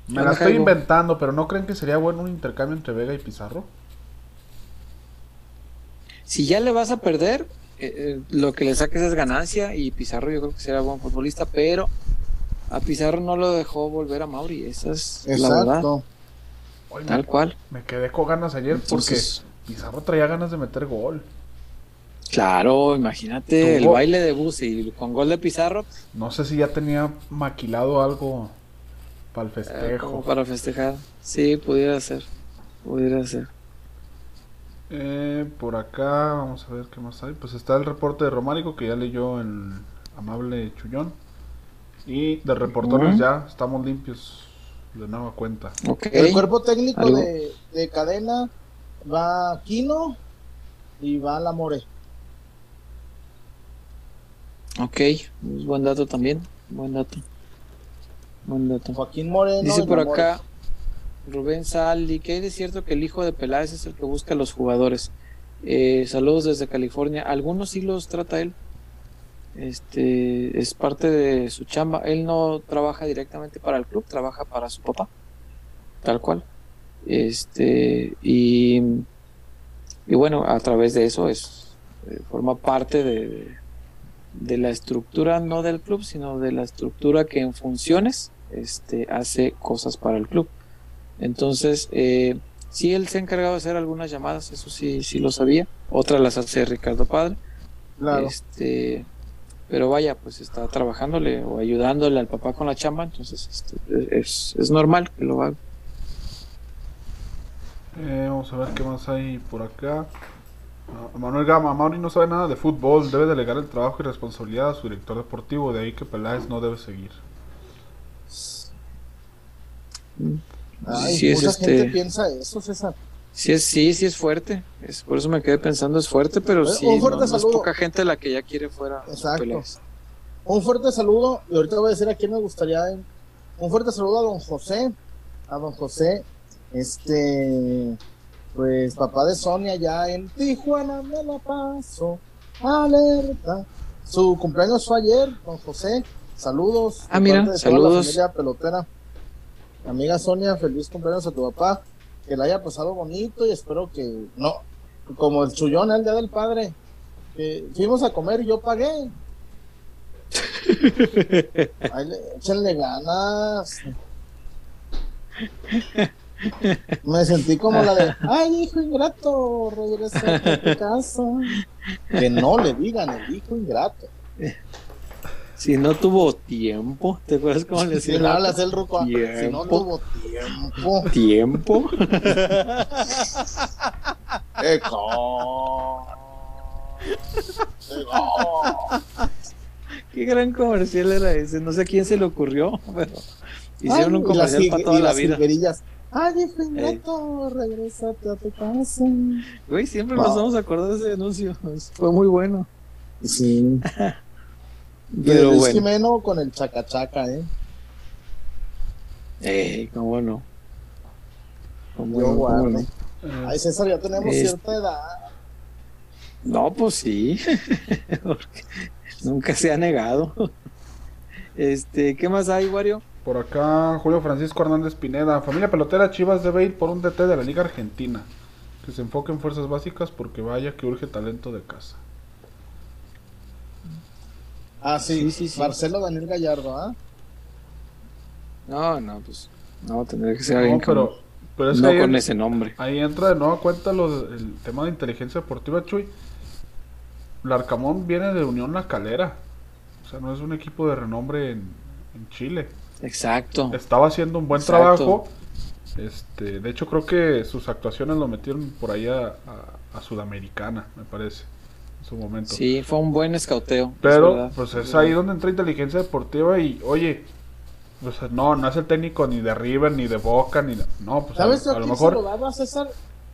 Me la estoy Jaibo. inventando, pero ¿no creen que sería bueno un intercambio entre Vega y Pizarro? Si ya le vas a perder, eh, eh, lo que le saques es ganancia y Pizarro yo creo que será buen futbolista, pero a Pizarro no lo dejó volver a Mauri, esa es la verdad. Hoy tal me, cual. me quedé con ganas ayer Entonces, porque Pizarro traía ganas de meter gol. claro, imagínate el baile de bus y con gol de Pizarro No sé si ya tenía maquilado algo para el eh, festejo. como para festejar. Sí, pudiera ser, pudiera ser. Eh, por acá, vamos a ver qué más hay. Pues está el reporte de Romárico que ya leyó el amable Chullón. Y de reportones Ujú. ya estamos limpios de nueva cuenta. El cuerpo técnico Algo. de, de cadena va Quino y va la More. ok, es buen dato también, buen dato. Buen dato. Joaquín Moreno. Dice por acá Rubén Saldi, que es cierto que el hijo de Peláez es el que busca a los jugadores. Eh, saludos desde California. Algunos sí los trata él. Este es parte de su chamba. Él no trabaja directamente para el club, trabaja para su papá, tal cual. Este y, y bueno, a través de eso es eh, forma parte de, de la estructura no del club, sino de la estructura que en funciones este, hace cosas para el club. Entonces, eh, sí, él se ha encargado de hacer algunas llamadas, eso sí, sí lo sabía. Otras las hace Ricardo Padre. Claro. Este, pero vaya, pues está trabajándole o ayudándole al papá con la chamba, entonces este, es, es normal que lo haga. Eh, vamos a ver qué más hay por acá. Ah, Manuel Gama, Mauri no sabe nada de fútbol, debe delegar el trabajo y responsabilidad a su director deportivo, de ahí que Peláez no debe seguir. Ay, Sí, es mucha este- gente piensa eso, César. Sí, es, sí, sí es fuerte. Es, por eso me quedé pensando, es fuerte, pero Eh, sí, un fuerte no, no es poca gente la que ya quiere fuera. Exacto. Un fuerte saludo, y ahorita voy a decir a quién me gustaría. eh, Un fuerte saludo a don José. A don José, este, pues papá de Sonia, ya en Tijuana me la paso. Alerta. Su cumpleaños fue ayer, don José. Saludos. Ah, mira, de toda la saludos. familia pelotera. Amiga Sonia, feliz cumpleaños a tu papá. Que la haya pasado bonito y espero que no, como el chullón el día del padre. Que fuimos a comer y yo pagué. Le- échenle ganas. Me sentí como la de, ay, hijo ingrato, regresa a tu casa. Que no le digan el hijo ingrato. Si no tuvo tiempo, ¿te acuerdas cómo le Si decía? no hablas el ruco, si no tuvo tiempo. tiempo. Eco. Eco. Qué gran comercial era ese. No sé a quién se le ocurrió, pero hicieron Ay, un las comercial para toda y la las vida. Ay, hijo ingrato, regrésate a tu casa. Güey, siempre Wow. nos vamos a acordar de ese anuncio. Fue muy bueno. Sí. Pero Luis bueno. Jimeno con el chacachaca, ¿eh? Eh, cómo no. Cómo Yo no, cómo guardo. no. Eh, Ay, César, ya tenemos Es- cierta edad. No, pues sí. Porque nunca se ha negado. Este, ¿qué más hay, Wario? por acá, Julio Francisco Hernández Pineda, familia pelotera Chivas debe ir por un DT de la Liga Argentina. Que se enfoque en fuerzas básicas porque vaya que urge talento de casa. Ah, sí, Sí, sí, sí. Marcelo Daniel Gallardo, ¿ah? No, no, pues no, tendría que ser alguien No, pero, con, pero es no que con ese nombre. ahí entra de nueva cuenta lo de- el tema de inteligencia deportiva, Chuy. Larcamón viene de Unión La Calera. O sea, no es un equipo de renombre en, en Chile. Exacto. Estaba haciendo un buen Exacto. trabajo. Este, de hecho, creo que sus actuaciones lo metieron por ahí a, a- a Sudamericana, me parece. En su momento. Sí, fue un buen escauteo. es Pero pues es ahí donde entra inteligencia deportiva y oye, pues, no, no es el técnico ni de River ni de Boca ni de- no, pues a, ¿Sabes a, a lo quién mejor se lo daba César?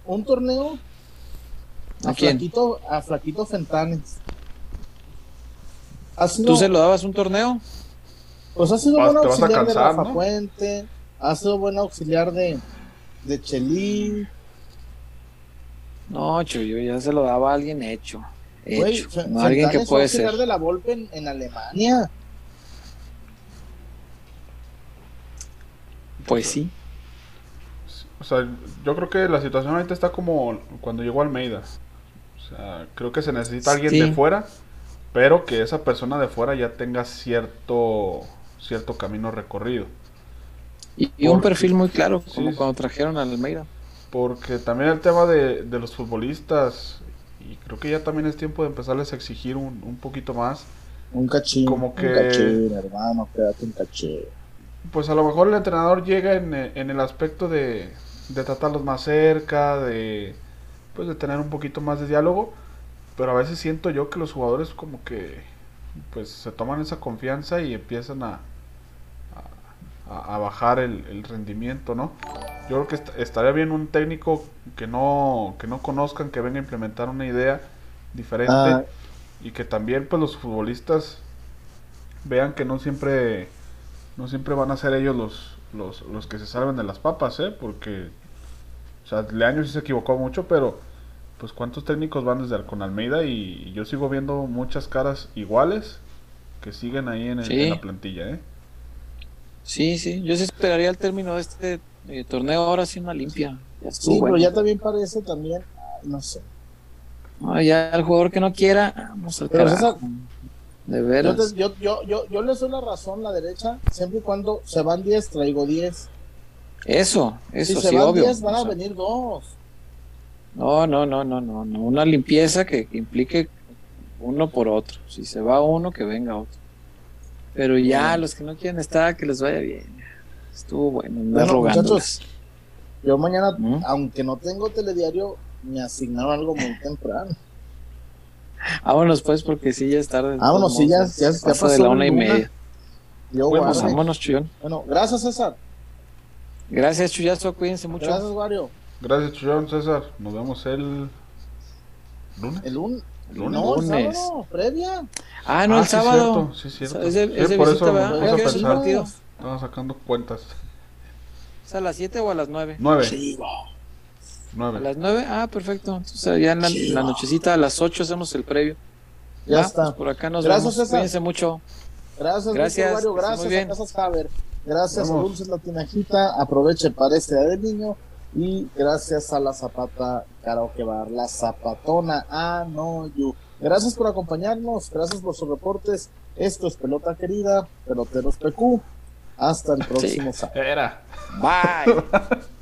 Un torneo a, ¿A quién? Flaquito, a Flaquito Fentanes. Sido, ¿Tú se lo dabas un torneo? pues ha sido buen a auxiliar cansar, de Rafa ¿no? Puente, ha sido buen auxiliar de, de Chelín. No, Chuyo, ya se lo daba a alguien hecho. Güey, alguien que puede ser. de la Volpe en, en Alemania. Pues sí. O sea, yo creo que la situación ahorita está como cuando llegó Almeida. O sea, creo que se necesita alguien Sí. de fuera, pero que esa persona de fuera ya tenga cierto cierto camino recorrido. Y, y un perfil muy claro, como Sí. cuando trajeron a Almeida. Porque también el tema de, de los futbolistas, y creo que ya también es tiempo de empezarles a exigir un, un poquito más. Un cachín. Como que- Un cachín, hermano, quédate un cachín. Pues a lo mejor el entrenador llega en, en el aspecto de, de tratarlos más cerca, de pues de tener un poquito más de diálogo, pero a veces siento yo que los jugadores como que pues se toman esa confianza y empiezan a, a, a bajar el, el rendimiento, ¿no? Yo creo que est- estaría bien un técnico que no, que no conozcan, que venga a implementar una idea diferente Ah. y que también pues los futbolistas vean que no siempre no siempre van a ser ellos los, los, los que se salven de las papas, ¿eh? Porque, o sea, Leaño sí se equivocó mucho, pero, pues, ¿cuántos técnicos van desde con Almeida? Y, y yo sigo viendo muchas caras iguales que siguen ahí en, el- Sí. en la plantilla, ¿eh? Sí, sí. Yo sí esperaría al término de este eh, torneo ahora sí una limpia. Ya Sí, pero ya también parece también, no sé. No, ya el jugador que no quiera, vamos al. César, De Yo, veras. te- yo, yo, yo, yo les doy la razón, la derecha, siempre y cuando se van 10, traigo 10. Eso, eso si se sí, van obvio. 10, van O a sea, venir dos. No, no, no, no, no, no. Una limpieza que, que implique uno por otro. Si se va uno, que venga otro. Pero ya, los que no quieren estar, que les vaya bien. Estuvo bueno, andar Bueno, rogándoles. Yo mañana, ¿Mm? aunque no tengo telediario, me asignaron algo muy temprano. Vámonos pues, porque sí, ya es tarde. de Vámonos, sí, ya- ya- ya pasa de pasó la una y una. media. Yo, Bueno, Pues guarde. vámonos, Chuyón. Bueno, gracias, César. Gracias, Chuyazo, cuídense mucho. Gracias, Wario. Gracias, Chullón, César. Nos vemos el lunes. El lunes. Lunes. No, el sábado, previa. Ah, no, Ah, el sí, sábado. cierto, sí, cierto. Es de, Sí, es de por visita, eso ¿verdad? me ¿A a pensar. partido? Estaba sacando cuentas. ¿Es a las 7 o a las 9? Nueve. ¿A Nueve. las 9? Ah, perfecto. Entonces ya en la, en la nochecita a las 8 hacemos el previo. Ya Va, está. pues por acá nos Gracias, vemos. César. Cuídense mucho. Gracias, Gracias, estés Gracias muy bien. a Casas Haber. Gracias a Vamos. Dulces La Tinajita. Aproveche para este día del niño. Y gracias a la Zapata Karaoke Bar, la Zapatona. Ah, no, you. Gracias por acompañarnos. Gracias por sus reportes. Esto es Pelota Querida, Peloteros PQ. Hasta el próximo sábado. Era. Bye.